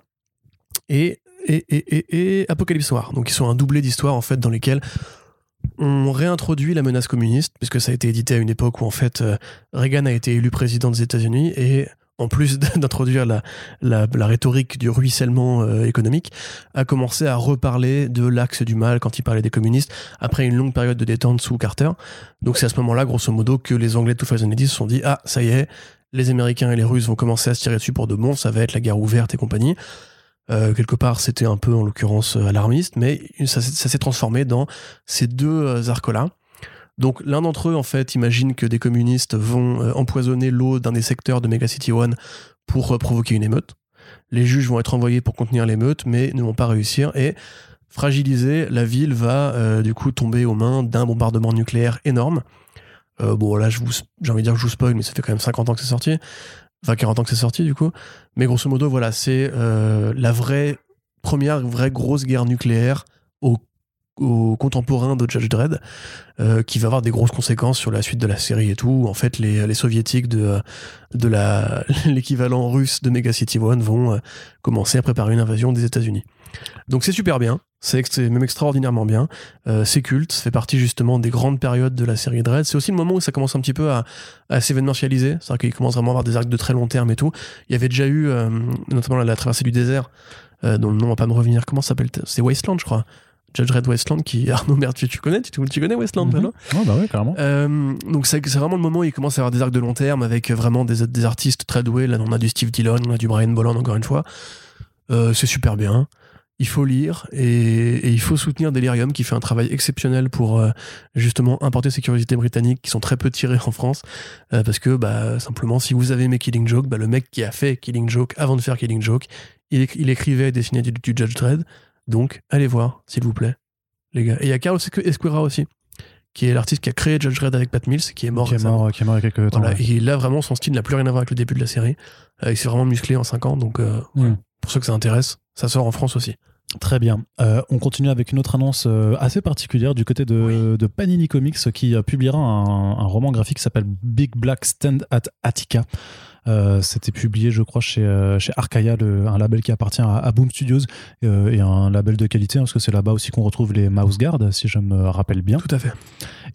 et, et, et, et, et Apocalypse Noir. Donc, ils sont un doublé d'histoires, en fait, dans lesquelles on réintroduit la menace communiste, puisque ça a été édité à une époque où, en fait, euh, Reagan a été élu président des États-Unis et en plus d'introduire la, la, rhétorique du ruissellement euh, économique, a commencé à reparler de l'axe du mal quand il parlait des communistes, après une longue période de détente sous Carter. Donc c'est à ce moment-là, grosso modo, que les Anglais de 2010 se sont dit Ah, ça y est, les Américains et les Russes vont commencer à se tirer dessus pour de bon, ça va être la guerre ouverte et compagnie. Euh, quelque part, c'était un peu, en l'occurrence, euh, alarmiste, mais ça, s'est- transformé dans ces deux euh, arcs-là. Donc l'un d'entre eux, en fait, imagine que des communistes vont euh, empoisonner l'eau d'un des secteurs de Megacity One pour provoquer une émeute. Les juges vont être envoyés pour contenir l'émeute, mais ne vont pas réussir. Et fragilisée, la ville va du coup tomber aux mains d'un bombardement nucléaire énorme. Euh, bon, là, j'ai envie de dire que je vous spoil, mais ça fait quand même 50 ans que c'est sorti. Enfin, 40 ans que c'est sorti, du coup. Mais grosso modo, voilà, c'est euh, la vraie première vraie grosse guerre nucléaire au aux contemporains de Judge Dredd, euh, qui va avoir des grosses conséquences sur la suite de la série et tout. En fait, les, soviétiques de, de l'équivalent russe de Mega City One vont euh, commencer à préparer une invasion des États-Unis. Donc c'est super bien, c'est même extraordinairement bien. Euh, c'est culte, ça fait partie justement des grandes périodes de la série Dread. C'est aussi le moment où ça commence un petit peu à, à s'événementialiser, c'est-à-dire qu'il commence vraiment à avoir des arcs de très long terme et tout. Il y avait déjà eu euh, notamment la, la traversée du désert, euh, dont le nom va pas me revenir. Comment ça s'appelle? C'est Wasteland, je crois. Judge Red Wasteland, qui Arnaud Merde, tu, tu connais? Tu, tu connais Wasteland, toi, Mhm. non Ouais, bah ouais, carrément. euh, donc c'est c'est vraiment le moment où il commence à avoir des arcs de long terme avec vraiment des, des artistes très doués. Là, on a du Steve Dillon, on a du Brian Bolland encore une fois. Euh, c'est super bien. Il faut lire et, et il faut soutenir Delirium qui fait un travail exceptionnel pour euh, justement importer ces curiosités britanniques qui sont très peu tirées en France. Euh, parce que bah, simplement, si vous avez aimé Killing Joke, bah, le mec qui a fait Killing Joke avant de faire Killing Joke, il, éc- il écrivait et dessinait du, du Judge Dredd. Donc allez voir, s'il vous plaît, les gars. Et il y a Carlos Esquera aussi, qui est l'artiste qui a créé Judge Dredd avec Pat Mills, qui est mort qui est récemment. mort, qui est mort il y a quelques temps. Voilà, ouais. et là, vraiment, son style n'a plus rien à voir avec le début de la série. Euh, il s'est vraiment musclé en 5 ans, donc euh, Mm. Pour ceux que ça intéresse, ça sort en France aussi. Très bien. Euh, on continue avec une autre annonce euh, assez particulière du côté de, de Panini Comics qui euh, publiera un, un roman graphique qui s'appelle Big Black Stand at Attica. Euh, C'était publié, je crois, chez, euh, chez Arcaia, le- un label qui appartient à, à Boom Studios euh, et un label de qualité, hein, parce que c'est là-bas aussi qu'on retrouve les Mouse Guard, si je me rappelle bien. Tout à fait.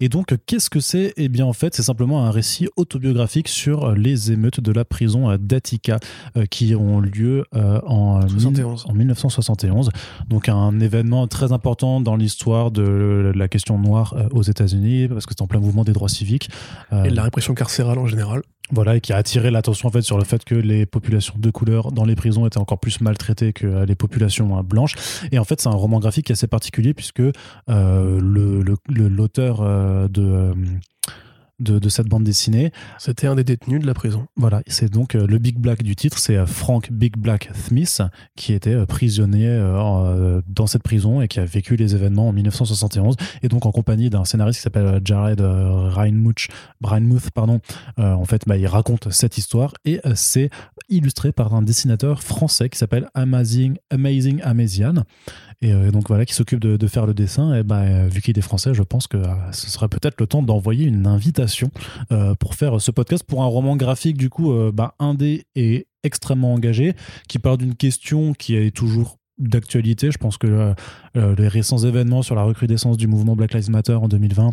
Et donc, qu'est-ce que c'est? Eh bien, en fait, c'est simplement un récit autobiographique sur les émeutes de la prison d'Attica euh, qui ont lieu en, 71. en 1971. Donc, un événement très important dans l'histoire de la question noire aux États-Unis, parce que c'est en plein mouvement des droits civiques. Et de la répression carcérale en général. voilà, et qui a attiré l'attention fait sur le fait que les populations de couleur dans les prisons étaient encore plus maltraitées que euh, les populations euh, blanches. Et en fait, c'est un roman graphique assez particulier puisque euh, l'auteur euh, de, de, de cette bande dessinée, C'était un des détenus de la prison. voilà, c'est donc euh, le Big Black du titre, c'est euh, Frank Big Black Smith qui était euh, prisonnier dans cette prison et qui a vécu les événements en 1971 et donc en compagnie d'un scénariste qui s'appelle Jared Reinmuth, Reinmuth, pardon. En fait, bah, il raconte cette histoire et c'est illustré par un dessinateur français qui s'appelle Amazing Amazing Amazian et euh, donc voilà qui s'occupe de, faire le dessin et bah, vu qu'il est français, je pense que euh, ce serait peut-être le temps d'envoyer une invitation pour faire ce podcast pour un roman graphique du coup bah, indé et extrêmement engagé qui parle d'une question qui est toujours d'actualité. Je pense que les récents événements sur la recrudescence du mouvement Black Lives Matter en 2020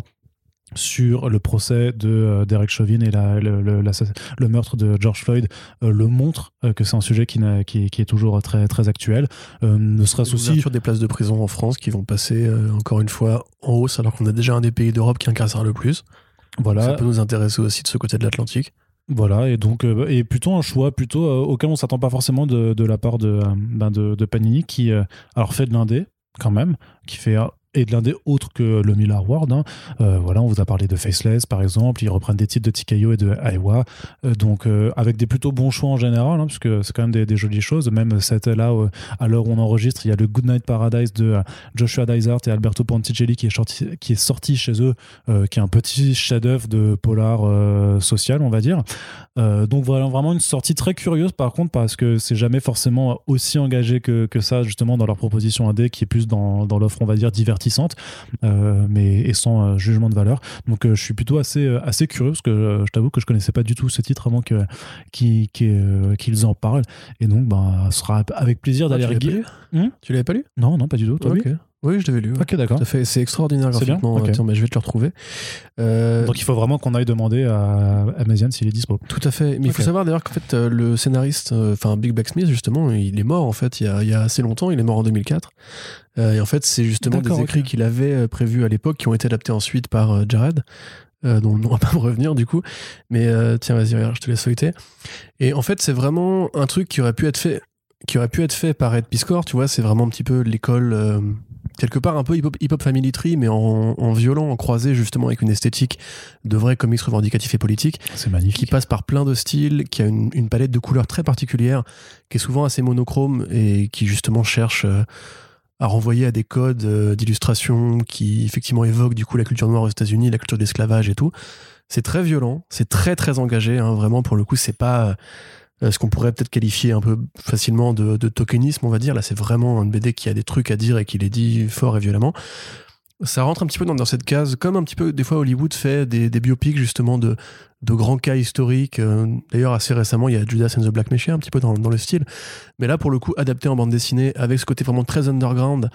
sur le procès de euh, Derek Chauvin et la- le, le- l'assass- le meurtre de George Floyd euh, le montre euh, que c'est un sujet qui, n'a- qui, qui est toujours très, très actuel. Ne serait-ce aussi L'ouverture des places de prison en France qui vont passer encore une fois en hausse alors qu'on a déjà un des pays d'Europe qui incarcère le plus. voilà, Ça peut nous intéresser aussi de ce côté de l'Atlantique. Voilà, et donc, et plutôt un choix plutôt auquel on s'attend pas forcément de, de la part de, ben de, de Panini, qui alors fait de l'indé quand même, qui fait et de l'indé autre que le Miller Ward. hein. Euh, voilà, on vous a parlé de Faceless par exemple, ils reprennent des titres de TKO et de Iowa, euh, donc euh, avec des plutôt bons choix en général, hein, parce que c'est quand même des, des jolies choses. Même cette là, à l'heure où on enregistre, il y a le Good Night Paradise de Joshua Dysart et Alberto Ponticelli qui est sorti, qui est sorti chez eux, qui est un petit chef-d'œuvre de polar social, on va dire. Donc voilà, vraiment une sortie très curieuse par contre, parce que c'est jamais forcément aussi engagé que, que ça, justement, dans leur proposition AD, qui est plus dans, dans l'offre, on va dire, divertissante, euh, mais et sans euh, jugement de valeur. Donc euh, je suis plutôt assez, assez curieux, parce que je t'avoue que je connaissais pas du tout ce titre avant que, qu'ils en parlent. Et donc, ben, ce sera avec plaisir d'aller Ah, tu l'avais pas lu? Hmm? Tu l'avais pas lu? Non, non, pas du tout. Toi, oui Ok. Oui, je l'avais lu. ouais. Ok, d'accord. C'est extraordinaire graphiquement. Ok. Attends, mais je vais te le retrouver. Euh, Donc il faut vraiment qu'on aille demander à Amazon s'il est dispo. Tout à fait. Mais il faut savoir d'ailleurs qu'en fait, euh, le scénariste, euh, enfin Big Black Smith, justement, il est mort en fait il y a, il y a assez longtemps. Il est mort en 2004. Euh, et en fait, c'est justement des écrits qu'il avait prévus à l'époque qui ont été adaptés ensuite par Jared. Euh, dont le nom va pas me revenir du coup. Mais euh, tiens, vas-y, regarde, je te laisse feuilleter. Et en fait, c'est vraiment un truc qui aurait pu être fait, qui aurait pu être fait par Ed Piscor, tu vois. C'est vraiment un petit peu l'école, euh, quelque part un peu hip-hop, family tree, mais en, en violent, en croisé justement avec une esthétique de vrai comics revendicatifs et politiques C'est magnifique. qui passe par plein de styles, qui a une, une palette de couleurs très particulière, qui est souvent assez monochrome et qui justement cherche euh, à renvoyer à des codes euh, d'illustration qui effectivement évoquent du coup la culture noire aux États-Unis, la culture d'esclavage et tout. C'est très violent, c'est très très engagé, hein, vraiment pour le coup c'est pas ce qu'on pourrait peut-être qualifier un peu facilement de, tokenisme on va dire. Là c'est vraiment une BD qui a des trucs à dire et qui les dit fort et violemment. ça rentre un petit peu dans, dans cette case, comme un petit peu des fois Hollywood fait des, des biopics justement de, de grands cas historiques. Euh, D'ailleurs, assez récemment, il y a Judas and the Black Messiah, un petit peu dans, dans, le style. Mais là, pour le coup, adapté en bande dessinée, avec ce côté vraiment très underground,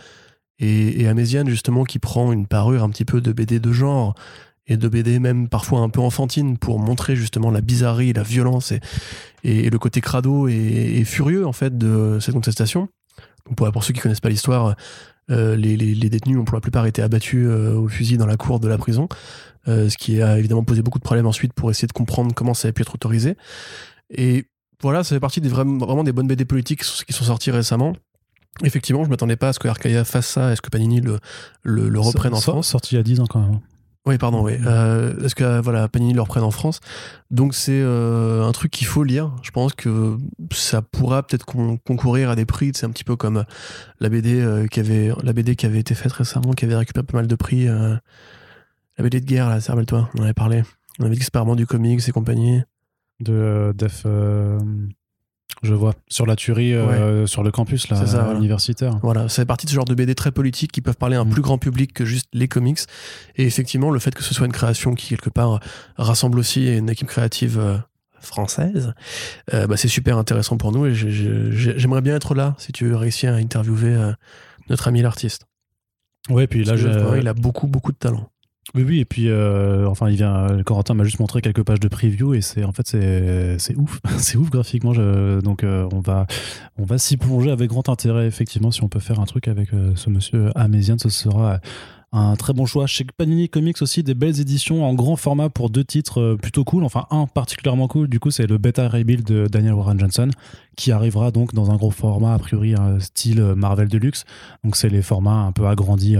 et, et Améziane, justement, qui prend une parure un petit peu de BD de genre, et de BD même parfois un peu enfantine, pour montrer justement la bizarrerie, la violence, et, et, le côté crado et, et, furieux, en fait, de cette contestation. Donc pour, pour ceux qui connaissent pas l'histoire, euh, les, les, les, détenus ont pour la plupart été abattus euh, au fusil dans la cour de la prison, euh, ce qui a évidemment posé beaucoup de problèmes ensuite pour essayer de comprendre comment ça avait pu être autorisé. Et voilà, ça fait partie des vraiment, vraiment des bonnes BD politiques qui sont sorties récemment. Effectivement, je m'attendais pas à ce que Arcaia fasse ça, est-ce que Panini le, le, le reprenne en France? Sorti il y a 10 ans quand même. Oui, pardon, oui. Euh, est-ce que voilà, Panini le reprenne en France? Donc c'est euh, un truc qu'il faut lire. Je pense que ça pourra peut-être con concourir à des prix. C'est un petit peu comme la BD euh, qui avait la BD qui avait été faite récemment, qui avait récupéré pas mal de prix. Euh, la BD de guerre, là, rappelle-toi, on en avait parlé. On avait dit que du comics et compagnie. De Def. Je vois. Sur la tuerie, euh, ouais. sur le campus là, ça, voilà. universitaire. Voilà, c'est partie de ce genre de BD très politique qui peuvent parler à un mmh. plus grand public que juste les comics. Et effectivement, le fait que ce soit une création qui, quelque part, rassemble aussi une équipe créative euh, française, euh, bah, c'est super intéressant pour nous. Et j'aimerais bien être là si tu réussis à interviewer notre ami l'artiste. Ouais, puis là, il a beaucoup, beaucoup de talent. Oui, oui, et puis euh, enfin, il vient. Corentin m'a juste montré quelques pages de preview et c'est en fait c'est ouf, c'est ouf graphiquement. Donc euh, on va on va s'y plonger avec grand intérêt effectivement. Si on peut faire un truc avec euh, ce monsieur Amézian, ce sera un très bon choix. Chez Panini Comics aussi, des belles éditions en grand format pour deux titres plutôt cool. Enfin, un particulièrement cool, du coup, c'est le Beta Rebuild de Daniel Warren Johnson, qui arrivera donc dans un gros format, a priori, style Marvel Deluxe. Donc, c'est les formats un peu agrandis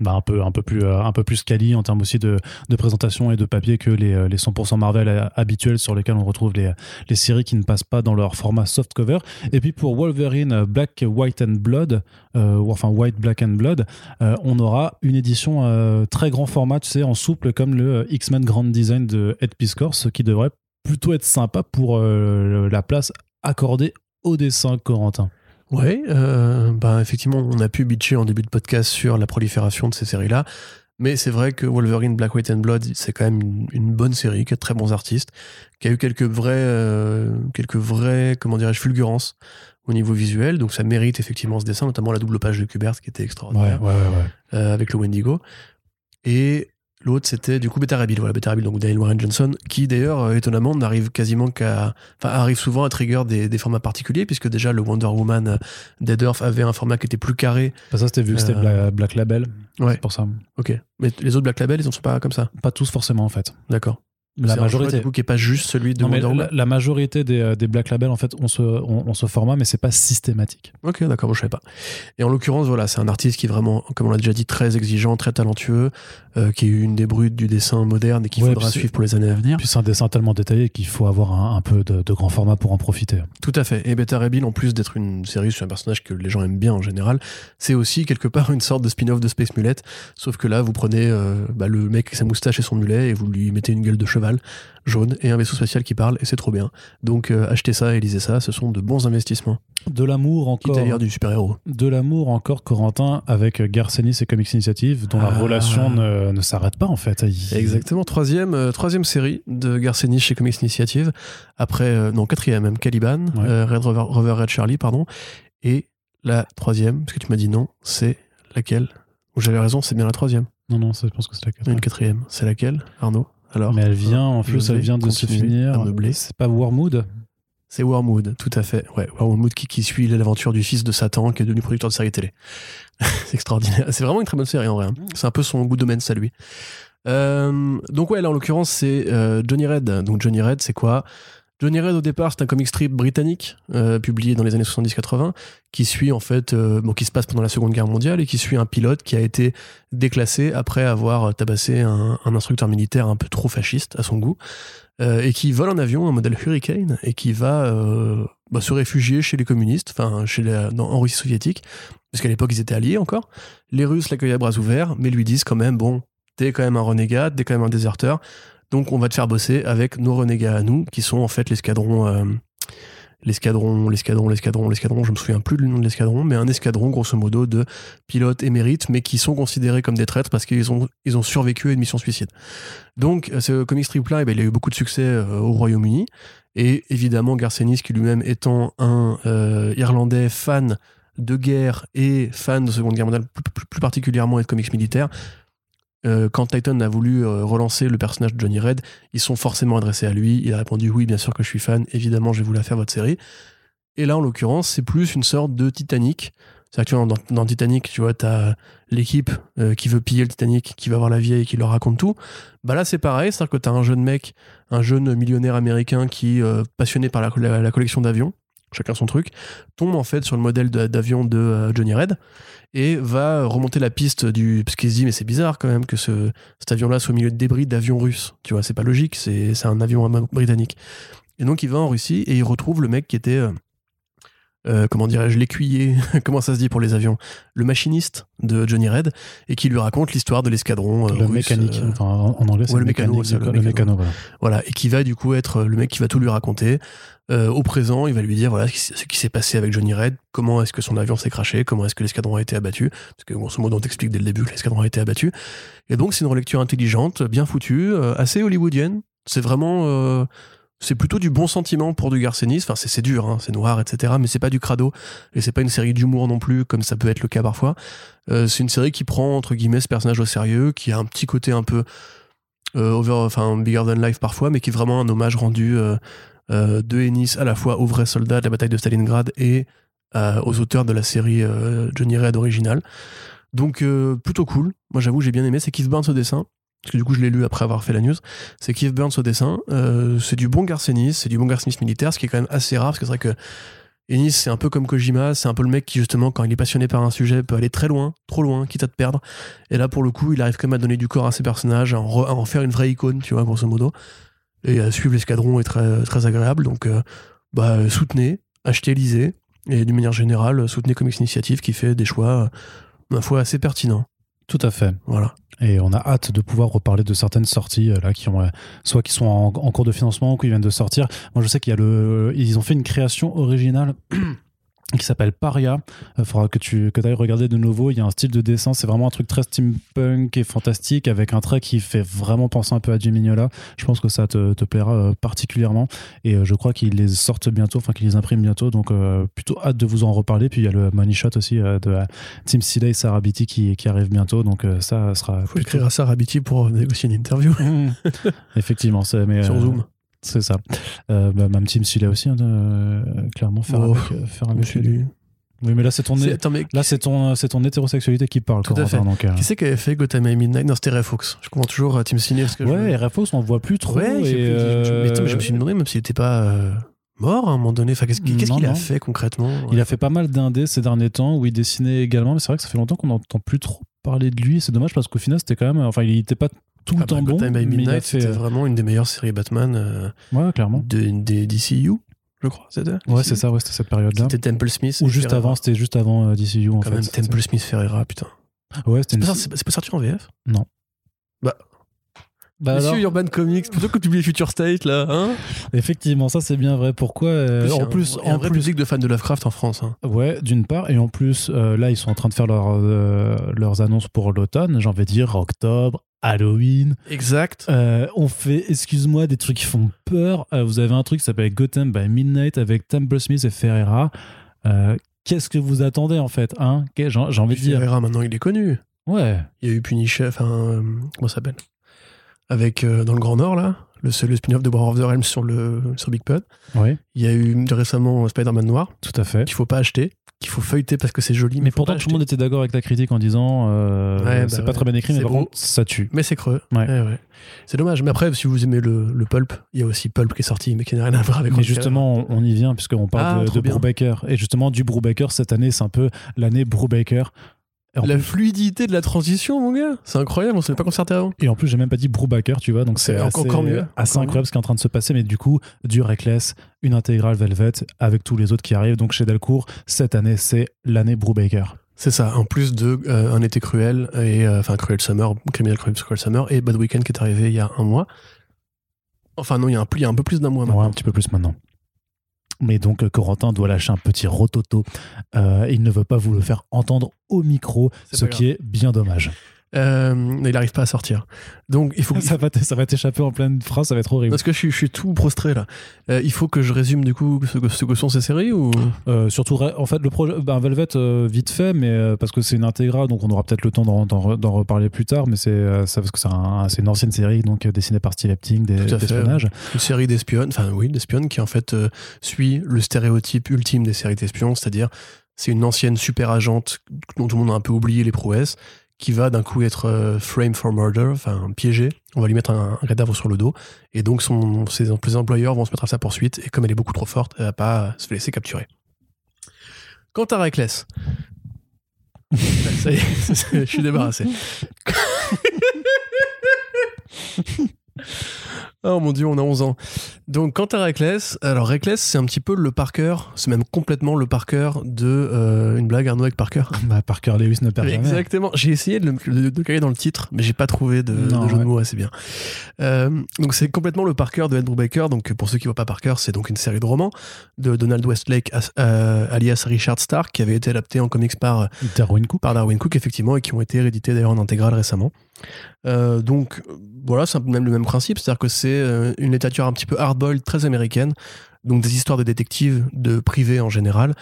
bah, un peu plus euh, un peu plus quali en termes aussi de, de, présentation et de papier que les, euh, les 100% Marvel euh, habituels sur lesquels on retrouve les, séries qui ne passent pas dans leur format soft cover. Et puis pour Wolverine Black White and Blood ou enfin White Black and Blood on aura une édition très grand format tu sais en souple comme le X-Men Grand Design de Ed Piscor ce qui devrait plutôt être sympa pour la place accordée au dessin Corentin Ouais, euh, bah effectivement, on a pu bitcher en début de podcast sur la prolifération de ces séries-là. Mais c'est vrai que Wolverine, Black, White and Blood, c'est quand même une, une, bonne série, qui a de très bons artistes, qui a eu quelques vrais, euh, quelques vrais, comment dirais-je, fulgurances au niveau visuel. Donc ça mérite effectivement ce dessin, notamment la double page de Kubert, qui était extraordinaire, ouais, ouais, ouais, euh, avec le Wendigo. Et L'autre, c'était du coup Beta Ray Bill, voilà, donc Daniel Warren Johnson, qui d'ailleurs, euh, étonnamment, n'arrive quasiment qu'à. Enfin, arrive souvent à trigger des, des, formats particuliers, puisque déjà le Wonder Woman euh, Dead Earth avait un format qui était plus carré. Ça, c'était vu que c'était euh... Black Label. Ouais. C'est pour ça. Ok. Mais les autres Black Label, ils ne sont pas comme ça? Pas tous forcément, en fait. D'accord. La majorité. Choix, qui est pas juste celui de non, Wonder la, la, majorité des, euh, des, Black Label, en fait, on se, on, on se format, mais c'est pas systématique. Ok, d'accord, je savais pas. Et en l'occurrence, voilà, c'est un artiste qui est vraiment, comme on l'a déjà dit, très exigeant, très talentueux, euh, qui est une des brutes du dessin moderne et qu'il ouais, faudra suivre pour les années à venir. Puis c'est un dessin tellement détaillé qu'il faut avoir un, un peu de, de, grand format pour en profiter. Tout à fait. Et Beta Ray Bill, en plus d'être une série sur un personnage que les gens aiment bien en général, c'est aussi quelque part une sorte de spin-off de Space Mullet, sauf que là, vous prenez euh, bah, le mec avec sa moustache et son mulet et vous lui mettez une gueule de cheval jaune et un vaisseau spatial qui parle et c'est trop bien. Donc euh, achetez ça et lisez ça, ce sont de bons investissements. De l'amour encore. Quitte du super-héros. De l'amour encore, Corentin, avec Garcenis et Comics Initiative, dont ah. la relation ne, ne s'arrête pas en fait. Il... Exactement, troisième, euh, troisième série de Garcenis chez Comics Initiative. Après, euh, non, quatrième même, Caliban, ouais. euh, Red Rover, Rover, Red Charlie, pardon. Et la troisième, parce que tu m'as dit non, c'est laquelle? J'avais raison, c'est bien la troisième. Non, non, je pense que c'est la quatrième. Une quatrième, c'est laquelle, Arnaud? Alors, mais elle vient, en plus, elle vient de se finir. C'est pas Wormwood C'est Wormwood, tout à fait. Ouais, Wormwood qui, qui suit l'aventure du fils de Satan qui est devenu producteur de séries télé. c'est extraordinaire. C'est vraiment une très bonne série en vrai. Hein. C'est un peu son goût de domaine, ça lui. Euh, donc ouais, là en l'occurrence c'est euh, Johnny Red. Donc Johnny Red, c'est quoi? Johnny Red au départ c'est un comic strip britannique euh, publié dans les années 70-80 qui suit en fait euh, bon qui se passe pendant la Seconde Guerre mondiale et qui suit un pilote qui a été déclassé après avoir tabassé un, instructeur militaire un peu trop fasciste à son goût euh, et qui vole un avion un modèle Hurricane et qui va euh, bah, se réfugier chez les communistes enfin chez les, en Russie soviétique parce qu'à l'époque ils étaient alliés encore. Les Russes l'accueillent à bras ouverts mais lui disent quand même bon t'es quand même un renégat t'es quand même un déserteur donc on va te faire bosser avec nos renégats à nous, qui sont en fait l'escadron euh, l'escadron, l'escadron, l'escadron, l'escadron, je me souviens plus du nom de l'escadron, mais un escadron grosso modo de pilotes émérites, mais qui sont considérés comme des traîtres parce qu'ils ont, ils ont survécu à une mission suicide. Donc euh, ce comic strip là, eh ben, il a eu beaucoup de succès euh, au Royaume-Uni, et évidemment Garcenis, qui lui-même étant un Irlandais fan de guerre et fan de Seconde Guerre mondiale, plus, plus- plus particulièrement et de comics militaires, euh, quand Titan a voulu euh, relancer le personnage de Johnny Red, ils sont forcément adressés à lui. Il a répondu oui, bien sûr que je suis fan, évidemment, je vais faire votre série. Et là, en l'occurrence, c'est plus une sorte de Titanic. C'est-à-dire que dans, Titanic, tu vois, t'as l'équipe euh, qui veut piller le Titanic, qui va voir la vieille et qui leur raconte tout. Bah là, c'est pareil, c'est-à-dire que t'as un jeune mec, un jeune millionnaire américain qui, euh, passionné par la collection d'avions, chacun son truc, tombe en fait sur le modèle d'avion de euh, Johnny Red et va remonter la piste du. Parce qu'il se dit, mais c'est bizarre quand même que ce, cet avion-là soit au milieu de débris d'avions russes. Tu vois, c'est pas logique, c'est un avion britannique. Et donc il va en Russie et il retrouve le mec qui était. euh, euh, comment dirais-je, l'écuyer, comment ça se dit pour les avions, le machiniste de Johnny Red, et qui lui raconte l'histoire de l'escadron euh, le russe, mécanique. euh, Enfin, en anglais, c'est ouais, le mécano, mécanique. le co- Le mécano. mécano, voilà. voilà, et qui va du coup être le mec qui va tout lui raconter. Euh, au présent, il va lui dire voilà ce qui, s'est passé avec Johnny Red, comment est-ce que son avion s'est craché, comment est-ce que l'escadron a été abattu, parce que grosso modo on t'explique dès le début que l'escadron a été abattu. Et donc c'est une relecture intelligente, bien foutue, euh, assez hollywoodienne. C'est vraiment, euh, c'est plutôt du bon sentiment pour du Garcenis. Enfin c'est dur, hein, c'est noir, etc. Mais c'est pas du crado et c'est pas une série d'humour non plus comme ça peut être le cas parfois. C'est une série qui prend entre guillemets ce personnage au sérieux, qui a un petit côté un peu over, enfin bigger than life parfois, mais qui est vraiment un hommage rendu euh, de Ennis à la fois aux vrais soldats de la bataille de Stalingrad et euh, aux auteurs de la série euh, Johnny Red originale. Donc euh, plutôt cool. Moi j'avoue j'ai bien aimé. C'est Keith Burns au dessin. Parce que du coup je l'ai lu après avoir fait la news. C'est Keith Burns au dessin. Euh, c'est du bon Garcenis, c'est du bon Garcenis militaire, ce qui est quand même assez rare parce que c'est vrai que Ennis c'est un peu comme Kojima, c'est un peu le mec qui justement quand il est passionné par un sujet peut aller très loin, trop loin, quitte à te perdre. Et là pour le coup il arrive quand même à donner du corps à ses personnages, à en, à en faire une vraie icône, tu vois, grosso modo. Et à suivre l'escadron est très, très agréable. Donc euh, bah, soutenez, achetez, lisez. Et d'une manière générale, soutenez Comics Initiative qui fait des choix, euh, ma foi, assez pertinents. Tout à fait. Voilà. Et on a hâte de pouvoir reparler de certaines sorties euh, là qui ont soit qui sont en, en cours de financement ou qui viennent de sortir. Moi, je sais qu'il y a le, ils ont fait une création originale. qui s'appelle Paria. Il faudra que tu que ailles regarder de nouveau. Il y a un style de dessin, c'est vraiment un truc très steampunk et fantastique avec un trait qui fait vraiment penser un peu à Jimmy Mignola. Je pense que ça te, te plaira euh, particulièrement. Et euh, je crois qu'ils les sortent bientôt, enfin qu'ils les impriment bientôt. Donc euh, plutôt hâte de vous en reparler. Puis il y a le Money Shot aussi euh, de euh, Tim Seeley et Sarah Beatty qui, qui arrive bientôt. Donc euh, ça sera Faut écrire à Sarah Beatty pour négocier une interview Mmh. Effectivement, c'est mais sur euh, Zoom. C'est ça. Euh, bah, même Tim Seeley aussi, hein, euh, clairement faire Oh, avec, euh, faire avec Monsieur lui. lui. Oui, mais là c'est ton mais là c'est ton c'est ton hétérosexualité qui parle. Tout à fait. donc, euh, qui c'est qui avait fait Gotham by Midnight? Non, c'était Ray Fox. Je comprends toujours Tim Seeley parce que je- Ouais, RFOS on voit plus trop. Ouais, plus- euh, mais, attends, mais je me suis demandé même s'il était pas euh, mort à un moment donné. Enfin, qu'est-ce qu'il qu'est-ce Non, qu'il a fait concrètement? Il a fait pas mal d'indés ces derniers temps où il dessinait également, mais c'est vrai que ça fait longtemps qu'on n'entend plus trop parler de lui. C'est dommage parce qu'au final c'était quand même, enfin il était pas tout le Ah bah, temps bon, Gotham by Midnight, fait. c'était vraiment une des meilleures séries Batman euh, Ouais, clairement. de, des DCU, je crois. C'était Ouais, c'est ça, ouais, c'était cette période-là. C'était Temple Smith. Ou juste avant, c'était juste avant euh, DCU en Quand fait. même, c'était Temple Smith Ferreira, putain. Ouais, c'était C'est pas, sorti- en VF Bah Monsieur alors, Urban Comics, plutôt que d'oublier Future State, là, hein? Effectivement, ça c'est bien vrai. Pourquoi euh, En plus, un en vrai plus, public de fans de Lovecraft en France. Hein. Ouais, d'une part, et en plus, euh, là, ils sont en train de faire leur, euh, leurs annonces pour l'automne. J'ai envie de dire octobre, Halloween. Exact. Euh, on fait, excuse-moi, des trucs qui font peur. Euh, vous avez un truc qui s'appelle Gotham by Midnight avec Temple Smith et Ferreira. Euh, Qu'est-ce que vous attendez en fait hein? J'ai envie de dire. Ferreira, maintenant, il est connu. Ouais, Il y a eu Punisher, enfin, comment ça s'appelle? Avec, dans le Grand Nord, là, le, le spin-off de War of the Realms sur, le, sur Big Pud. ouais, Il y a eu récemment Spider-Man Noir, tout à fait. qu'il faut pas acheter, qu'il faut feuilleter parce que c'est joli. Mais pourtant, tout le monde était d'accord avec ta critique en disant euh, Ouais, bah c'est pas très bien écrit, mais par contre, ça tue. Mais c'est creux. Ouais. Ouais. C'est dommage. Mais après, si vous aimez le, le pulp, il y a aussi Pulp qui est sorti, mais qui n'a rien à voir avec Mais justement, on, y vient puisqu'on parle Ah, de, de. Brubaker. Et justement, du Brubaker, cette année, c'est un peu l'année Brubaker. La fluidité de la transition, mon gars, c'est incroyable, on s'est pas concerté avant. et en plus, j'ai même pas dit Brubaker, tu vois, donc c'est assez, encore mieux, assez encore incroyable ce qui est en train de se passer. Mais du coup, du Reckless, une intégrale Velvet avec tous les autres qui arrivent. Donc chez Delcourt, cette année, c'est l'année Brubaker. C'est ça, en plus de euh, Un été cruel, et euh, enfin Cruel Summer, Criminal Cruel, Cruel Summer, et Bad Weekend qui est arrivé il y a un mois. Enfin non, il y a un, il y a un peu plus d'un mois Ouais, maintenant. un petit peu plus maintenant. Mais donc euh, Corentin doit lâcher un petit rototo. Euh, il ne veut pas vous le faire entendre au micro, ce qui est bien dommage. Euh, il n'arrive pas à sortir. Donc il faut que- Ça va ça va t'échapper en pleine phrase, ça va être horrible. Parce que je suis, je suis tout prostré là. Euh, il faut que je résume du coup ce que, ce que sont ces séries ou? Euh, surtout, en fait, le projet, ben, Velvet, euh, vite fait, mais parce que c'est une intégrale, donc on aura peut-être le temps d'en, d'en re- d'en reparler plus tard. Mais c'est ça parce que c'est, un- c'est une ancienne série, donc dessinée par Steve Epting, des, d'espionnage. une série d'espionnes, enfin oui, d'espionnes qui en fait suit le stéréotype ultime des séries d'espions, c'est-à-dire c'est une ancienne super agente dont tout le monde a un peu oublié les prouesses, qui va d'un coup être euh, frame for murder, enfin piégée. On va lui mettre un, cadavre sur le dos, et donc ses, ses employeurs vont se mettre à sa poursuite, et comme elle est beaucoup trop forte, elle va pas se laisser capturer. Quant à Reckless, ça y est, je suis débarrassé. Oh mon dieu, on a 11 ans. Donc, quant à Reckless, alors Reckless, c'est un petit peu le Parker, c'est même complètement le Parker de euh, une blague Arnaud avec Parker. Bah, Parker Lewis ne perd jamais. Exactement. J'ai essayé de le, de- caler dans le titre, mais j'ai pas trouvé de, Non, de jeu ouais. de mots assez bien. Euh, donc c'est complètement le Parker de Ed Brubaker. Donc pour ceux qui voient pas Parker, c'est donc une série de romans de Donald Westlake, as- euh, alias Richard Stark, qui avait été adapté en comics par Darwin Cook. par Darwin Cook effectivement et qui ont été réédités d'ailleurs en intégrale récemment. Donc voilà, c'est même le même principe, c'est-à-dire que c'est euh, une littérature un petit peu hardboiled, très américaine, donc des histoires de détectives, de privés en général,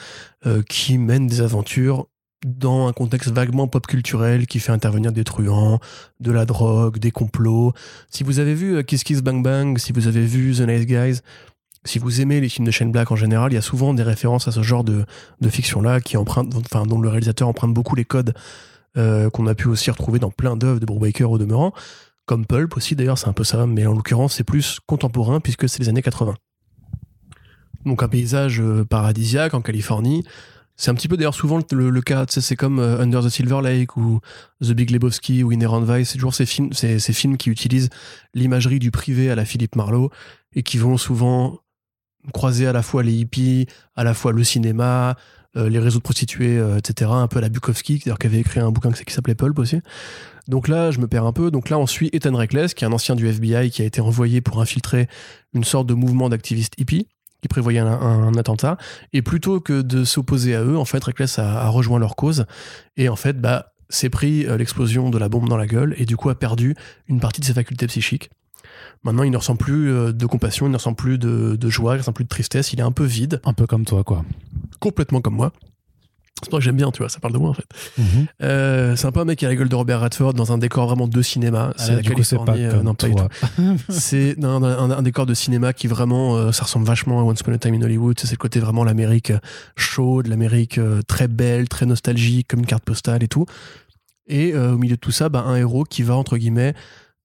euh, qui mènent des aventures dans un contexte vaguement pop culturel qui fait intervenir des truands, de la drogue, des complots. Si vous avez vu euh, Kiss Kiss Bang Bang, si vous avez vu The Nice Guys, si vous aimez les films de Shane Black en général, il y a souvent des références à ce genre de, fiction-là qui empruntent, enfin, dont le réalisateur emprunte beaucoup les codes qu'on a pu aussi retrouver dans plein d'œuvres de Brubaker au demeurant, comme Pulp aussi d'ailleurs, c'est un peu ça, mais en l'occurrence c'est plus contemporain puisque c'est les années 80. Donc un paysage euh, paradisiaque en Californie. C'est un petit peu d'ailleurs souvent le, le- cas, c'est comme euh, Under the Silver Lake ou The Big Lebowski ou Inherent Vice, c'est toujours ces films, ces, films qui utilisent l'imagerie du privé à la Philippe Marlowe et qui vont souvent croiser à la fois les hippies, à la fois le cinéma, euh, les réseaux de prostituées, etc. Un peu à la Bukowski, d'ailleurs, qui avait écrit un bouquin qui s'appelait Pulp aussi. Donc là, je me perds un peu. Donc là, on suit Ethan Reckless, qui est un ancien du FBI, qui a été envoyé pour infiltrer une sorte de mouvement d'activistes hippies qui prévoyait un, un attentat. Et plutôt que de s'opposer à eux, en fait, Reckless a, a rejoint leur cause. Et en fait, bah, s'est pris euh, l'explosion de la bombe dans la gueule et du coup a perdu une partie de ses facultés psychiques. Maintenant, il ne ressent plus euh, de compassion, il ne ressent plus de, de joie, il ne ressent plus de tristesse, il est un peu vide, Un peu comme toi, quoi. complètement comme moi. C'est pour ça que j'aime bien, tu vois, ça parle de moi en fait. Mhm. Euh, c'est un peu un mec qui a la gueule de Robert Redford dans un décor vraiment de cinéma. Ah, c'est la coup, c'est pas euh, non, pas du toi. tout. C'est un, un décor de cinéma qui vraiment, euh, ça ressemble vachement à Once Upon a Time in Hollywood. C'est le côté vraiment l'Amérique chaude, l'Amérique très belle, très nostalgique, comme une carte postale et tout. Et au milieu de tout ça, bah, un héros qui va, entre guillemets,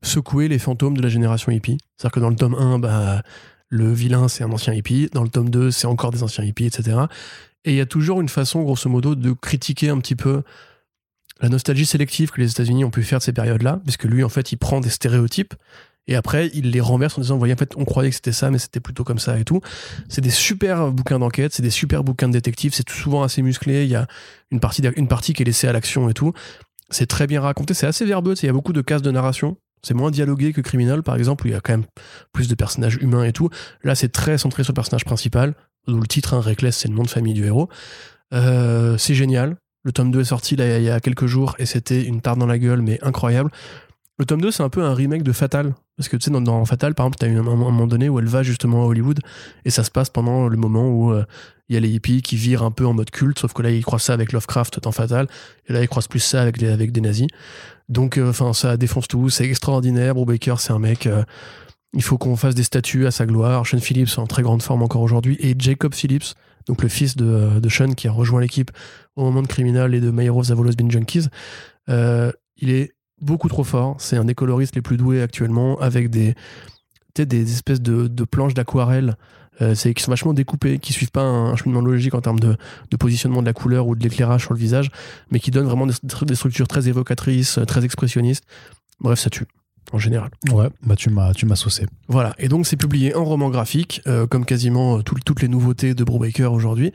secouer les fantômes de la génération hippie. C'est-à-dire que dans le tome 1, bah, le vilain, c'est un ancien hippie. Dans le tome 2, c'est encore des anciens hippies, etc. Et il y a toujours une façon, grosso modo, de critiquer un petit peu la nostalgie sélective que les États-Unis ont pu faire de ces périodes-là, puisque lui, en fait, il prend des stéréotypes et après, il les renverse en disant, vous voyez, en fait, on croyait que c'était ça, mais c'était plutôt comme ça et tout. C'est des super bouquins d'enquête, c'est des super bouquins de détectives, c'est souvent assez musclé, il y a une partie, une partie qui est laissée à l'action et tout. C'est très bien raconté, c'est assez verbeux, il y a beaucoup de cases de narration. C'est moins dialogué que Criminal, par exemple, où il y a quand même plus de personnages humains et tout. Là, c'est très centré sur le personnage principal, d'où le titre, hein, Reckless, c'est le nom de famille du héros. Euh, c'est génial. Le tome 2 est sorti il y a quelques jours et c'était une tarte dans la gueule, mais incroyable. Le tome 2, c'est un peu un remake de Fatal. Parce que tu sais, dans, Fatal, par exemple, tu as eu un, moment donné où elle va justement à Hollywood et ça se passe pendant le moment où euh, il y a les hippies qui virent un peu en mode culte, sauf que là, ils croisent ça avec Lovecraft dans Fatal et là, ils croisent plus ça avec, avec des nazis. Donc, enfin, ça défonce tout, c'est extraordinaire. Brubaker, c'est un mec. Il faut qu'on fasse des statues à sa gloire. Sean Phillips en très grande forme encore aujourd'hui. Et Jacob Phillips, donc le fils de, de Sean qui a rejoint l'équipe au moment de Criminal et de My Hero of the Have Been Junkies. Euh, il est beaucoup trop fort. C'est un des coloristes les plus doués actuellement avec des, des espèces de, de planches d'aquarelle euh, c'est qui sont vachement découpées, qui suivent pas un, un cheminement logique en termes de, de positionnement de la couleur ou de l'éclairage sur le visage, mais qui donnent vraiment des, des structures très évocatrices, euh, très expressionnistes. Bref, ça tue en général. Ouais, bah tu m'as, tu m'as saucé. Voilà, et donc c'est publié en roman graphique, euh, comme quasiment euh, tout- toutes les nouveautés de Brubaker aujourd'hui.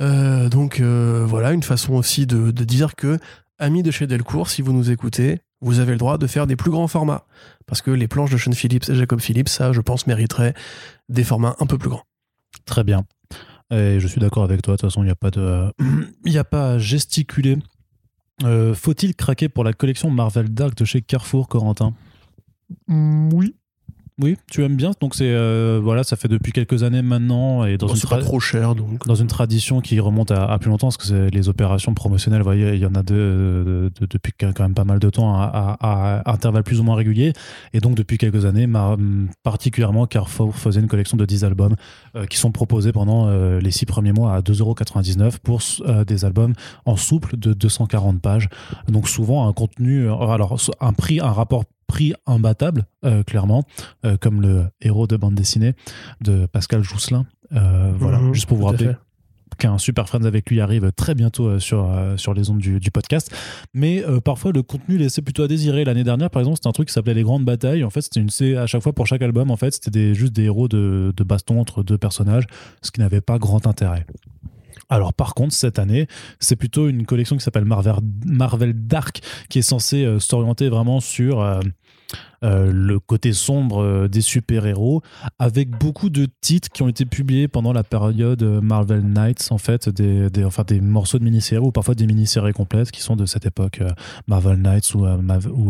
Euh, donc euh, voilà, une façon aussi de, de dire que, amis de chez Delcourt, si vous nous écoutez, vous avez le droit de faire des plus grands formats. Parce que les planches de Sean Phillips et Jacob Phillips, ça, je pense, mériterait des formats un peu plus grands. Très bien. Et je suis d'accord avec toi. De toute façon, il n'y a pas de, il y a pas à gesticuler. Euh, Faut-il craquer pour la collection Marvel Dark de chez Carrefour, Corentin? Oui. Oui, tu aimes bien. Donc c'est euh, voilà, ça fait depuis quelques années maintenant et dans Bon, une pas trop cher donc. dans une tradition qui remonte à, à plus longtemps, parce que c'est les opérations promotionnelles, vous voyez, il y en a de, de- de- depuis quand même pas mal de temps à, à- à intervalles plus ou moins réguliers. Et donc, depuis quelques années, ma- particulièrement, Carrefour faisait une collection de 10 albums euh, qui sont proposés pendant euh, les 6 premiers mois à 2,99€ pour euh, des albums en souple de 240 pages. Donc, souvent, un contenu, alors, un prix, un rapport prix imbattable, euh, clairement, euh, comme le héros de bande dessinée de Pascal Jousselin. Euh, voilà, Mhm, juste pour vous rappeler qu'un Super Friends avec lui arrive très bientôt sur, sur les ondes du, du podcast. Mais parfois, le contenu laissait plutôt à désirer. L'année dernière, par exemple, c'était un truc qui s'appelait Les Grandes Batailles. En fait, c'était une c'est à chaque fois pour chaque album. En fait, c'était juste des héros de, de baston entre deux personnages, ce qui n'avait pas grand intérêt. Alors par contre, cette année, c'est plutôt une collection qui s'appelle Marvel, Marvel Dark, qui est censée euh, s'orienter vraiment sur euh, euh, le côté sombre des super-héros, avec beaucoup de titres qui ont été publiés pendant la période Marvel Knights, en fait, des, des- enfin, des morceaux de mini-séries ou parfois des mini-séries complètes qui sont de cette époque Marvel Knights ou,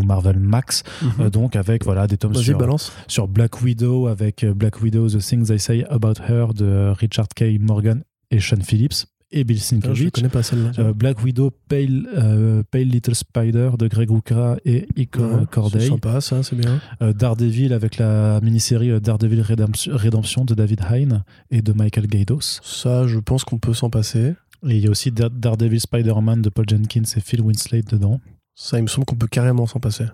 Marvel Max, Mhm. Donc avec voilà, des tomes sur, balance. sur Black Widow, avec Black Widow, The Things I Say About Her de Richard K. Morgan et Sean Phillips et Bill Ah, je Sienkiewicz. connais pas celle-là. tu vois. Euh, Black Widow, Pale, euh, Pale Little Spider de Greg Rucka et Iko Ouais, Corday. C'est sympa, ça, c'est bien. Euh, Daredevil avec la mini-série euh, Daredevil Redemption, de David Hein et de Michael Gaidos. Ça, je pense qu'on peut s'en passer. Et il y a aussi Dare- Daredevil Spider-Man de Paul Jenkins et Phil Winslade dedans. Ça, il me semble qu'on peut carrément s'en passer.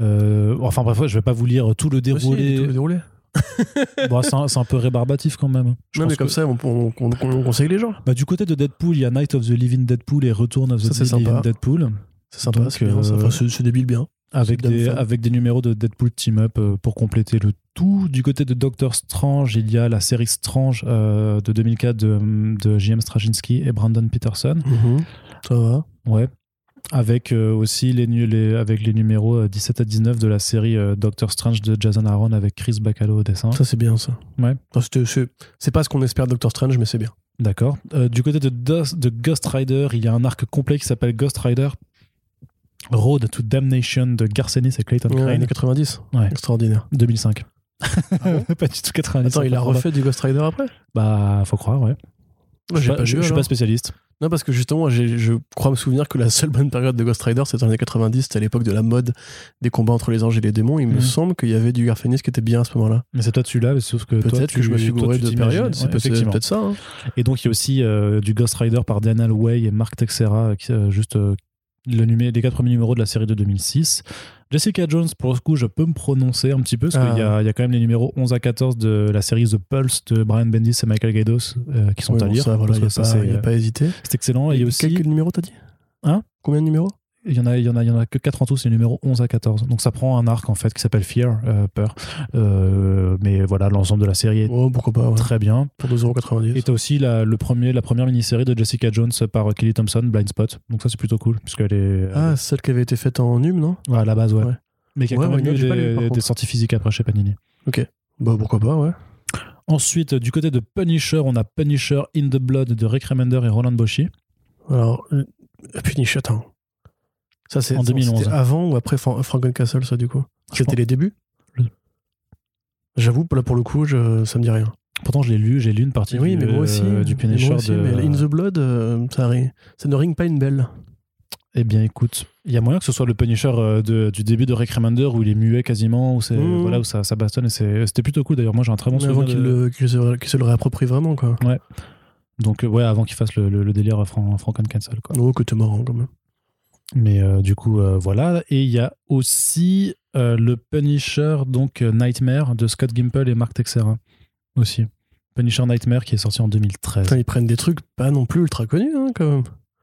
Enfin bref, je vais pas vous lire tout le Aussi, déroulé. tout le déroulé. Bon, c'est un, c'est un peu rébarbatif quand même. Je Non, pense mais comme que- ça, on, on, on- on conseille les gens. Bah, du côté de Deadpool, il y a Night of the Living Deadpool et Return of the Ça, Living sympa. Deadpool. C'est sympa, c'est euh, Enfin, c'est débile bien. des, avec des numéros de Deadpool Team Up euh, pour compléter le tout. Du côté de Doctor Strange, il y a la série Strange euh, de 2004 de, de J.M. Straczynski et Brandon Peterson. Mhm. Ça va. Ouais. Avec euh, aussi les, nu- les, avec les numéros euh, 17 à 19 de la série euh, Doctor Strange de Jason Aaron avec Chris Bacalo au dessin. Ça, c'est bien, ça. Ouais. C'était- c'est pas ce qu'on espère de Doctor Strange, mais c'est bien. D'accord. Euh, du côté de, de Ghost Rider, il y a un arc complet qui s'appelle Ghost Rider Road to Damnation de Garcenis et Clayton Ouais, Crane, années 90. Ouais. Extraordinaire. 2005. pas du tout 90. Attends, il a refait du Ghost Rider après? Bah, faut croire, ouais. Moi, je suis pas, pas spécialiste. Non, parce que justement, je crois me souvenir que la seule bonne période de Ghost Rider, c'était dans les années 90, c'était à l'époque de la mode des combats entre les anges et les démons. Il me Mhm. semble qu'il y avait du Garfénis qui était bien à ce moment-là. Mais c'est toi celui-là, sauf que Peut-être que je me suis gouré de période, c'est Ouais, peut-être ça. hein. Et donc, il y a aussi euh, du Ghost Rider par Daniel Way et Mark Texera, qui, euh, juste euh, le numé- les quatre premiers numéros de la série de 2006. Jessica Jones, pour le coup, je peux me prononcer un petit peu, parce Ah. qu'il y a, il y a quand même les numéros 11 à 14 de la série The Pulse de Brian Bendis et Michael Gaidos euh, qui sont à bon, lire. ça, voilà, il n'y a, pas- hésité. c'est excellent. Et il y a aussi, Quelques numéros, t'as dit? Hein? Combien de numéros? Il y en a, il y en a, il y en a que 4 en tout, c'est les numéros 11 à 14. Donc ça prend un arc en fait qui s'appelle Fear, euh, peur. Euh, mais voilà, l'ensemble de la série est Oh, pas, ouais. très bien. Pour 2,90€. Et t'as aussi la, le premier, la première mini-série de Jessica Jones par Kelly Thompson, Blind Spot. Donc ça c'est plutôt cool, puisqu'elle est Ah, celle qui avait été faite en Num, non? Ouais, à la base, ouais. Ouais. Mais qui a quand même eu lu, des, sorties physiques après chez Panini. Bah, pourquoi pas, ouais. Ensuite, du côté de Punisher, on a Punisher in the Blood de Rick Remender et Roland Boschi. Alors, euh, Punisher, attends. Ça, c'est En 2011. c'était avant ou après Fra- Frankencastle, ça, du coup? C'était les débuts? J'avoue, là, pour le coup, je, ça me dit rien. Pourtant, je l'ai lu, j'ai lu une partie oui, du, mais moi aussi. euh, du Mais Punisher moi aussi, de. mais In the Blood, euh, ça, ri- ça ne ring pas une belle. Eh bien, écoute, il y a moyen que ce soit le Punisher euh, de- du début de Rick Remender où il est muet quasiment, où, c'est, Mmh. voilà, où ça, ça bastonne. C'était plutôt cool d'ailleurs. Moi, j'ai un très bon Mais avant souvenir. qu'il de- se, le réapproprie vraiment, quoi. Donc, euh, ouais, avant qu'il fasse le, le- le délire Fran- Franken Cancel. Quoi. Oh, que t'es marrant, quand même. Mais euh, du coup, euh, voilà. Et il y a aussi euh, le Punisher, donc Nightmare de Scott Gimple et Mark Texera aussi. Punisher Nightmare qui est sorti en 2013. Putain, ils prennent des trucs pas non plus ultra connus, hein, quand même.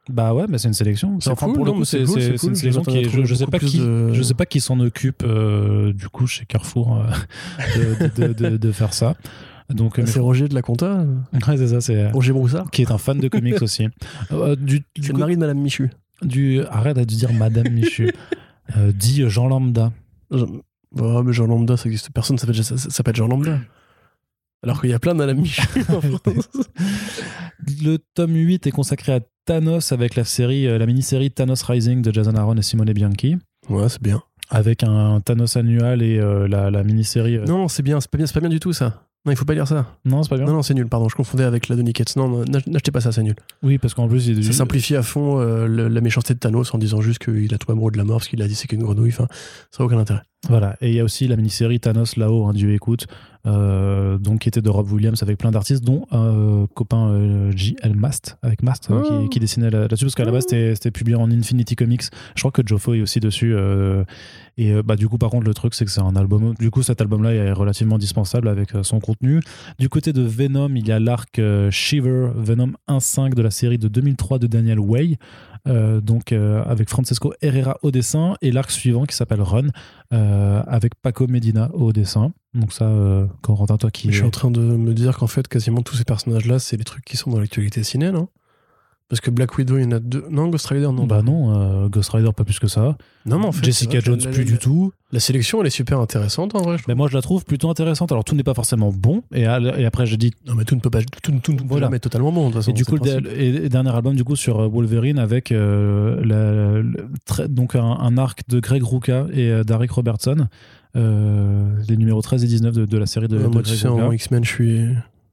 Bah ouais, mais c'est une sélection. C'est Enfin, cool, pour le coup, c'est cool, cool. une sélection qui est. Je, je sais pas qui. de- Je sais pas qui s'en occupe du coup chez Carrefour de, de- de- de faire ça. Donc, mais- C'est Roger de la Compta, ouais, c'est ça, c'est Roger Broussard. qui est un fan de comics aussi. Euh, du, du C'est le mari de Madame Michu. Du arrête de dire Madame Michu. Euh, dit Jean Lambda. Oh, mais Jean Lambda, ça existe. Personne s'appelle ça s'appelle Jean Lambda. Alors qu'il y a plein d'Adam Michu en France. Le tome 8 est consacré à Thanos avec la série, euh, la mini-série Thanos Rising de Jason Aaron et Simone Bianchi, Ouais, c'est bien. avec un Thanos annual et euh, la, la mini-série. euh, Non, c'est bien, c'est pas bien, c'est pas bien du tout ça. Non, il faut pas lire ça. Non, c'est pas bien. Non, non, c'est nul, pardon, je confondais avec la de Nickets. Non, non, n'ach- n'achetez pas ça, c'est nul. Oui, parce qu'en plus, il Ça simplifie à fond euh, le- la méchanceté de Thanos en disant juste qu'il a tout amoureux de la mort parce qu'il a dit c'est qu'une grenouille. Enfin, ça n'a aucun intérêt. Voilà, et il y a aussi la mini-série Thanos là-haut, un Dieu écoute, euh, donc qui était de Rob Williams avec plein d'artistes, dont un euh, copain euh, J.L. Mast, avec Mast, euh, Oh. qui, qui dessinait là- là-dessus, parce qu'à la base c'était publié en Infinity Comics. Je crois que Joffo est aussi dessus. et bah, du coup, par contre, le truc, c'est que c'est un album. Du coup, cet album-là est relativement dispensable avec son contenu. Du côté de Venom, il y a l'arc Shiver, Venom 1.5 de la série de 2003 de Daniel Way. Euh, donc euh, avec Francesco Herrera au dessin et l'arc suivant qui s'appelle Run euh, avec Paco Medina au dessin. Donc ça, Corentin, toi qui Je suis en train de me dire qu'en fait, quasiment tous ces personnages-là, c'est les trucs qui sont dans l'actualité ciné, non? Parce que Black Widow, il y en a deux. Non, Ghost Rider, non. Bah non, euh, Ghost Rider pas plus que ça. Non, mais en fait. Jessica Jones la- plus la- du tout. La sélection, elle est super intéressante en vrai. je. Mais moi je la trouve plutôt intéressante. Alors tout n'est pas forcément bon. Et, après j'ai dit Non, mais tout ne peut pas. Tout, tout peut Voilà. être totalement bon, de toute façon. Et du coup, le et- dernier album du coup sur euh, Wolverine avec euh, la- le- très- donc un, un arc de Greg Rucka et euh, d'Aric Robertson, les numéros 13 et 19 de, de la série de, de moi, tu Greg sais, Rucka. en X-Men, je suis.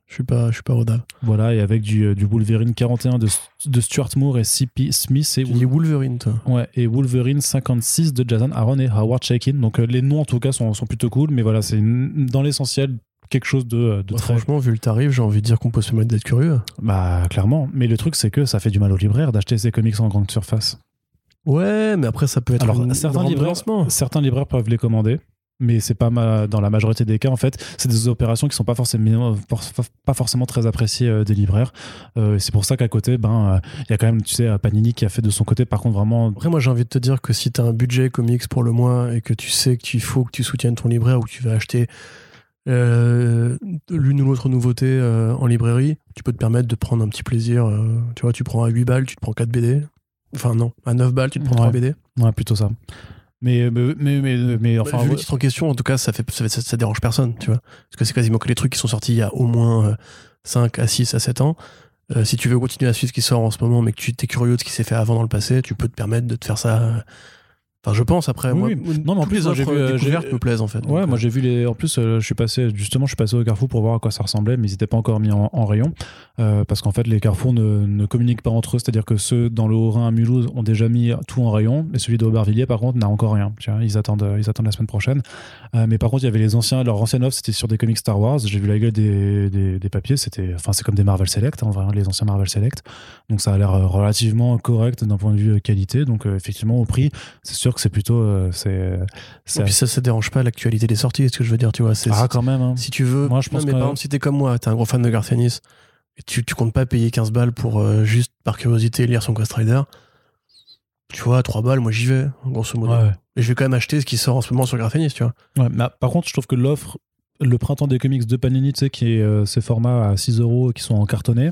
Je suis pas, je suis pas rodal. Voilà, et avec du, euh, du Wolverine 41 de, de Stuart Moore et C.P. Smith et, dis Wolverine, toi. ouais, et Wolverine 56 de Jason Aaron et Howard Chaykin. Donc euh, les noms en tout cas sont, sont plutôt cool, mais voilà, c'est dans l'essentiel quelque chose de, de Bah, très. franchement, vu le tarif, j'ai envie de dire qu'on peut se permettre d'être curieux. Bah clairement, mais le truc c'est que ça fait du mal aux libraires d'acheter ces comics en grande surface. Ouais, mais après, ça peut être Alors, une certains libraires-. Certains libraires peuvent les commander, mais c'est pas dans la majorité des cas en fait. C'est des opérations qui sont pas forcément pas forcément très appréciées euh, des libraires. Euh, c'est pour ça qu'à côté, ben euh, il y a quand même tu sais Panini qui a fait de son côté par contre vraiment. Après, moi, j'ai envie de te dire que si tu as un budget comics pour le mois et que tu sais qu'il faut que tu soutiennes ton libraire ou que tu vas acheter euh, l'une ou l'autre nouveauté en librairie, tu peux te permettre de prendre un petit plaisir. tu vois, tu prends à 8 balles, tu te prends 4 BD. Enfin, non, à 9 balles, tu te prends Ouais. 3 BD. Ouais, plutôt ça. Mais mais mais mais, mais, Enfin, enfin vu le titre en question, en tout cas, ça, fait, ça, ça, ça dérange personne, tu vois. Parce que c'est quasiment que les trucs qui sont sortis il y a au moins euh, 5 à 6 à 7 ans. Euh, si tu veux continuer à suivre ce qui sort en ce moment, mais que tu es curieux de ce qui s'est fait avant dans le passé, tu peux te permettre de te faire ça. Enfin, je pense après. Oui, moi. Non, mais en plus, les offres vu, euh, découvertes me plaisent en fait. Ouais, Donc, moi euh, j'ai vu les. En plus, euh, je suis passé justement, je suis passé au Carrefour pour voir à quoi ça ressemblait, mais ils n'étaient pas encore mis en, en rayon euh, parce qu'en fait, les Carrefours ne, ne communiquent pas entre eux. C'est-à-dire que ceux dans le Haut-Rhin à Mulhouse ont déjà mis tout en rayon, et celui d'Aubervilliers, par contre, n'a encore rien. Tu vois, ils attendent, ils attendent la semaine prochaine. Euh, mais par contre, il y avait les anciens, leur ancienne offre, c'était sur des comics Star Wars. J'ai vu la gueule des, des, des papiers. C'était, enfin, c'est comme des Marvel Select, en vrai, hein, les anciens Marvel Select. Donc ça a l'air relativement correct d'un point de vue qualité. Donc effectivement, au prix, c'est sûr que c'est plutôt, euh, c'est, c'est Et puis ça, ça dérange pas l'actualité des sorties, c'est ce que je veux dire, tu vois. c'est- ah quand même. hein. Si tu veux. Moi, je Non, pense mais que- par exemple, si t'es comme moi, t'es un gros fan de Garth Ennis, et tu, tu comptes pas payer 15 balles pour euh, juste par curiosité lire son Ghost Rider, tu vois, 3 balles, moi j'y vais, grosso modo. Ouais. Et je vais quand même acheter ce qui sort en ce moment sur Garth Ennis, tu vois. Ouais, mais par contre, je trouve que l'offre, le printemps des comics de Panini, tu sais, qui est euh, ces formats à 6 euros qui sont en cartonné,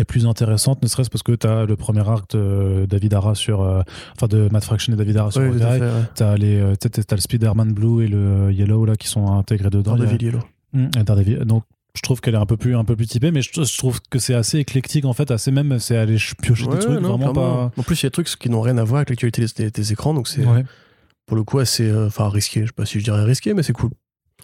est plus intéressante, ne serait-ce parce que tu as le premier arc de David Ara sur. euh, enfin, de Matt Fraction et David Ara sur Ouais, fait, ouais. T'as les, euh, tu t'as le Spider-Man Blue et le Yellow là qui sont intégrés dedans. Daredevil Yellow. Hum, Daredevil. Donc, je trouve qu'elle est un peu plus, un peu plus typée, mais je, je trouve que c'est assez éclectique en fait, assez même, c'est aller ch- piocher Ouais, des trucs non, vraiment pas. En plus, il y a des trucs qui n'ont rien à voir avec l'actualité des, des- des écrans, donc c'est Ouais, pour le coup assez euh, risqué. Je sais pas si je dirais risqué, mais c'est cool.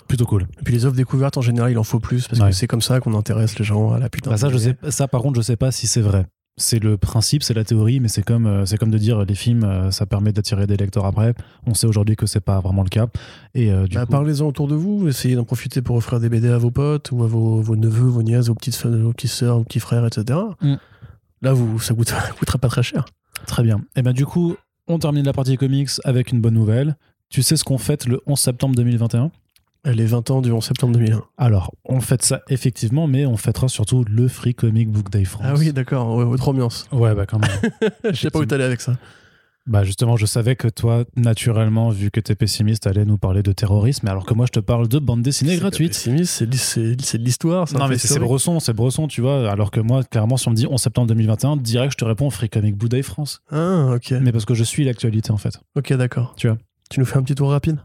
Plutôt cool. Et puis les offres découvertes en général, il en faut plus parce Ouais. que c'est comme ça qu'on intéresse les gens à la putain. Bah, ça, je sais, ça, par contre, je sais pas si c'est vrai. C'est le principe, c'est la théorie, mais c'est comme, euh, c'est comme de dire les films, euh, ça permet d'attirer des lecteurs après. On sait aujourd'hui que c'est pas vraiment le cas. Et euh, du Bah, coup, Parlez-en autour de vous, essayez d'en profiter pour offrir des BD à vos potes ou à vos, vos neveux, vos nièces, vos petites, vos petites sœurs, vos petits frères, etc. Mm. Là, vous, ça coûte, coûtera pas très cher. très bien. Et ben du coup, on termine la partie comics avec une bonne nouvelle. Tu sais ce qu'on fête le 11 septembre 2021 Les 20 ans du 11 septembre 2001. Alors, on fête ça effectivement, mais on fêtera surtout le Free Comic Book Day France. Ah oui, d'accord, ouais, autre ambiance. Ouais, bah quand même. Je sais pas où t'allais avec ça. bah justement, je savais que toi, naturellement, vu que t'es pessimiste, allais nous parler de terrorisme, alors que moi, je te parle de bande dessinée gratuite. pessimiste, C'est de- l'histoire. Non, mais c'est. Bresson, c'est Bresson, tu vois. Alors que moi, clairement, si on me dit 11 septembre 2021, direct, je te réponds Free Comic Book Day France. Ah, ok. Mais parce que je suis l'actualité, en fait. Ok, d'accord. Tu vois. Tu nous fais un petit tour rapide?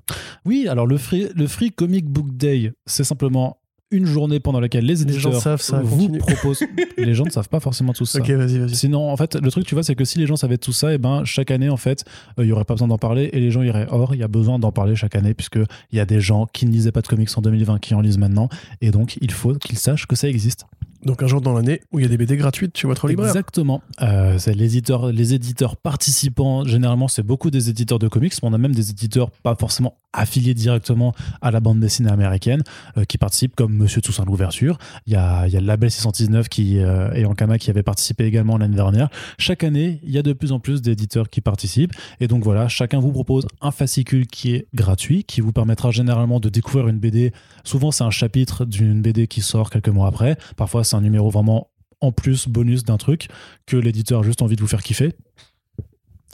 Oui, alors le Free, le free Comic Book Day, c'est simplement une journée pendant laquelle les Les gens éditeurs savent ça, vous continue. proposent. les gens ne savent pas forcément tout ça. Ok, vas-y, vas-y. Sinon, en fait, le truc, tu vois, c'est que si les gens savaient tout ça, et ben, chaque année, en fait, euh, il y aurait pas besoin d'en parler et les gens iraient. Or, il y a besoin d'en parler chaque année puisque il y a des gens qui ne lisaient pas de comics en 2020 qui en lisent maintenant et donc il faut qu'ils sachent que ça existe. Donc un jour dans l'année où il y a des BD gratuites chez votre libraire. Exactement. Euh, les éditeurs, les éditeurs participants, généralement, c'est beaucoup des éditeurs de comics, mais on a même des éditeurs pas forcément affiliés directement à la bande dessinée américaine euh, qui participent, comme Monsieur Toussaint l'ouverture. Il y a, il y a le label 619 qui, euh, et Ankama qui avait participé également l'année dernière. Chaque année, il y a de plus en plus d'éditeurs qui participent. Et donc voilà, chacun vous propose un fascicule qui est gratuit, qui vous permettra généralement de découvrir une BD. Souvent, c'est un chapitre d'une BD qui sort quelques mois après. Parfois, c'est un numéro vraiment en plus, bonus d'un truc que l'éditeur a juste envie de vous faire kiffer.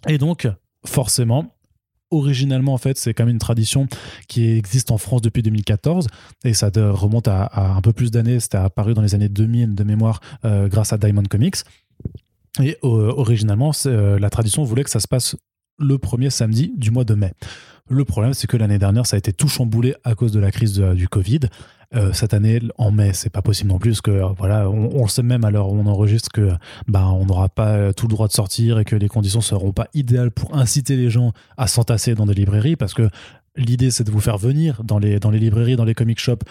Et donc, forcément, originalement, en fait, c'est quand même une tradition qui existe en France depuis 2014 et ça remonte à, un peu plus d'années. C'était apparu dans les années 2000 de mémoire euh, grâce à Diamond Comics. Et euh, originalement, euh, la tradition voulait que ça se passe le premier samedi du mois de mai. Le problème, c'est que l'année dernière, ça a été tout chamboulé à cause de la crise du Covid. Euh, cette année, en mai, c'est pas possible non plus, parce que euh, voilà, on, le sait même à l'heure où on enregistre que ben, on n'aura pas euh, tout le droit de sortir et que les conditions seront pas idéales pour inciter les gens à s'entasser dans des librairies, parce que L'idée, c'est de vous faire venir dans les, dans les librairies, dans les comic shops,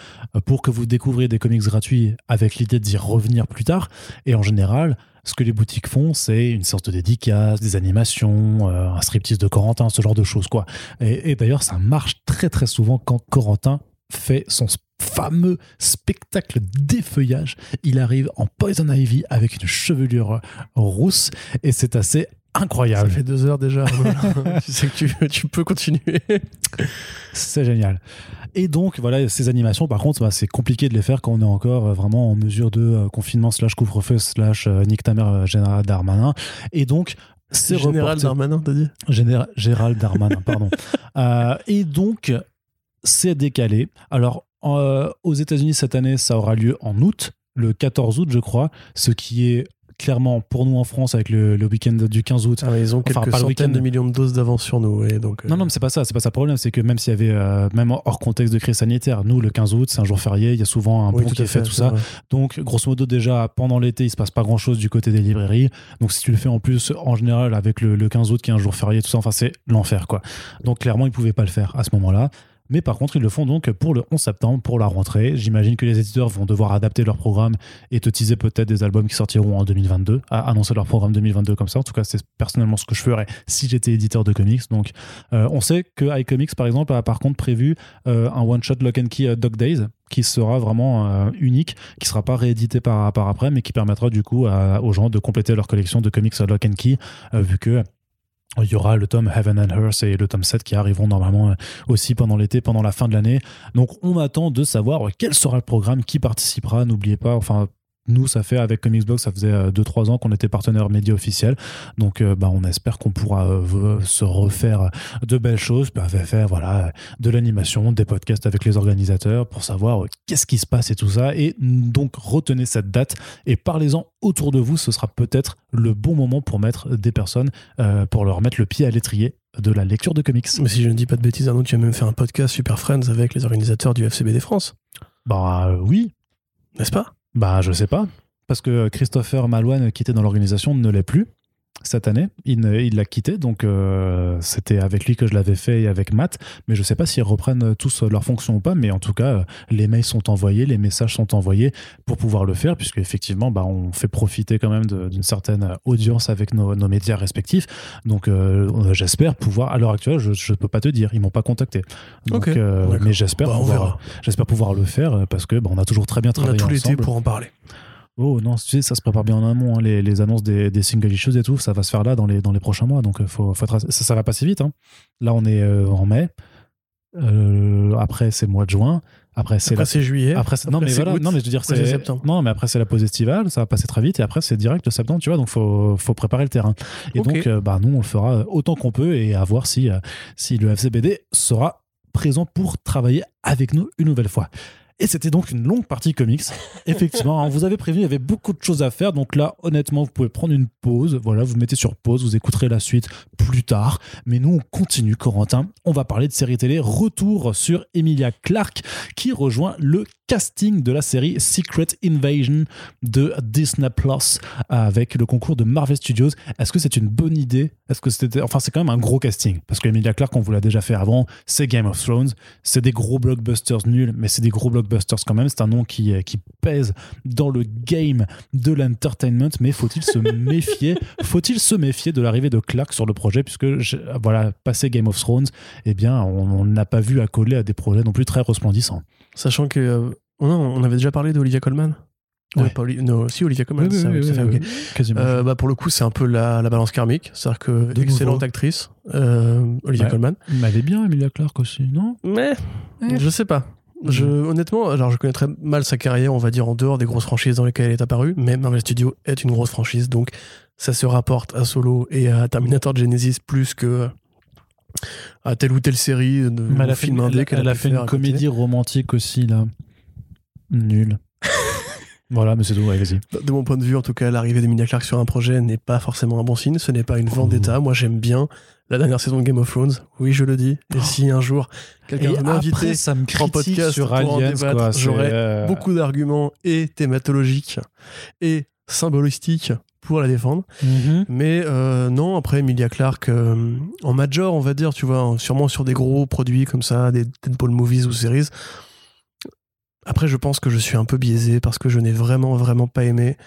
pour que vous découvriez des comics gratuits avec l'idée d'y revenir plus tard. Et en général, ce que les boutiques font, c'est une sorte de dédicace, des animations, un striptease de Corentin, ce genre de choses. quoi. Et, et d'ailleurs, ça marche très très souvent quand Corentin fait son fameux spectacle d'effeuillage. Il arrive en Poison Ivy avec une chevelure rousse et c'est assez Ça incroyable. fait deux heures déjà. Voilà. tu sais que tu, tu peux continuer. C'est génial. Et donc, voilà, ces animations, par contre, bah, c'est compliqué de les faire quand on est encore euh, vraiment en mesure de euh, confinement slash couvre-feu slash euh, nique ta mère euh, Général Darmanin. Et donc, c'est Général reporté- Darmanin, t'as dit? Général, Gérald Darmanin, pardon. Et donc, c'est décalé. Alors, euh, aux États-Unis, cette année, ça aura lieu en août, le 14 août, je crois, ce qui est clairement pour nous en France avec le, le week-end du 15 août. Ah, Ils ont Enfin, quelques pas le centaines week-end. de millions de doses d'avance sur nous. Donc, euh, Non, non, mais c'est pas ça, c'est pas ça le problème, c'est que même s'il y avait, euh, même hors contexte de crise sanitaire, nous, le 15 août, c'est un jour férié, il y a souvent un oui, pont qui est fait, tout ça. vrai. Donc, grosso modo, déjà, pendant l'été, il se passe pas grand chose du côté des librairies. Donc, si tu le fais en plus, en général, avec le, le 15 août, qui est un jour férié, tout ça, enfin, c'est l'enfer, quoi. Donc, clairement, ils pouvaient pas le faire à ce moment-là. Mais par contre, ils le font donc pour le 11 septembre, pour la rentrée. J'imagine que les éditeurs vont devoir adapter leur programme et te teaser peut-être des albums qui sortiront en 2022, à annoncer leur programme 2022 comme ça. En tout cas, c'est personnellement ce que je ferais si j'étais éditeur de comics. Donc, euh, on sait que iComics, par exemple, a par contre prévu euh, un one-shot Lock and Key euh, Dog Days qui sera vraiment unique, qui sera pas réédité par, après, mais qui permettra du coup aux gens de compléter leur collection de comics Lock and Key, vu que il y aura le tome Heaven and Earth et le tome 7 qui arriveront normalement euh, aussi pendant l'été, pendant la fin de l'année. Donc on attend de savoir quel sera le programme, qui participera. N'oubliez pas, enfin nous, ça fait avec Comicsbox, ça faisait 2-3 ans qu'on était partenaire média officiel. Donc, euh, bah, on espère qu'on pourra euh, se refaire de belles choses, bah, faire voilà, de l'animation, des podcasts avec les organisateurs pour savoir euh, qu'est-ce qui se passe et tout ça. Et donc, retenez cette date et parlez-en autour de vous. Ce sera peut-être le bon moment pour mettre des personnes, euh, pour leur mettre le pied à l'étrier de la lecture de comics. Mais si je ne dis pas de bêtises, Arnaud, tu as même fait un podcast Super Friends avec les organisateurs du FCBD France, Bah euh, oui, n'est-ce pas? Bah, je sais pas. Parce que Christopher Malouane, qui était dans l'organisation, ne l'est plus cette année. Il ne- il l'a quitté, donc euh, c'était avec lui que je l'avais fait et avec Matt. Mais je sais pas s'ils reprennent tous leurs fonctions ou pas. Mais en tout cas, euh, les mails sont envoyés, les messages sont envoyés pour pouvoir le faire, puisque effectivement, bah, on fait profiter quand même d'une certaine audience avec nos, nos médias respectifs. Donc, euh, j'espère pouvoir. À l'heure actuelle, je, je peux pas te dire. Ils m'ont pas contacté. Donc, euh, mais j'espère Bah, pouvoir, j'espère pouvoir le faire parce que bah, on a toujours très bien On a travaillé tout l'été ensemble. pour en parler. Oh non, tu sais, ça se prépare bien en amont. hein. Les, les annonces des, des single issues et tout, ça va se faire là dans les, dans les prochains mois. Donc, euh, faut, faut être ça, ça va passer vite. hein. Là, on est euh, en mai. Euh, après, c'est mois de juin. Après, c'est Après, la. juillet. Après, c'est- non, après, mais voilà. août. Non, mais je veux dire, après, c'est septembre. Non, mais après, c'est la pause estivale. Ça va passer très vite. Et après, c'est direct de septembre, tu vois. Donc, faut, faut préparer le terrain. Et donc, euh, bah, nous, on le fera autant qu'on peut et à voir si, si le FCBD sera présent pour travailler avec nous une nouvelle fois. Et c'était donc une longue partie comics. Effectivement, on vous avait prévenu, il y avait beaucoup de choses à faire. Donc là, honnêtement, vous pouvez prendre une pause. Voilà, vous mettez sur pause, vous écouterez la suite plus tard. Mais nous, on continue, Corentin. On va parler de série télé. Retour sur Emilia Clarke qui rejoint le casting de la série Secret Invasion de Disney Plus avec le concours de Marvel Studios. Est-ce que c'est une bonne idée? Est-ce que c'était enfin c'est quand même un gros casting parce que Emilia Clarke on vous l'a déjà fait avant, c'est Game of Thrones, c'est des gros blockbusters nuls mais c'est des gros blockbusters quand même, c'est un nom qui qui pèse dans le game de l'entertainment mais faut-il se méfier Faut-il se méfier de l'arrivée de Clarke sur le projet puisque voilà, passé Game of Thrones, eh bien on n'a pas vu accoler à des projets non plus très resplendissants. Sachant que. euh, non, on avait déjà parlé d'Olivia Colman Ouais. Ouais, pas Oli- non, si, Olivia Colman. Oui, ça, oui, ça oui, fait. Quasiment. Euh, bah, pour le coup, c'est un peu la, la balance karmique. C'est-à-dire que, De excellente nouveau. actrice, euh, Olivia Ouais. Colman. Mais elle est bien, Emilia Clarke aussi, non? Mais, je sais pas. Je, honnêtement, alors je connais très mal sa carrière, on va dire, en dehors des grosses franchises dans lesquelles elle est apparue, mais Marvel Studios est une grosse franchise, donc ça se rapporte à Solo et à Terminator Genesis plus que à telle ou telle série de film indé elle, qu'elle a fait une comédie romantique aussi, là. Nulle. Voilà, mais c'est tout, ouais, vas-y. De mon point de vue, en tout cas, l'arrivée d'Emilia Clarke sur un projet n'est pas forcément un bon signe. Ce n'est pas une vendetta. Moi, j'aime bien la dernière saison de Game of Thrones. Oui, je le dis. Et si un jour quelqu'un veut m'inviter en podcast sur pour en débattre, j'aurais euh, beaucoup d'arguments et thématologiques et symbolistiques pour la défendre. mhm. Mais euh, non, après Emilia Clarke, euh, en major, on va dire, tu vois, sûrement sur des gros produits comme ça, des Deadpool movies ou series. Après, je pense que je suis un peu biaisé parce que je n'ai vraiment, vraiment pas aimé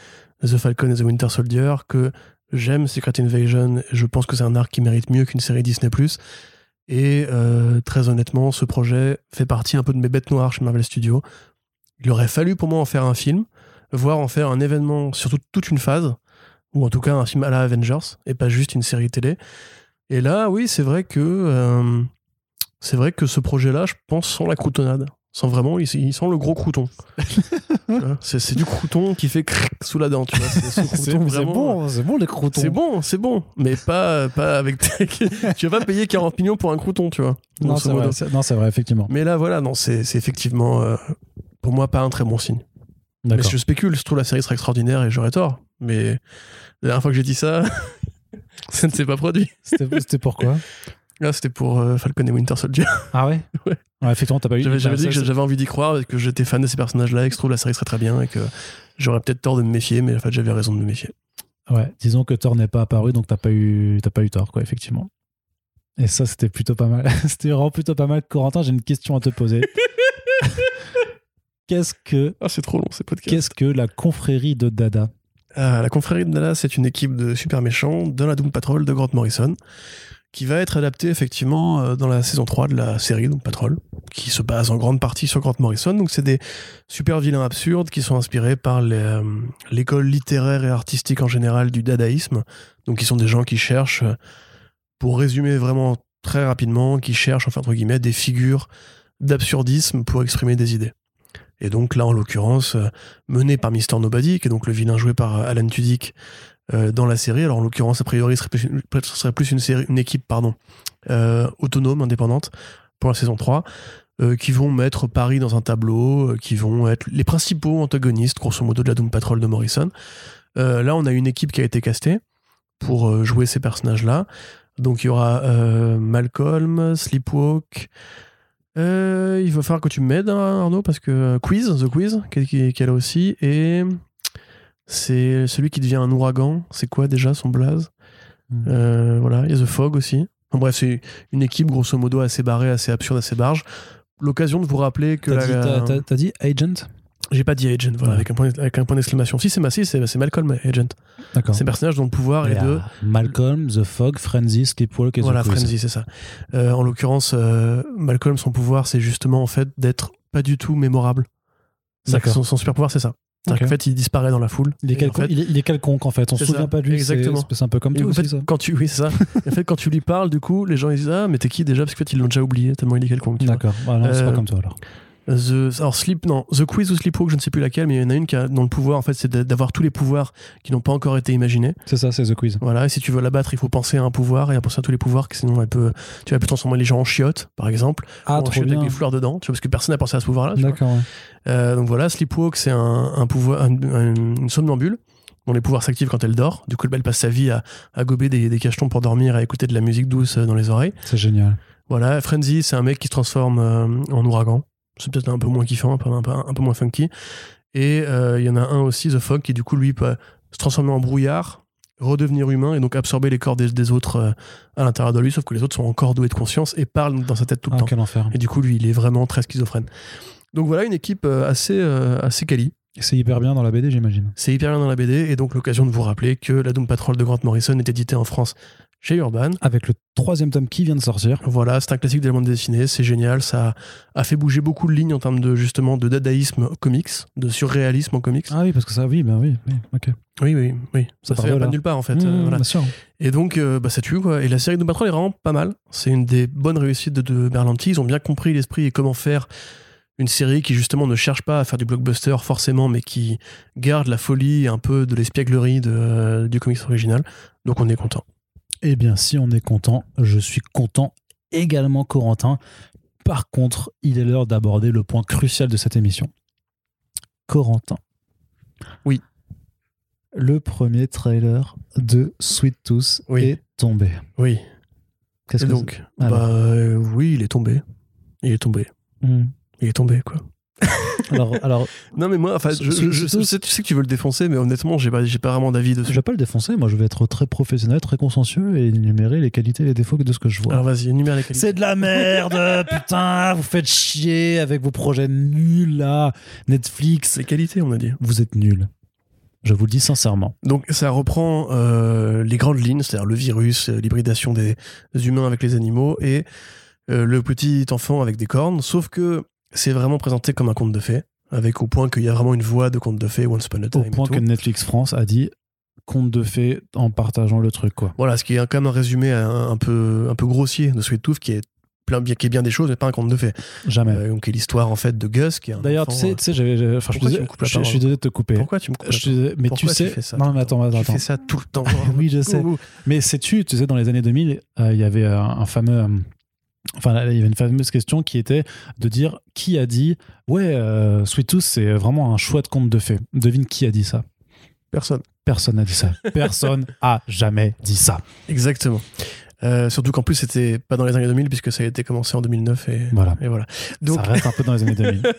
The Falcon et The Winter Soldier, que j'aime Secret Invasion, je pense que c'est un arc qui mérite mieux qu'une série Disney+. Et euh, très honnêtement, ce projet fait partie un peu de mes bêtes noires chez Marvel Studios. Il aurait fallu pour moi en faire un film, voire en faire un événement sur toute- toute une phase, ou en tout cas un film à la Avengers, et pas juste une série télé. Et là, oui, c'est vrai que euh, c'est vrai que ce projet-là, je pense, sent la croutonnade. Sent vraiment, il, il sent le gros crouton. C'est du crouton qui fait cric sous la dent, tu vois. C'est bon, c'est bon les croutons. C'est bon, c'est bon, mais pas, pas avec. tu vas pas payer 40 millions pour un crouton, tu vois. Non, c'est vrai, c'est- non, c'est vrai, effectivement. Mais là, voilà, non, c'est effectivement, euh, pour moi, pas un très bon signe. Mais D'accord. je spécule, je trouve la série sera extraordinaire et j'aurais tort. Mais la dernière fois que j'ai dit ça, ça ne s'est pas produit. C'était pourquoi? Là, c'était pour euh, Falcon et Winter Soldier. Ah ouais? Ouais. effectivement, t'as pas eu. J'avais j'avais dit que j'avais envie d'y croire et que j'étais fan de ces personnages-là et que je trouve la série serait très bien et que j'aurais peut-être tort de me méfier, mais en fait, j'avais raison de me méfier. Ouais, disons que Thor n'est pas apparu, donc t'as pas eu, t'as pas eu tort, quoi, effectivement. Et ça, c'était plutôt pas mal. c'était vraiment plutôt pas mal. Corentin, j'ai une question à te poser. Qu'est-ce que, Ah, c'est trop long, ces podcasts. qu'est-ce que la confrérie de Dada? Ah, la confrérie de Dallas, c'est une équipe de super méchants de la Doom Patrol de Grant Morrison, qui va être adaptée effectivement euh, dans la saison 3 de la série Doom Patrol, qui se base en grande partie sur Grant Morrison. Donc c'est des super vilains absurdes qui sont inspirés par euh, l'école littéraire et artistique en général du dadaïsme. Donc qui sont des gens qui cherchent, euh, pour résumer vraiment très rapidement, qui cherchent, enfin entre guillemets, des figures d'absurdisme pour exprimer des idées. Et donc là, en l'occurrence, mené par Mr. Nobody, qui est donc le vilain joué par Alan Tudyk dans la série. Alors en l'occurrence, a priori, ce serait plus, une, équipe pardon, euh, autonome, indépendante, pour la saison 3, euh, qui vont mettre Paris dans un tableau, euh, qui vont être les principaux antagonistes, grosso modo, de la Doom Patrol de Morrison. Euh, là, on a une équipe qui a été castée pour euh, jouer ces personnages-là. Donc il y aura euh, Malcolm, Sleepwalk. Euh, il va falloir que tu m'aides, hein, Arnaud, parce que euh, Quiz, The Quiz, qui, qui- qui est là aussi, et c'est celui qui devient un ouragan. C'est quoi déjà son blaze? Hmm. Euh, Voilà, il y a The Fog aussi. Enfin, bref, c'est une équipe grosso modo assez barrée, assez absurde, assez barge. L'occasion de vous rappeler que T'as dit, la- Agent? J'ai pas dit Agent, voilà, Ouais. avec un point, avec un point d'exclamation. Si c'est ma si, c'est Malcolm Agent. D'accord. C'est un personnage dont le pouvoir est de Malcolm, The Fog, Frenzy, Sleepwalk et Voilà. Frenzy, c'est ça. Euh, en l'occurrence, euh, Malcolm, son pouvoir, c'est justement en fait d'être pas du tout mémorable. Son super pouvoir, c'est ça. C'est-à-dire Ok. qu'en fait, il disparaît dans la foule. Il est, Et en quelconque, fait- il, est, il est quelconque en fait, on se souvient ça, pas de lui. exactement. C'est un peu comme Et toi en fait, aussi, ça. quand tu, oui, c'est ça. En fait, quand tu lui parles, du coup, les gens ils disent ah mais t'es qui déjà? Parce qu'en fait ils l'ont déjà oublié tellement il est quelconque. D'accord, Bah non, c'est pas Euh, comme toi alors. The, alors Sleep, non, The Quiz ou Sleepwalk, je ne sais plus laquelle, mais il y en a une qui a, dont le pouvoir en fait c'est d'a- d'avoir tous les pouvoirs qui n'ont pas encore été imaginés. C'est ça, c'est The Quiz. Voilà, et si tu veux la battre, il faut penser à un pouvoir et à penser à tous les pouvoirs, que sinon elle peut, tu vas plus transformer les gens en chiottes, par exemple, Ah, en trop chiottes bien. avec des fleurs dedans, tu vois, parce que personne n'a pensé à ce pouvoir-là. D'accord, ouais. Euh, donc voilà, Sleepwalk, c'est un, un pouvoir, un- un- une somnambule dont les pouvoirs s'activent quand elle dort. Du coup, elle passe sa vie à, à gober des, des cachetons pour dormir, à écouter de la musique douce euh, dans les oreilles. c'est génial. Voilà, Frenzy, c'est un mec qui se transforme euh, en ouragan. C'est peut-être un peu moins kiffant, un peu, un peu, un peu moins funky. Et euh, il y en a un aussi, The Fog, qui du coup, lui, peut se transformer en brouillard, redevenir humain et donc absorber les corps des, des autres euh, à l'intérieur de lui, sauf que les autres sont encore doués de conscience et parlent dans sa tête tout le Ah, temps. quel enfer. Et du coup, lui, il est vraiment très schizophrène. Donc voilà une équipe euh, assez, assez quali. C'est hyper bien dans la BD, j'imagine. C'est hyper bien dans la BD et donc l'occasion de vous rappeler que la Doom Patrol de Grant Morrison est édité en France chez Urban. Avec le troisième tome qui vient de sortir. Voilà, c'est un classique de la bande dessinée, c'est génial, ça a fait bouger beaucoup de lignes en termes de justement de dadaïsme comics, de surréalisme en comics. Ah oui, parce que ça, oui, ben oui, oui, ok. Oui, oui, oui, ça se fait pas de nulle part en fait. Mmh, euh, voilà. Bien sûr. Et donc, euh, bah, ça tue quoi. Et la série de Patrol est vraiment pas mal. C'est une des bonnes réussites de, de Berlanti. Ils ont bien compris l'esprit et comment faire une série qui justement ne cherche pas à faire du blockbuster forcément, mais qui garde la folie et un peu de l'espièglerie de, euh, du comics original. Donc on est content. Eh bien, si on est content, je suis content également, Corentin. Par contre, il est l'heure d'aborder le point crucial de cette émission. Corentin. Oui. Le premier trailer de Sweet Tooth Oui. est tombé. Oui. Qu'est-ce que donc, c'est? Alors. bah euh, oui, il est tombé. Il est tombé. Hmm. Il est tombé quoi. alors, alors, Non mais moi, enfin, je, je- je- je sais, tu sais que tu veux le défoncer, mais honnêtement, j'ai pas, j'ai pas vraiment d'avis je dessus. vais pas le défoncer. Moi, je vais être très professionnel, très consciencieux et énumérer les qualités et les défauts de ce que je vois. Alors vas-y, énumère les qualités. C'est de la merde, putain, vous faites chier avec vos projets nuls là. Netflix, Les qualités, on a dit. vous êtes nuls. Je vous le dis sincèrement. Donc ça reprend euh, les grandes lignes, c'est-à-dire le virus, euh, l'hybridation des humains avec les animaux et euh, le petit enfant avec des cornes, sauf que c'est vraiment présenté comme un conte de fées, avec au point qu'il y a vraiment une voix de conte de fées, Once Upon a Au Time. et point que Netflix France a dit conte de fées en partageant le truc, quoi. Voilà, ce qui est quand même un résumé un, un peu, un peu grossier de Sweet Tooth, qui est, plein, qui est bien des choses, mais pas un conte de fées. Jamais. Euh, donc, qui est l'histoire en fait de Gus, qui est un D'ailleurs, tu sais, euh, tu sais, j'avais, enfin, je, tu la je, je suis désolé de te couper. Pourquoi tu me coupes Je mais Pourquoi tu sais, fais ça non, mais attends, attends, Tu fais ça tout le temps. Oui, je sais. Mais sais-tu, tu sais, dans les années 2000, euh, il y avait un, un fameux. Enfin, il y avait une fameuse question qui était de dire qui a dit Ouais, euh, Sweet Tooth, c'est vraiment un chouette conte de fées. Devine qui a dit ça? Personne. Personne n'a dit ça. Personne a jamais dit ça. Exactement. Euh, surtout qu'en plus, c'était pas dans les années 2000, puisque ça a été commencé en 2009. Et, Voilà. et voilà. Donc, ça reste un peu dans les années 2000.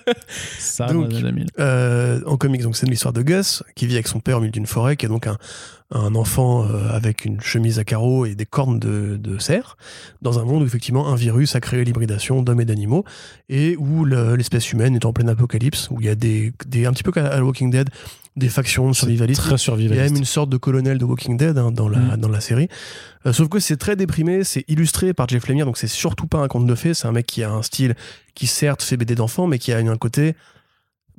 Ça dans les années 2000. euh, en comics, donc c'est l'histoire de Gus, qui vit avec son père au milieu d'une forêt, qui est donc un, un enfant euh, avec une chemise à carreaux et des cornes de, de cerf, dans un monde où effectivement un virus a créé l'hybridation d'hommes et d'animaux, et où le- l'espèce humaine est en pleine apocalypse, où il y a des, des un petit peu comme à Walking Dead, des factions survivalistes. Très Il y a survivaliste. même une sorte de colonel de Walking Dead hein, dans, la, Mm. dans la série. Euh, sauf que c'est très déprimé, c'est illustré par Jeff Lemire, donc c'est surtout pas un conte de fées, c'est un mec qui a un style qui certes fait BD d'enfants, mais qui a un côté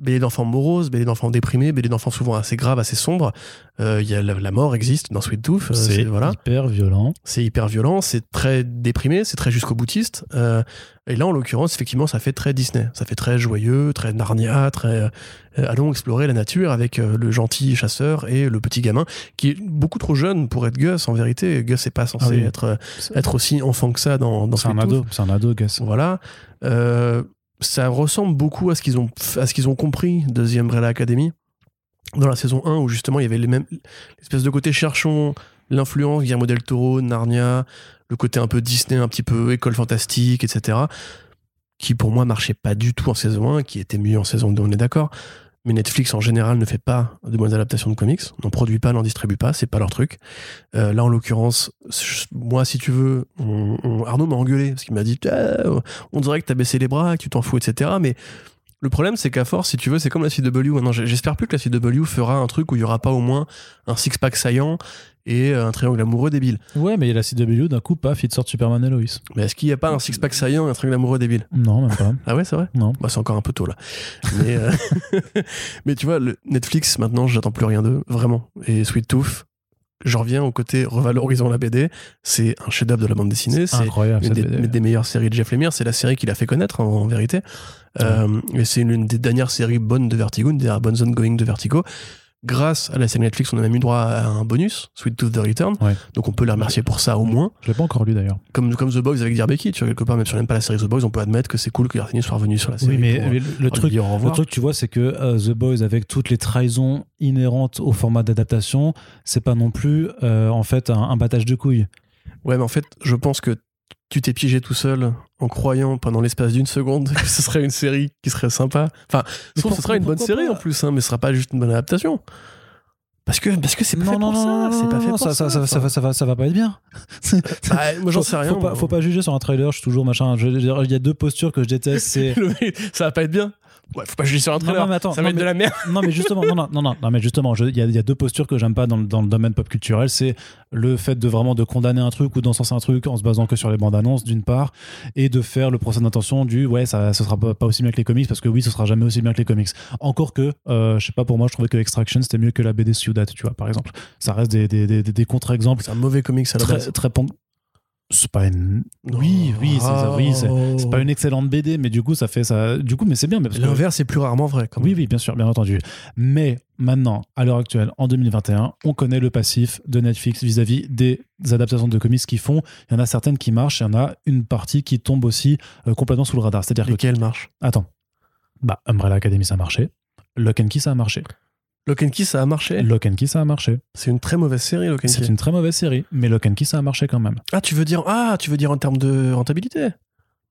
BD d'enfants morose, BD d'enfants déprimés, BD d'enfants souvent assez grave, assez sombre. Euh, il y a la, la mort existe dans Sweet Tooth, euh, C'est voilà, hyper violent. c'est hyper violent, c'est très déprimé, c'est très jusqu'au boutiste. Euh, et là, en l'occurrence, effectivement, ça fait très Disney, ça fait très joyeux, très Narnia, très euh, allons explorer la nature avec euh, le gentil chasseur et le petit gamin qui est beaucoup trop jeune pour être Gus. En vérité, Gus n'est pas censé Ah oui. être être aussi enfant que ça dans, dans C'est un Sweet Tooth. ado. C'est un ado, Gus. Voilà. Euh, ça ressemble beaucoup à ce qu'ils ont, compris de The Academy dans la saison 1 où justement il y avait les mêmes l'espèce de côté cherchons l'influence Guillermo del Toro, Narnia, le côté un peu Disney, un petit peu école fantastique, etc. qui pour moi marchait pas du tout en saison 1, qui était mieux en saison 2, on est d'accord. Mais Netflix en général ne fait pas de bonnes adaptations de comics, n'en produit pas, n'en distribue pas, c'est pas leur truc. Euh, là en l'occurrence, moi si tu veux, Arnaud m'a engueulé parce qu'il m'a dit Ah, on dirait que t'as baissé les bras, que tu t'en fous, etc. Mais le problème c'est qu'à force, si tu veux, c'est comme la CW. J'espère plus que la CW fera un truc où il y aura pas au moins un six-pack saillant et euh, un triangle amoureux débile. Ouais, mais il y a la CW, d'un coup, paf, il te sort Superman et Lois. Mais est-ce qu'il n'y a pas un six-pack saillant et un triangle amoureux débile? Non, même pas. Ah ouais, c'est vrai? Non. Bah, c'est encore un peu tôt là. Mais, euh, mais tu vois, le Netflix, maintenant, j'attends plus rien d'eux, vraiment. Et Sweet Tooth, j'en reviens au côté revalorisant la BD. C'est un chef-d'œuvre de la bande dessinée. C'est incroyable une des, BD. des meilleures séries de Jeff Lemire. C'est la série qui l'a fait connaître, en, en vérité. Euh, et c'est une, des dernières séries bonnes de Vertigo, une des dernières bonnes ongoing de Vertigo. Grâce à la série Netflix, on a même eu droit à un bonus, Sweet Tooth The Return. Ouais. Donc on peut les remercier pour ça au moins. Je l'ai pas encore lu d'ailleurs. Comme, comme The Boys avec Dirbeki, tu vois, quelque part, même si on n'aime pas la série The Boys, on peut admettre que c'est cool que Gartini soit revenu sur la série. Oui, mais pour, le, le pour lui truc, le truc, tu vois, c'est que euh, The Boys, avec toutes les trahisons inhérentes au format d'adaptation, c'est pas non plus euh, en fait un, un battage de couilles. Ouais, mais en fait, je pense que tu t'es piégé tout seul en croyant pendant l'espace d'une seconde que ce serait une série qui serait sympa. Enfin, je trouve que ce sera une bonne série en plus, hein, mais ce sera pas juste une bonne adaptation. Parce que parce que c'est pas fait pour ça, c'est pas fait pour ça. ça. Ça, ça, va, ça, va, ça va pas être bien. Bah, moi j'en sais rien. Faut pas, faut pas juger sur un trailer, je suis toujours machin. je- je- Il y a deux postures que je déteste. C'est ça va pas être bien. Ouais, faut pas juger sur un trailer. non, mais attends, ça va être de la merde. non mais justement non non non non, non, mais justement il y, a- il y a deux postures que j'aime pas dans, le- dans le domaine pop culturel c'est le fait de vraiment de condamner un truc ou d'encenser un truc en se basant que sur les bandes annonces d'une part et de faire le procès d'intention du ouais ça ce sera pas, pas aussi bien que les comics parce que oui ce sera jamais aussi bien que les comics encore que euh, je sais pas pour moi je trouvais que Extraction c'était mieux que la BD Ciudad tu vois par exemple ça reste des, des, des, des contre-exemples C'est un mauvais comics à la base. très très pon- c'est pas une oui oui c'est ça, oui c'est c'est pas une excellente BD mais du coup ça fait ça du coup mais c'est bien mais parce que- L'inverse est plus rarement vrai. Quand même. oui, oui, bien sûr, bien entendu. Mais maintenant, à l'heure actuelle, en 2021, on connaît le passif de Netflix vis-à-vis des adaptations de comics qu'ils font. Il y en a certaines qui marchent, il y en a une partie qui tombe aussi euh, complètement sous le radar. C'est-à-dire que... Marchent? Attends. Bah, Umbrella Academy, ça a marché. Lock and Key, ça a marché. Lock and Key, ça a marché. Lock and Key, ça a marché. C'est une très mauvaise série, Lock and C'est Key. une très mauvaise série, mais Lock and Key, ça a marché quand même. Ah, tu veux dire ah, tu veux dire en termes de rentabilité?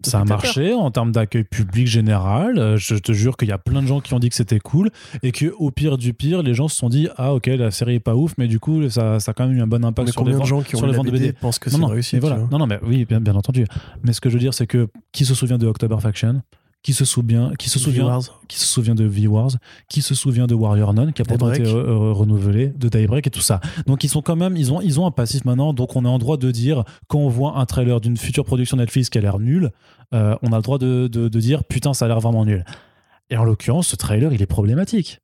Ça a marché en termes d'accueil public général. Euh, Je te jure qu'il y a plein de gens qui ont dit que c'était cool et que au pire du pire, les gens se sont dit ah ok la série est pas ouf, mais du coup ça, ça a quand même eu un bon impact Mais sur les combien de ventes- gens qui ont sur lu les la ventes de BD, BD. pensent que non, c'est non, voilà. vois. Non, non, mais oui, bien, bien entendu. Mais ce que je veux dire, c'est que qui se souvient de October Faction? Qui se souvient, qui se souvient, qui se souvient de V-Wars, qui se souvient de Warrior Nun, qui a pourtant été euh, euh, renouvelé, de Daybreak et tout ça. Donc ils sont quand même, ils ont, ils ont un passif maintenant. Donc on est en droit de dire quand on voit un trailer d'une future production Netflix qui a l'air nulle, euh, on a le droit de, de, de dire putain ça a l'air vraiment nul. Et en l'occurrence, ce trailer il est problématique.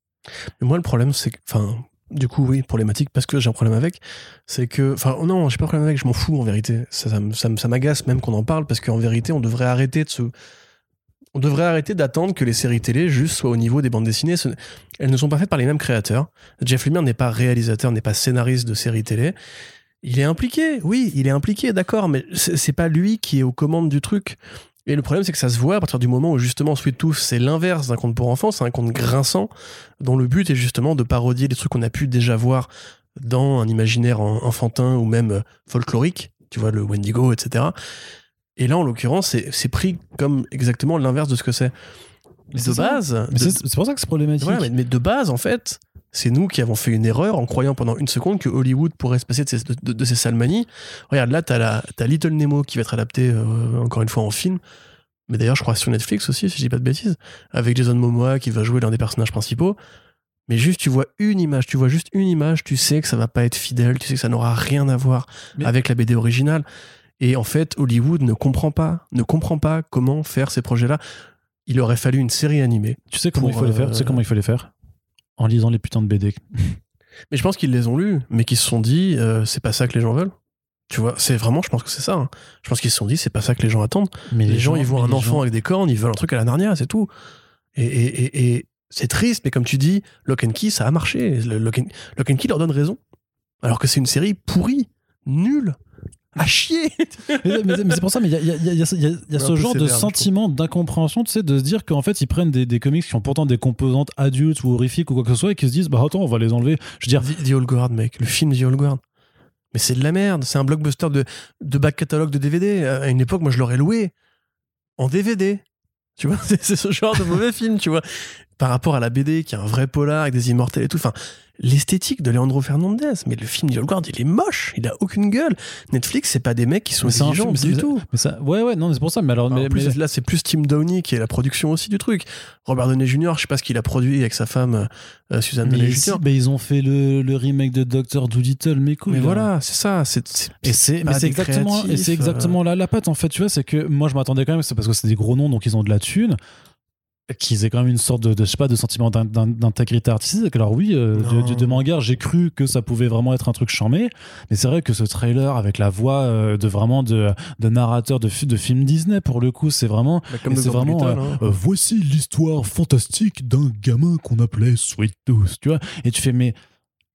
Mais moi, le problème, c'est que. Enfin, du coup, oui, problématique, parce que j'ai un problème avec. C'est que. Enfin, non, j'ai pas de problème avec, je m'en fous en vérité. Ça, ça, ça m'agace même qu'on en parle, parce qu'en vérité, on devrait arrêter de se. On devrait arrêter d'attendre que les séries télé juste soient au niveau des bandes dessinées. Elles ne sont pas faites par les mêmes créateurs. Jeff Lemire n'est pas réalisateur, n'est pas scénariste de séries télé. Il est impliqué, oui, il est impliqué, d'accord, mais c'est pas lui qui est aux commandes du truc. Et le problème, c'est que ça se voit à partir du moment où justement Sweet Tooth, c'est l'inverse d'un conte pour enfants, c'est un conte grinçant, dont le but est justement de parodier les trucs qu'on a pu déjà voir dans un imaginaire en- enfantin ou même euh, folklorique, tu vois, le Wendigo, etc. Et là, en l'occurrence, c'est pris comme exactement l'inverse de ce que c'est. De base, c'est pour ça que c'est problématique. mais, mais de base, en fait, c'est nous qui avons fait une erreur en croyant pendant une seconde que Hollywood pourrait se passer de ses, de, de- de ses salmanies. Regarde, là, t'as Little Nemo qui va être adapté, euh, encore une fois, en film. Mais d'ailleurs, je crois sur Netflix aussi, si je dis pas de bêtises. Avec Jason Momoa qui va jouer l'un des personnages principaux. Mais juste, tu vois une image, tu vois juste une image, tu sais que ça va pas être fidèle, tu sais que ça n'aura rien à voir Mais- avec la BD originale. Et en fait, Hollywood ne comprend pas, ne comprend pas comment faire ces projets-là. Il aurait fallu une série animée. Tu sais comment Pour, il faut les faire Tu sais euh, comment il faut les faire En lisant les putains de BD. Mais je pense qu'ils les ont lus, mais qu'ils se sont dit, euh, c'est pas ça que les gens veulent. Tu vois, c'est vraiment, je pense que c'est ça. hein. Je pense qu'ils se sont dit, c'est pas ça que les gens attendent. Mais Les, gens, ils voient un enfant gens- avec des cornes, ils veulent un truc à la Narnia, c'est tout. Et, et- et- et c'est triste, mais comme tu dis, Lock and Key, ça a marché. Le- Lock and, Lock and Key leur donne raison. Alors que c'est une série pourrie, nulle, à chier. mais, mais- mais c'est pour ça, mais il y a, il y a- il y a- il y a- il y a Mais un ce genre de sévère, sentiment d'incompréhension, tu sais, de se dire qu'en fait, ils prennent des, des comics qui ont pourtant des composantes adultes ou horrifiques ou quoi que ce soit et qui se disent, bah attends, on va les enlever. Je veux dire, The, The Old Guard, mec, le film The Old Guard. Mais c'est de la merde, c'est un blockbuster de, de back catalogue de DVD. À une époque, moi, je l'aurais loué en DVD. Tu vois, c'est c'est ce genre de mauvais film, tu vois. Par rapport à la BD, qui est un vrai polar avec des immortels et tout. Enfin, l'esthétique de Leandro Fernandez. Mais le film The Old Guard, il est moche, il a aucune gueule. Netflix, c'est pas des mecs qui sont Mais exigeants film, du tout. mais ça, ouais, ouais, non, c'est pour ça. Mais alors, Alors, mais, en plus, mais- là, c'est plus Tim Downey qui est la production aussi du truc. Robert Downey Jr., je sais pas ce qu'il a produit avec sa femme euh, Suzanne mais Downey Jr. bah, ils ont fait le, le remake de Doctor Doolittle, mais cool. Mais là. voilà, c'est ça. C'est c'est- Et c'est exactement et c'est exactement là la patte en fait tu vois c'est que moi je m'attendais quand même c'est parce que c'est des gros noms donc ils ont de la thune qu'ils aient quand même une sorte de, de je sais pas de sentiment d'in- d'in- d'intégrité artistique. Alors oui euh, de, de, de manga j'ai cru que ça pouvait vraiment être un truc charmé mais c'est vrai que ce trailer avec la voix euh, de vraiment de, de narrateur de, de film Disney pour le coup c'est vraiment Bah, c'est vraiment euh, hein. euh, voici l'histoire fantastique d'un gamin qu'on appelait Sweet Tooth tu vois. Et tu fais mais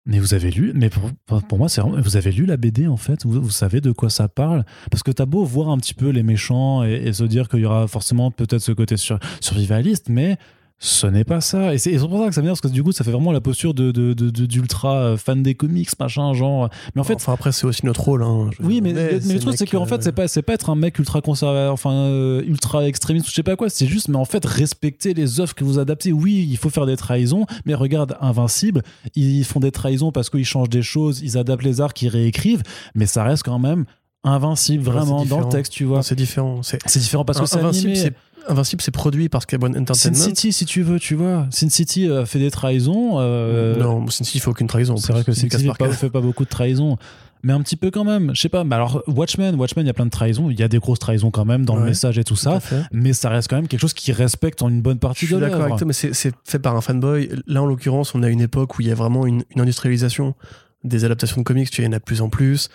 mais vous avez lu mais pour, moi c'est vous avez lu la BD en fait? Vous, vous savez de quoi ça parle? Parce que t'as beau voir un petit peu les méchants et, se dire qu'il y aura forcément peut-être ce côté sur, survivaliste mais ce n'est pas ça. Et c'est pour ça que ça m'énerve, parce que du coup, ça fait vraiment la posture de, d'ultra euh, fan des comics, machin, genre. Mais en fait, enfin après c'est aussi notre rôle. Hein, oui, mais, le truc, c'est qu'en euh, fait, c'est pas, c'est pas être un mec ultra conservateur, enfin, euh, ultra extrémiste je sais pas quoi. C'est juste, mais en fait, respecter les œuvres que vous adaptez. Oui, il faut faire des trahisons, mais regarde, Invincible, ils font des trahisons parce qu'ils changent des choses, ils adaptent les arcs, ils réécrivent, mais ça reste quand même invincible, vraiment, dans le texte, tu vois. c'est différent. C'est C'est différent parce que c'est Invincible, animé. Invincible, c'est produit par Skybound Sin Entertainment. City, si tu veux, tu vois. Sin City euh, fait des trahisons. euh, non, Sin City, il faut aucune trahison. C'est vrai que Sin City fait pas, fait pas beaucoup de trahisons. Mais un petit peu quand même. Je sais pas. Mais alors, Watchmen, Watchmen, il y a plein de trahisons. Il y a des grosses trahisons quand même dans le message et tout ça. fait. Mais ça reste quand même quelque chose qui respecte en une bonne Je partie suis de d'accord l'œuvre. avec toi, mais c'est fait par un fanboy. Là, en l'occurrence, on a une époque où il y a vraiment une, une industrialisation des adaptations de comics. Tu y en a de plus en plus.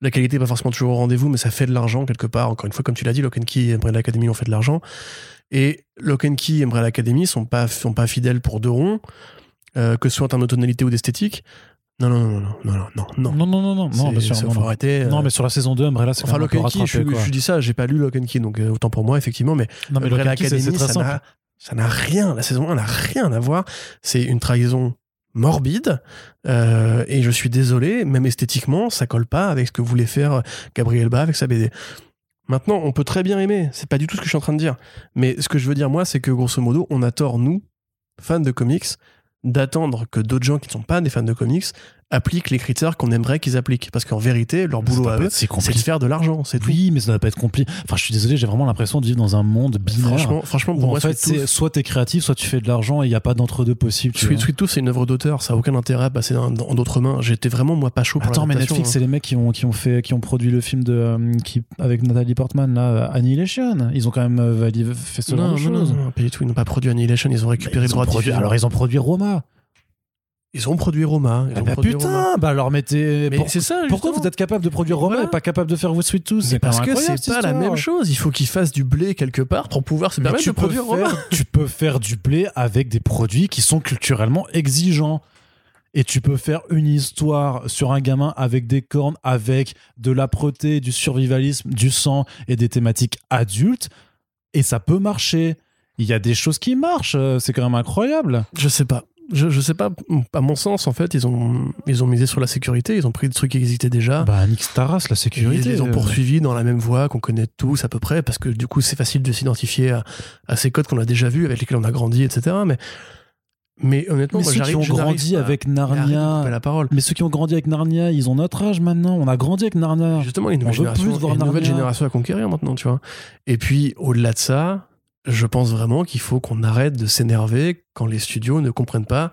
La qualité n'est pas forcément toujours au rendez-vous, mais ça fait de l'argent quelque part. Encore une fois, comme tu l'as dit, Lock Key et Umbrella Academy ont fait de l'argent. Et Lock Key et Umbrella Academy sont pas, sont pas fidèles pour deux ronds, euh, que ce soit en termes de tonalité ou d'esthétique. Non, non, non, non, non, non, non, non. Non, non, non, non, bien sûr. ça, non, faut non. arrêter. euh, Non, mais sur la saison 2, Umbrella, c'est Enfin, Lock and Key, je, je dis ça, j'ai pas lu Lock and Key, donc euh, autant pour moi, effectivement, mais Non, mais Umbrella c'est- Academy, ça n'a rien, la saison 1 n'a rien à voir. C'est une trahison morbide, euh, et je suis désolé, même esthétiquement, ça colle pas avec ce que voulait faire Gabriel Ba avec sa BD. Maintenant, on peut très bien aimer, c'est pas du tout ce que je suis en train de dire. Mais ce que je veux dire, moi, c'est que grosso modo, on a tort, nous, fans de comics, d'attendre que d'autres gens qui ne sont pas des fans de comics appliquent les critères qu'on aimerait qu'ils appliquent. Parce qu'en vérité, leur boulot à eux, c'est de faire de l'argent, c'est tout. Oui, mais ça doit pas être compliqué. Enfin, je suis désolé, j'ai vraiment l'impression de vivre dans un monde binaire. Franchement, franchement, en fait, c'est soit t'es créatif, soit tu fais de l'argent et il n'y a pas d'entre-deux possible. Sweet. Sweet Tooth, c'est une œuvre d'auteur, ça a aucun intérêt à passer dans d'autres mains. J'étais vraiment, moi, pas chaud pour Attends, mais Netflix, hein. c'est les mecs qui ont, qui ont fait, qui ont produit le film de, euh, qui, avec Nathalie Portman, là, euh, Annihilation. Ils ont quand même euh, validé- fait ce genre Non, de non, non, choses. non, pas du tout. Ils n'ont pas produit Annihilation, ils ont récupéré Ils le droit alors ils ont produit Roma. Ils ont produit Roma. Ils Ah ont bah produit Roma. putain, bah alors mettez. Mais pour- c'est ça, pourquoi justement. vous êtes capable de produire Roma Voilà. et pas capable de faire With Sweet Tooth? C'est parce que c'est pas la même chose. Il faut qu'ils fassent du blé quelque part pour pouvoir se permettre de produire Roma. faire, tu peux faire du blé avec des produits qui sont culturellement exigeants. Et tu peux faire une histoire sur un gamin avec des cornes, avec de l'âpreté, du survivalisme, du sang et des thématiques adultes. Et ça peut marcher. Il y a des choses qui marchent. euh, C'est quand même incroyable. Je sais pas. Je, je sais pas. À mon sens, en fait, ils ont, ils ont misé sur la sécurité. Ils ont pris des trucs qui existaient déjà. Bah, Nick Staras, la Ils sécurité. les ont euh, poursuivis dans la même voie qu'on connaît tous à peu près, parce que du coup, c'est facile de s'identifier à, à ces codes qu'on a déjà vus, avec lesquels on a grandi, etc. Mais, mais honnêtement, Mais moi, ceux qui ont grandi avec Narnia. la parole. Mais ceux qui ont grandi avec Narnia, ils ont notre âge maintenant. On a grandi avec Narnia. Justement, il y a une nouvelle, une génération à conquérir maintenant, tu vois. Et puis, au-delà de ça, je pense vraiment qu'il faut qu'on arrête de s'énerver quand les studios ne comprennent pas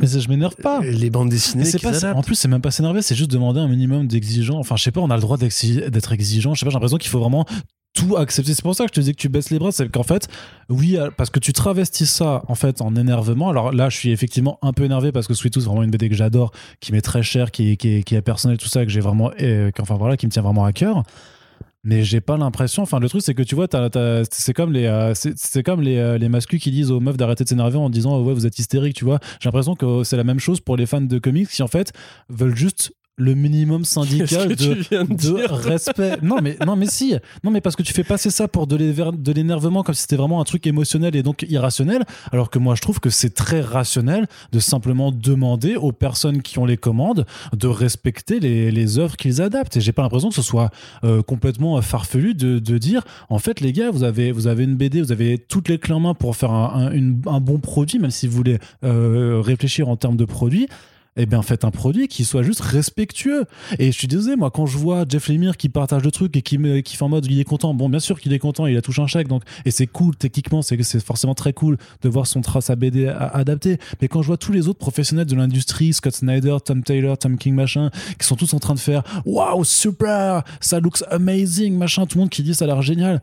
Mais ça, je m'énerve pas. euh, les bandes dessinées c'est pas, adaptent. en plus, c'est même pas s'énerver, c'est juste demander un minimum d'exigeant. Enfin, je sais pas, on a le droit d'être exigeant. Je sais pas, j'ai l'impression qu'il faut vraiment tout accepter. C'est pour ça que je te dis que tu baisses les bras. C'est qu'en fait, oui, euh, parce que tu travestis ça en fait en énervement. Alors là, je suis effectivement un peu énervé parce que Sweet Tooth, c'est vraiment une BD que j'adore, qui m'est très chère, qui, qui, est- qui est personnelle, tout ça, que j'ai vraiment, euh, que- enfin voilà, qui me tient vraiment à cœur. Mais j'ai pas l'impression. Enfin, le truc, c'est que tu vois, c'est comme les, euh, euh, les masculins qui disent aux meufs d'arrêter de s'énerver en disant ouais, vous êtes hystérique, tu vois. J'ai l'impression que c'est la même chose pour les fans de comics qui en fait veulent juste le minimum syndical de, respect. Non mais non mais si, non mais parce que tu fais passer ça pour de l'énervement comme si c'était vraiment un truc émotionnel et donc irrationnel, alors que moi je trouve que c'est très rationnel de simplement demander aux personnes qui ont les commandes de respecter les, les œuvres qu'ils adaptent. Et j'ai pas l'impression que ce soit euh, complètement farfelu de, de dire en fait les gars vous avez vous avez une BD, vous avez toutes les clés en main pour faire un, un- une- un bon produit, même si vous voulez euh, réfléchir en termes de produit eh bien faites un produit qui soit juste respectueux. Et je suis désolé, moi, quand je vois Jeff Lemire qui partage le truc et qui, fait en mode il est content, bon, bien sûr qu'il est content, il a touché un chèque, donc, et c'est cool, techniquement, c'est forcément très cool de voir son trace à BD adapté. Mais quand je vois tous les autres professionnels de l'industrie, Scott Snyder, Tom Taylor, Tom King, machin, qui sont tous en train de faire waouh, super, ça looks amazing, machin, tout le monde qui dit ça a l'air génial.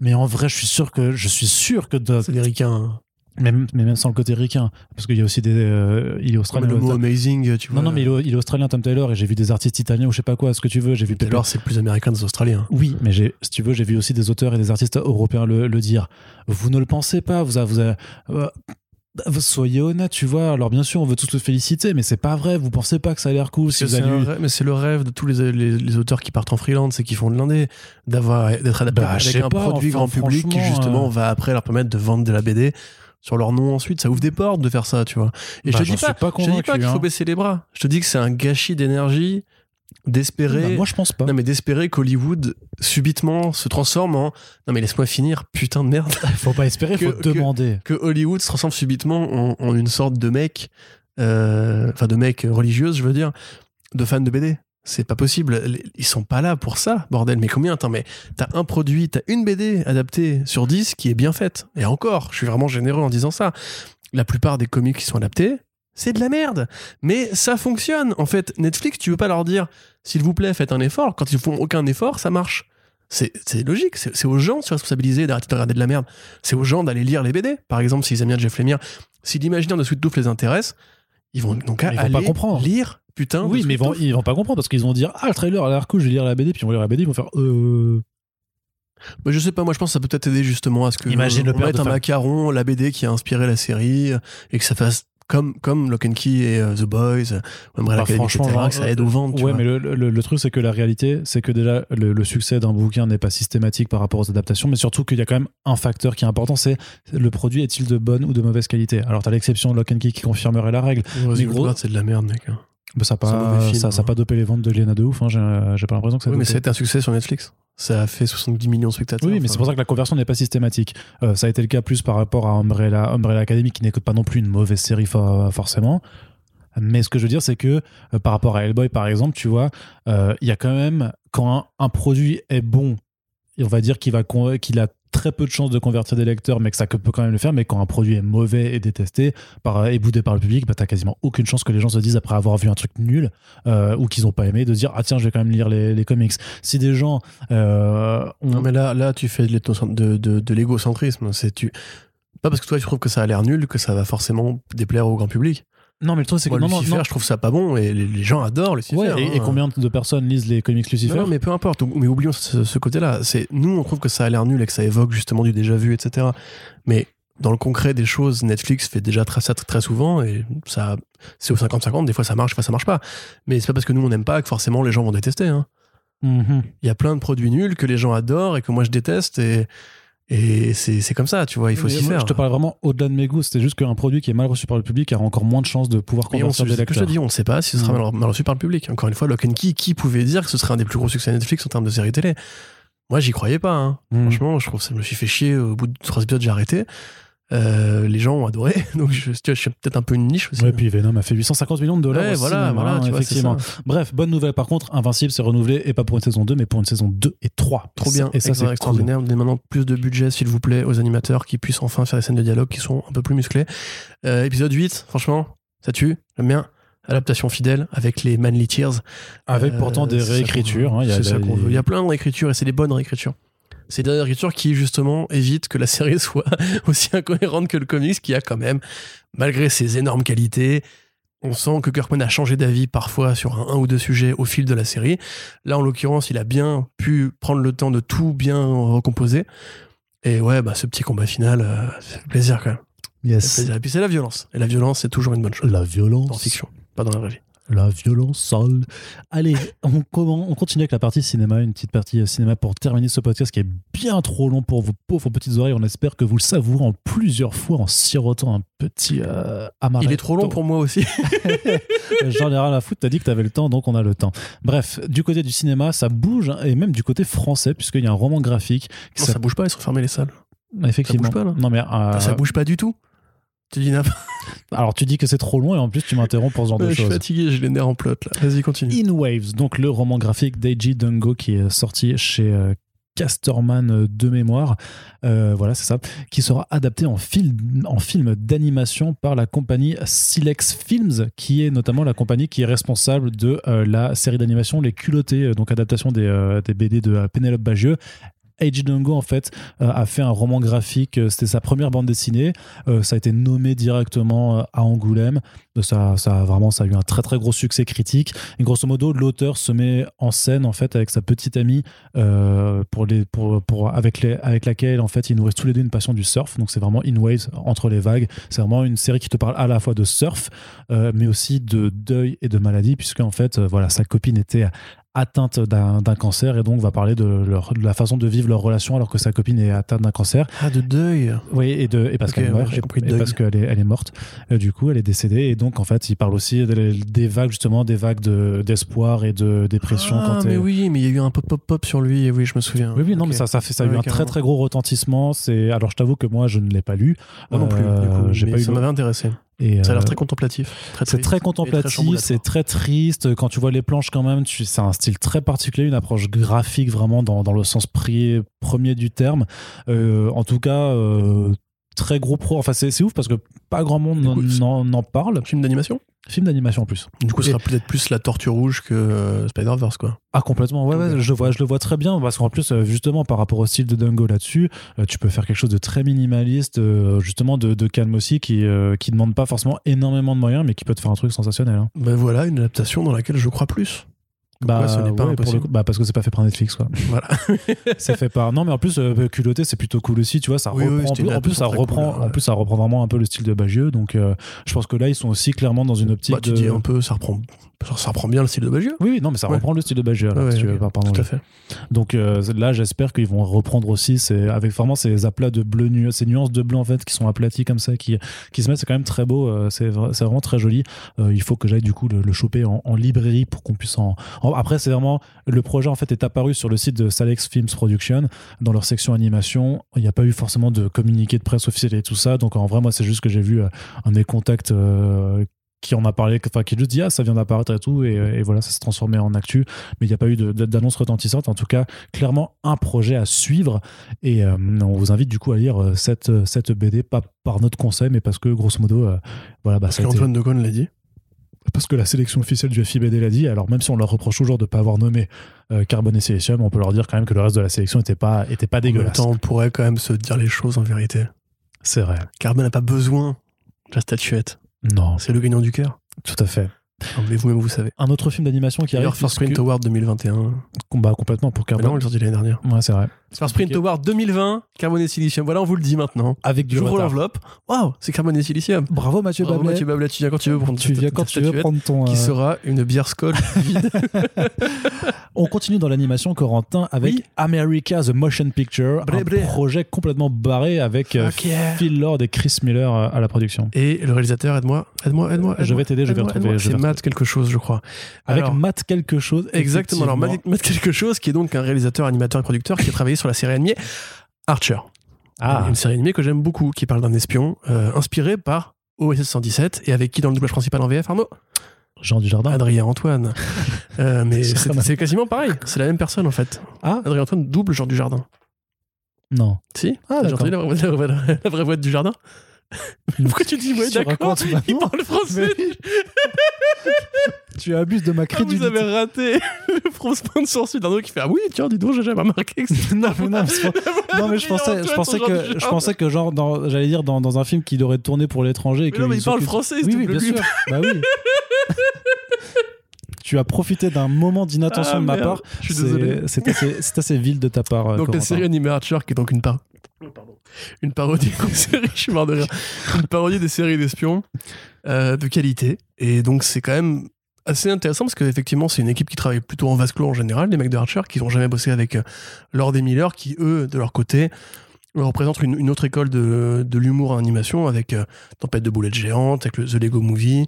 Mais en vrai, je suis sûr que, je suis sûr que, de- C'est. Même, mais même sans le côté ricain, parce qu'il y a aussi des, euh, il est australien. le mot amazing, tu vois. Non, non, mais il est, il est australien, Tom Taylor, et j'ai vu des artistes italiens ou je sais pas quoi, ce que tu veux. J'ai vu Taylor, c'est le plus américain des Australiens. Oui, mais j'ai- si tu veux, j'ai vu aussi des auteurs et des artistes européens le, le dire. Vous ne le pensez pas, vous avez. Vous euh, soyez honnête, tu vois. Alors, bien sûr, on veut tous le féliciter, mais c'est pas vrai. Vous pensez pas que ça a l'air cool si vous avez un lu- rêve- mais c'est le rêve de tous les, les, les auteurs qui partent en freelance et qui font de l'indé, d'avoir d'être adaptés Bah, avec un pas, produit enfin, grand public qui justement euh, va après leur permettre de vendre de la BD sur leur nom ensuite. Ça ouvre des portes de faire ça, tu vois. Et Bah, je te j'en dis pas, je te dis pas qu'il faut hein. baisser les bras. Je te dis que c'est un gâchis d'énergie d'espérer. Bah, moi, je pense pas. non mais d'espérer qu'Hollywood subitement se transforme en non mais laisse-moi finir putain de merde Faut pas espérer, faut Que- que- demander. que Hollywood se transforme subitement en, en une sorte de mec euh, enfin de mec religieuse je veux dire de fans de BD c'est pas possible. Ils sont pas là pour ça bordel. Mais combien attends mais t'as un produit t'as une BD adaptée sur 10 qui est bien faite. Et encore je suis vraiment généreux en disant ça. La plupart des comics qui sont adaptés c'est de la merde. Mais ça fonctionne. En fait Netflix tu veux pas leur dire s'il vous plaît faites un effort. Quand ils font aucun effort ça marche. C'est logique. C'est aux gens de se responsabiliser d'arrêter de regarder de la merde. C'est aux gens d'aller lire les BD. Par exemple, s'ils aiment bien Jeff Lemire, si l'imaginaire de Sweet Tooth les intéresse, ils vont donc aller pas comprendre. lire putain. Oui, mais ils vont, Tooth. ils vont pas comprendre parce qu'ils vont dire Ah, le trailer a l'air cool, je vais lire la BD, puis ils vont lire la BD, ils vont faire Euh. Bah, je sais pas, moi je pense que ça peut peut-être aider justement à ce que Imagine le on père mette un macaron, la BD qui a inspiré la série et que ça fasse comme comme Lock and Key et euh, The Boys, Umbrella Bah, franchement, etc., que ça aide aux ventes. Ouais, mais le, le- le truc, c'est que la réalité, c'est que déjà, le, le succès d'un bouquin n'est pas systématique par rapport aux adaptations, mais surtout qu'il y a quand même un facteur qui est important c'est le produit est-il de bonne ou de mauvaise qualité Alors, t'as l'exception de Lock and Key qui confirmerait la règle. Resident gros- Evil, c'est de la merde, mec. hein. Mais ça n'a pas, mauvais film, ça, ça a hein. pas dopé les ventes de Lena de ouf, hein, j'ai j'ai pas l'impression que ça a Oui, mais ça a été un succès sur Netflix. Ça a fait 70 millions de spectateurs. Oui, mais c'est pour ça que la conversion n'est pas systématique. Euh, ça a été le cas plus par rapport à Umbrella, Umbrella Academy, qui n'est pas non plus une mauvaise série for- forcément. Mais ce que je veux dire, c'est que euh, par rapport à Hellboy, par exemple, tu vois, euh, il y a quand même, quand un, un produit est bon, on va dire qu'il va qu'il a très peu de chances de convertir des lecteurs, mais que ça peut quand même le faire. Mais quand un produit est mauvais et détesté et boudé par le public, bah, t'as quasiment aucune chance que les gens se disent après avoir vu un truc nul euh, ou qu'ils n'ont pas aimé de dire ah tiens je vais quand même lire les, comics. Si des gens euh, Non, mais là, là, tu fais de l'égocentrisme. C'est tu. Pas parce que toi, tu trouves que ça a l'air nul que ça va forcément déplaire au grand public. Non mais le truc c'est que Moi, non, non, Lucifer, non. je trouve ça pas bon et les, les gens adorent Lucifer. Ouais, et, et hein. combien de personnes lisent les comics Lucifer Non, non, mais peu importe. Ou- Mais oublions ce, ce côté-là. C'est nous, on trouve que ça a l'air nul et que ça évoque justement du déjà vu, etc. Mais dans le concret des choses, Netflix fait déjà très, ça très souvent et ça, c'est au 50-50. Des fois, ça marche, des fois, ça marche pas. Mais c'est pas parce que nous, on n'aime pas que forcément les gens vont détester. hein. Mhm. Il y a plein de produits nuls que les gens adorent et que moi je déteste et, et c'est c'est comme ça, tu vois. Il faut s'y faire. Je te parle vraiment au-delà de mes goûts. C'était juste qu'un produit qui est mal reçu par le public a encore moins de chances de pouvoir convertir des que je lecteurs. te dis, on ne sait pas si ce sera Mm. mal, reçu par le public. Encore une fois, Lock and Key, qui pouvait dire que ce serait un des plus gros succès Netflix en termes de série télé? Moi, j'y croyais pas. hein. Mm. Franchement, je trouve que ça me suis fait chier. Au bout de trois épisodes, j'ai arrêté. Euh, les gens ont adoré. Donc, je, suis peut-être un peu une niche aussi. Ouais, puis Venom a fait 850 millions de dollars. Ouais, au voilà, cinéma, voilà, hein, tu vois, effectivement. Bref, bonne nouvelle par contre, Invincible s'est renouvelé et pas pour une saison 2, mais pour une saison 2 et 3. Trop bien, Et ça, c'est extraordinaire. Donnez maintenant plus de budget, s'il vous plaît, aux animateurs qui puissent enfin faire des scènes de dialogue qui sont un peu plus musclées. Euh, épisode 8, franchement, ça tue, j'aime bien. Adaptation fidèle avec les Manly Tears. Avec Euh, pourtant des qu'on réécritures. hein, il y a- ça. Il y a plein de réécritures et c'est des bonnes réécritures. C'est des réécritures qui, justement, évitent que la série soit aussi incohérente que le comics, qui a quand même, malgré ses énormes qualités, on sent que Kirkman a changé d'avis parfois sur un, un ou deux sujets au fil de la série. Là, en l'occurrence, il a bien pu prendre le temps de tout bien recomposer. Et ouais, bah, ce petit combat final, euh, fait plaisir quand même. Yes. plaisir. Et puis c'est la violence. Et la violence, c'est toujours une bonne chose. La En violence. fiction, pas dans la vraie vie. La violence sale. Allez, on, comment- on continue avec la partie cinéma, une petite partie euh, cinéma pour terminer ce podcast qui est bien trop long pour vos pauvres petites oreilles. On espère que vous le savourez en plusieurs fois en sirotant un petit euh, amaretto. Il est trop long pour moi aussi. J'en ai rien à foutre, t'as dit que t'avais le temps, donc on a le temps. Bref, du côté du cinéma, ça bouge, hein, et même du côté français, puisqu'il y a un roman graphique qui Non, ça bouge pas, ils sont fermés les salles. Effectivement. ça bouge pas, là Non, mais, euh, Ça bouge pas du tout. Tu dis n'importe alors tu dis que c'est trop long, et en plus tu m'interromps pour ce genre Ouais, de Je suis choses. fatigué, j'ai les nerfs en plot là. Vas-y, continue. In Waves, donc le roman graphique d'Eiji Dungo qui est sorti chez euh, Casterman euh, de mémoire, Euh, voilà c'est ça, qui sera adapté en film, en film d'animation par la compagnie Silex Films, qui est notamment la compagnie qui est responsable de euh, la série d'animation Les Culottés, donc adaptation des, euh, des BD de Pénélope Bagieux. Eiji Dungo en fait euh, a fait un roman graphique, euh, c'était sa première bande dessinée, Euh, ça a été nommé directement à Angoulême, ça, ça a vraiment ça a eu un très très gros succès critique. Et grosso modo, l'auteur se met en scène en fait avec sa petite amie pour les, pour, pour, avec, les, avec laquelle en fait ils nourrissent tous les deux une passion du surf. Donc c'est vraiment In Waves entre les vagues. C'est vraiment une série qui te parle à la fois de surf, mais aussi de deuil et de maladie, puisque en fait voilà sa copine était atteinte d'un cancer et donc va parler de, leur, de la façon de vivre leur relation alors que sa copine est atteinte d'un cancer. Ah, de deuil. Oui, et, de, et parce Ok, qu'elle ouais, meurt, compris, et, deuil. parce qu'elle est, elle est morte. Euh, du coup, elle est décédée. Et donc, en fait, il parle aussi des, des vagues, justement, des vagues de- d'espoir et de dépression. Ah, quand mais oui, mais il y a eu un pop-pop-pop sur lui, et oui, je me souviens. Oui, oui, non, mais ça, ça, fait, ça a eu un très carrément. très gros retentissement. C'est alors, je t'avoue que moi, je ne l'ai pas lu. Moi non plus, du Euh, coup, j'ai mais pas eu ça m'avait intéressé. Et, Ça a euh, l'air très contemplatif. C'est très contemplatif, c'est très triste. Quand tu vois les planches, quand même, c'est un style très particulier, une approche graphique vraiment dans, dans le sens premier du terme. Euh, en tout cas, euh, très gros pro. Enfin, c'est, c'est ouf parce que pas grand monde n'en parle. Film d'animation? Film d'animation en plus. Du coup, ce sera peut-être plus la tortue rouge que euh, Spider-Verse, quoi. Ah complètement, ouais, ouais, je, le vois, je le vois très bien parce qu'en plus euh, justement par rapport au style de Dungo là-dessus, euh, tu peux faire quelque chose de très minimaliste, justement de, de calme aussi, qui euh, qui demande pas forcément énormément de moyens, mais qui peut te faire un truc sensationnel. hein. Ben voilà, une adaptation dans laquelle je crois plus. Comme quoi, ce n'est pas ouais, pour impossible. le coup- bah, parce que c'est pas fait par Netflix quoi. Voilà. c'est fait par. Non mais en plus euh, culotté c'est plutôt cool aussi, tu vois, ça Oui, reprend. en, plus, en plus, ça reprend, cool, en plus ça reprend vraiment un peu le style de Bagieux, donc euh, je pense que là ils sont aussi clairement dans une optique. Bah, tu de... dis un peu, ça reprend, ça reprend bien le style de Bagieux. Oui, oui, non mais ça Ouais. reprend le style de alors, Ouais, si ouais, pardon, Tout oui. à fait. Donc euh, là, j'espère qu'ils vont reprendre aussi ces, avec vraiment ces aplats de bleu, nu- ces nuances de bleu en fait qui sont aplaties comme ça, qui, qui se mettent. C'est quand même très beau. euh, c'est vra- c'est vraiment très joli. Euh, il faut que j'aille du coup le, le choper en, en librairie pour qu'on puisse en. en- Après, c'est vraiment le projet en fait est apparu sur le site de Salex Films Production dans leur section animation. Il n'y a pas eu forcément de communiqué de presse officiel et tout ça. Donc en vrai, moi, c'est juste que j'ai vu euh, un des contacts. Euh, qui en a parlé, enfin qui juste dit ah ça vient d'apparaître et tout et, et voilà ça s'est transformé en actu mais il n'y a pas eu d'annonce retentissante. En tout cas, clairement un projet à suivre. Et euh, on vous invite du coup à lire euh, cette, cette BD, pas par notre conseil, mais parce que grosso modo, euh, voilà, bah, Parce ça a été- qu'Antoine de Gaulle l'a dit. parce que la sélection officielle du FIBD l'a dit. Alors même si on leur reproche toujours de ne pas avoir nommé euh, Carbone et Silicium, on peut leur dire quand même que le reste de la sélection n'était pas, était pas En même dégueulasse. temps, on pourrait quand même se dire les choses en vérité. C'est vrai. Carbone n'a pas besoin de la statuette. Non, C'est le gagnant du cœur? tout à fait. Non, Mais vous-même, vous savez. Un autre film d'animation qui arrive. D'ailleurs, First Print Award 2021. Bah, complètement pour Mais non, Carbone. il est sorti l'année dernière. Ouais, c'est vrai. First Print Award 2020, Carbone et Silicium. Voilà, on vous le dit maintenant. Avec du J'ouvre l'enveloppe. Waouh, c'est Carbone et Silicium. Bravo Mathieu Bravo, Bablet. Mathieu Bablet, tu viens quand tu veux prendre Tu ta- viens quand tu veux prendre ton. Qui euh, sera une bière Skoll vide. On continue dans l'animation, Corentin, avec. America the Motion Picture, un projet complètement barré avec euh. Phil Lord et Chris Miller euh, à la production. Et le réalisateur, aide-moi, aide-moi, aide-moi. Je vais t'aider, je vais retrouver, Matt quelque chose, je crois. Avec Alors, Matt quelque chose. Exactement. Alors. Matt, Matt quelque chose, qui est donc un réalisateur, animateur et producteur qui a travaillé sur la série animée Archer. Ah, Une série animée que j'aime beaucoup, qui parle d'un espion euh, inspiré par OSS 117 et avec qui dans le doublage principal en VF, Arnaud Jean Dujardin. Adrien Antoine. Euh, mais C'est quasiment pareil. C'est la même personne en fait. Ah, Adrien Antoine double Jean du Jardin. non. Si Ah, J'ai entendu la vraie, la vraie- la vraie voix du jardin Pourquoi tu dis ouais, Tu d'accord Il parle français Tu abuses de ma Ah, Vous crédulité. avez raté le from sponsor Sudarno qui fait Ah oui, tiens, dis donc, j'ai jamais remarqué que c'était non, mais non, non, mais je pensais, je pensais que, je pensais que genre, dans- j'allais dire dans, dans un film qui aurait tourné pour l'étranger et Mais que non, mais il parle français, Oui, oui, double bien sûr. Bah oui. tu as profité d'un moment d'inattention Ah, de ma merde, part. Je suis désolé. C'est assez, c'est assez vil de ta part. euh, Donc la Corentin. série animée Archer qui est donc une par... Oh, pardon. Une parodie une série, je suis mort de rire. Une parodie des séries d'espions euh, de qualité. Et donc c'est quand même assez intéressant parce qu'effectivement c'est une équipe qui travaille plutôt en vase clos en général, les mecs de Archer qui n'ont jamais bossé avec euh, Lord et Miller qui eux de leur côté représentent une, une autre école de, de l'humour en animation avec euh, Tempête de boulettes géantes, avec le, The Lego Movie,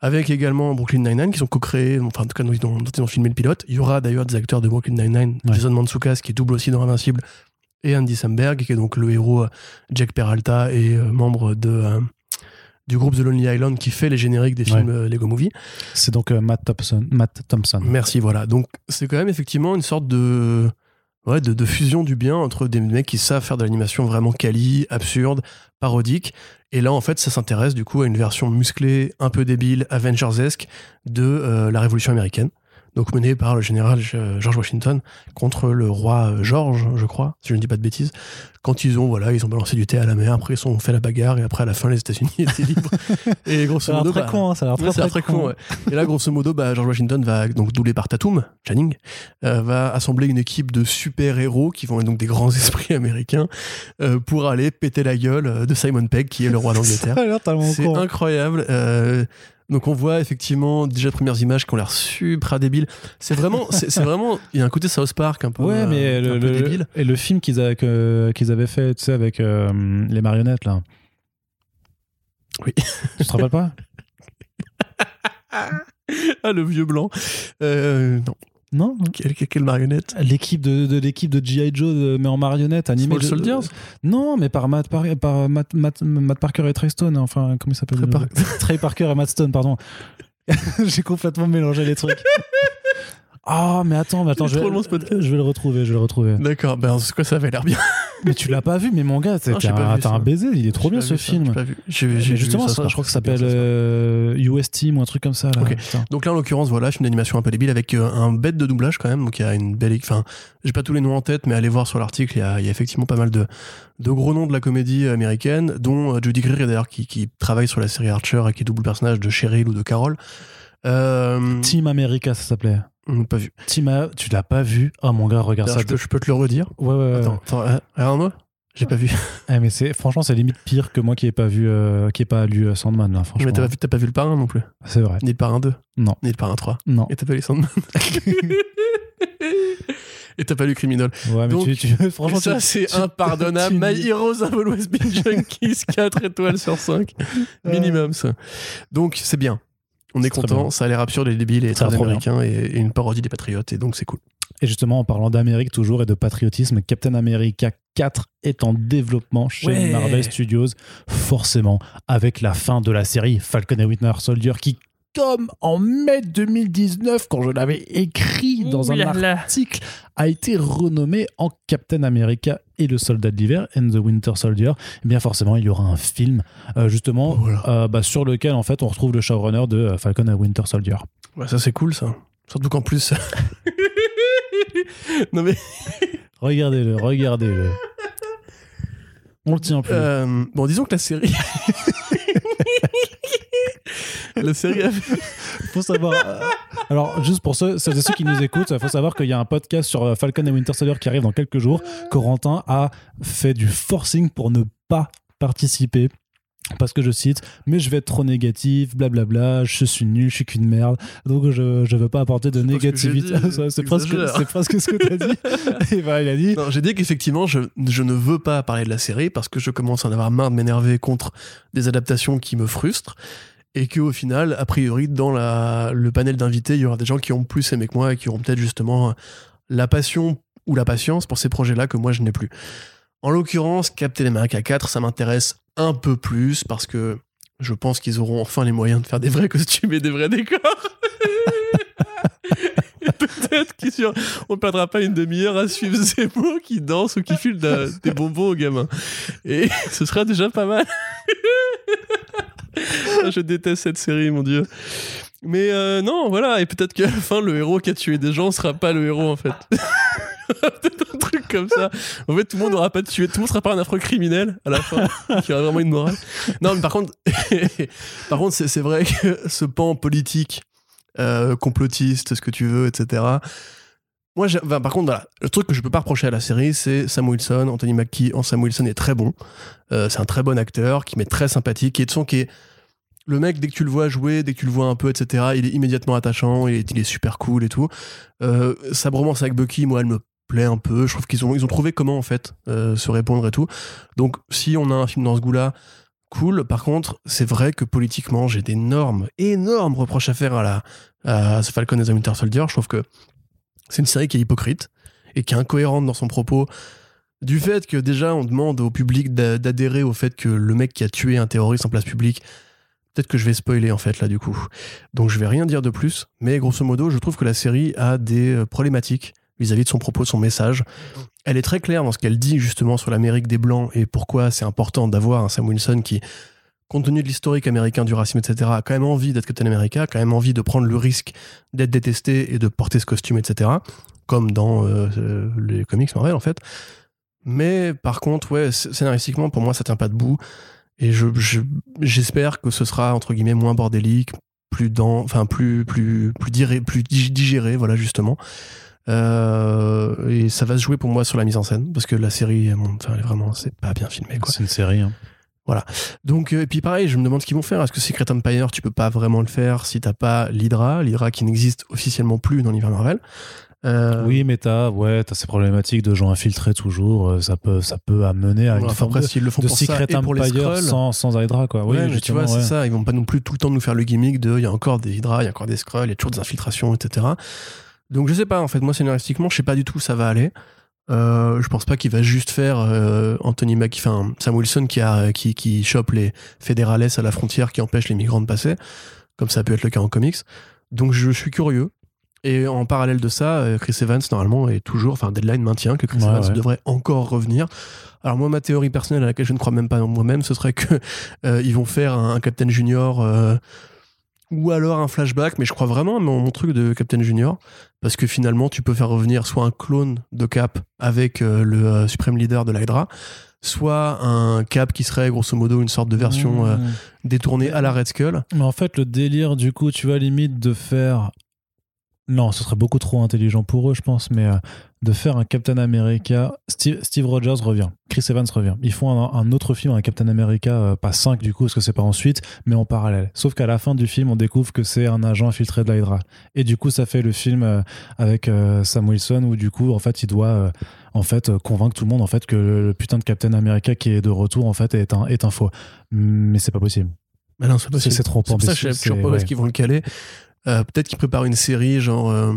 avec également Brooklyn Nine-Nine qui sont co-créés, enfin en tout cas dont ils ont, dont ils ont filmé le pilote. Il y aura d'ailleurs des acteurs de Brooklyn Nine-Nine, Ouais. Jason Mantzoukas qui double aussi dans Invincible et Andy Samberg qui est donc le héros euh, Jack Peralta et euh, membre de, euh, du groupe The Lonely Island qui fait les génériques des films Lego Movie. C'est donc euh, Matt Thompson. Matt Thompson. Merci, voilà. Donc c'est quand même effectivement une sorte de, ouais, de, de fusion du bien entre des mecs qui savent faire de l'animation vraiment quali, absurde, parodique. Et là, en fait, ça s'intéresse du coup à une version musclée, un peu débile, Avengers-esque de euh, la Révolution américaine. Donc menée par le général euh, George Washington contre le roi euh, George, je crois, si je ne dis pas de bêtises. Quand ils ont, voilà, ils ont balancé du thé à la mer, après ils ont fait la bagarre et après à la fin les États-Unis étaient libres. Et grosso Ça a l'air modo, très bah, con, hein, ça a l'air très, très, très con. ouais. Et là, grosso modo, bah, George Washington va, donc doublé par Tatum, Channing, euh, va assembler une équipe de super-héros qui vont être donc des grands esprits américains euh, pour aller péter la gueule de Simon Pegg, qui est le roi d'Angleterre. C'est con. incroyable. Euh, Donc on voit effectivement déjà les premières images qui ont l'air super débiles. C'est vraiment, c'est vraiment, il y a un côté South Park un peu, Ouais, euh, mais un le, peu le- débile. et le film qu'ils avaient fait, tu sais, avec euh, les marionnettes là. Oui. Tu te rappelles pas? Ah le vieux blanc. Euh, non, Non. quelle, marionnette. L'équipe de, de l'équipe de GI Joe de- mais en marionnette animée. Small de- Soldiers Non, mais par Matt, Par- par Matt, Matt- Matt Parker et Trey Stone. Enfin, comment il s'appelle Trey Par- Trey Parker et Matt Stone, pardon. J'ai complètement mélangé les trucs. Ah, mais attends, mais attends, je trop vais, long, ce podcast. je vais le retrouver, je vais le retrouver. D'accord, ben en tout cas ça avait l'air bien. mais tu l'as pas vu, mais mon gars, t'es pas un, baiser, il est trop bien ce film. j'ai pas vu. Justement, ça, je crois que ça s'appelle Park. euh, US Team ou un truc comme ça. Là. Donc là, en l'occurrence, voilà, film d'animation un peu débile avec euh, un bête de doublage quand même. Donc il y a une belle. Enfin, j'ai pas tous les noms en tête, mais allez voir sur l'article, il y a, il y a effectivement pas mal de, de gros noms de la comédie américaine, dont euh, Judy Greer d'ailleurs qui, qui travaille sur la série Archer et qui double le personnage de Cheryl ou de Carol. Euh, Team America, ça s'appait. On n'a pas vu. Team A- tu l'as pas vu Oh mon gars, regarde ça. je, peux, je peux te le redire. Ouais, ouais, ouais. Attends, attends, euh, regarde-moi. J'ai pas vu. Eh, mais c'est franchement, c'est limite pire que moi qui ai pas vu, euh, qui ai pas lu euh, Sandman là. Franchement, Mais t'as pas, vu- t'as pas vu le parrain non plus. c'est vrai. Ni le parrain 2. Non. Ni le parrain 3. Non. Et t'as pas lu Sandman. et t'as pas lu Criminal. Ouais, mais Donc, tu, tu- franchement, ça, c'est impardonnable. tu- My Heroes Have Always Been Junkies, 4 étoiles sur 5. Minimum, ça. Donc, c'est bien. On est, content. Ça a l'air absurde et débile et très américain et, et une parodie des patriotes. Et donc, c'est cool. Et justement, en parlant d'Amérique toujours et de patriotisme, Captain America 4 est en développement chez Ouais. Marvel Studios, forcément, avec la fin de la série Falcon et Winter Soldier qui, comme en mai 2019, quand je l'avais écrit dans un article, a été renommé en Captain America et le soldat de l'hiver and the Winter Soldier. Eh bien forcément, il y aura un film euh, justement Voilà. euh, bah, sur lequel en fait on retrouve le showrunner de euh, Falcon et Winter Soldier. Ouais, ça, c'est cool, ça. Surtout qu'en plus. non, mais. Regardez-le, regardez-le. On le tient plus. euh, bon, disons que la série. la série savoir. euh, alors, juste pour ceux, ceux qui nous écoutent, il faut savoir qu'il y a un podcast sur euh, Falcon et Winter Soldier qui arrive dans quelques jours. Corentin a fait du forcing pour ne pas participer. Parce que je cite, mais je vais être trop négatif, blablabla, je suis nul, je suis qu'une merde, donc je, je veux pas apporter de négativité. c'est presque, presque ce que tu as dit. Et bah, il a dit, j'ai dit qu'effectivement, je, je ne veux pas parler de la série parce que je commence à en avoir marre de m'énerver contre des adaptations qui me frustrent. Et qu'au final, a priori, dans la, le panel d'invités, il y aura des gens qui ont plus aimé que moi et qui auront peut-être justement la passion ou la patience pour ces projets-là que moi je n'ai plus. En l'occurrence, Captain America 4, ça m'intéresse un peu plus parce que je pense qu'ils auront enfin les moyens de faire des vrais costumes et des vrais décors. Peut-être qu'on ne perdra pas une demi-heure à suivre Zemmour qui danse ou qui file des bonbons aux gamins. Et ce sera déjà pas mal. Je déteste cette série, mon dieu. Mais euh, non, voilà, et peut-être qu'à la fin, le héros qui a tué des gens sera pas le héros en fait. peut-être un truc comme ça. En fait, tout le monde n'aura pas tué, tout le monde sera pas un affreux criminel à la fin, qui aura vraiment une morale. Non, mais par contre, par contre, c'est c'est vrai que ce pan politique, euh, complotiste, ce que tu veux, etc. Moi, j'ai- enfin, par contre, voilà, le truc que je peux pas reprocher à la série, c'est Sam Wilson. Anthony Mackie en Sam Wilson est très bon. Euh, c'est un très bon acteur, qui m'est très sympathique, qui est de son qui est le mec, dès que tu le vois jouer, dès que tu le vois un peu, etc., il est immédiatement attachant, il est, super cool et tout. Euh, sa bromance avec Bucky, moi, elle me plaît un peu. Je trouve qu'ils ont, trouvé comment, en fait, euh, se répondre et tout. Donc, si on a un film dans ce goût-là, cool. Par contre, c'est vrai que politiquement, j'ai d'énormes, énormes reproches à faire à, la, à ce Falcon et the Winter Soldier. Je trouve que c'est une série qui est hypocrite et qui est incohérente dans son propos. Du fait que déjà, on demande au public d'a- d'adhérer au fait que le mec qui a tué un terroriste en place publique, peut-être que je vais spoiler en fait là du coup. Donc je vais rien dire de plus, mais grosso modo, je trouve que la série a des euh, problématiques vis-à-vis de son propos, son message. Elle est très claire dans ce qu'elle dit justement sur l'Amérique des Blancs et pourquoi c'est important d'avoir un Sam Wilson qui, compte tenu de l'historique américain du racisme, etc., a quand même envie d'être Captain America, a quand même envie de prendre le risque d'être détesté et de porter ce costume, etc., comme dans euh, euh, les comics Marvel en fait. Mais par contre, ouais, sc- scénaristiquement, pour moi, ça tient pas debout. Et je, je- j'espère que ce sera, entre guillemets, moins bordélique, plus dans, enfin, plus, plus, plus, diré- plus dig- digéré, voilà, justement. Euh, et ça va se jouer pour moi sur la mise en scène, parce que la série, monte- enfin, vraiment, c'est pas bien filmé, quoi. C'est une série. hein. Voilà. Donc, euh, et puis pareil, je me demande ce qu'ils vont faire. Est-ce que Secret Empire, tu peux pas vraiment le faire si t'as pas l'Hydra, l'Hydra qui n'existe officiellement plus dans l'univers Marvel? Euh, Oui, mais t'as ouais, as ces problématiques de gens infiltrés toujours. euh, Ça peut, ça peut amener à une enfin, forme après, de, s'ils le font de pour ça Secret et pour les Empire sans, sans Hydra, quoi. Oui, ouais, mais tu vois, c'est ça. Ils vont pas non plus tout le temps nous faire le gimmick de il y a encore des Hydra, il y a encore des Skrulls, il y a toujours des infiltrations, etc. Donc je sais pas, en fait, moi scénaristiquement, je sais pas du tout où ça va aller. Euh, je pense pas qu'il va juste faire euh, Anthony Mac, enfin Sam Wilson qui, a, qui, qui chope les fédérales à la frontière qui empêche les migrants de passer, comme ça a pu être le cas en comics. Donc je suis curieux. Et en parallèle de ça, euh, Chris Evans, normalement, est toujours, enfin, Deadline maintient que Chris Ouais, Evans ouais. devrait encore revenir. Alors, moi, ma théorie personnelle à laquelle je ne crois même pas moi-même, ce serait que euh, ils vont faire un, un Captain Junior euh, ou alors un flashback, mais je crois vraiment à mon, mon truc de Captain Junior, parce que finalement, tu peux faire revenir soit un clone de Cap avec euh, le suprême leader de l'Hydra, soit un Cap qui serait grosso modo une sorte de version Mmh. détournée à la Red Skull. Mais en fait, le délire, du coup, tu vois, limite de faire. Non, ce serait beaucoup trop intelligent pour eux, je pense, mais euh, de faire un Captain America. Steve, Steve Rogers revient, Chris Evans revient. Ils font un, un autre film, un Captain America, euh, pas 5 du coup, parce que c'est pas ensuite, mais en parallèle. Sauf qu'à la fin du film, on découvre que c'est un agent infiltré de l'Hydra. Et du coup, ça fait le film euh, avec Sam Wilson où, du coup, en fait, il doit. en fait, convaincre tout le monde en fait que le putain de Captain America qui est de retour en fait est un, est un faux. Mais c'est pas possible. Mais non, c'est C'est possible. c'est trop C'est pour ça que je c'est- pas où est-ce qu'ils vont le caler. Euh, Peut-être qu'ils préparent une série genre. euh,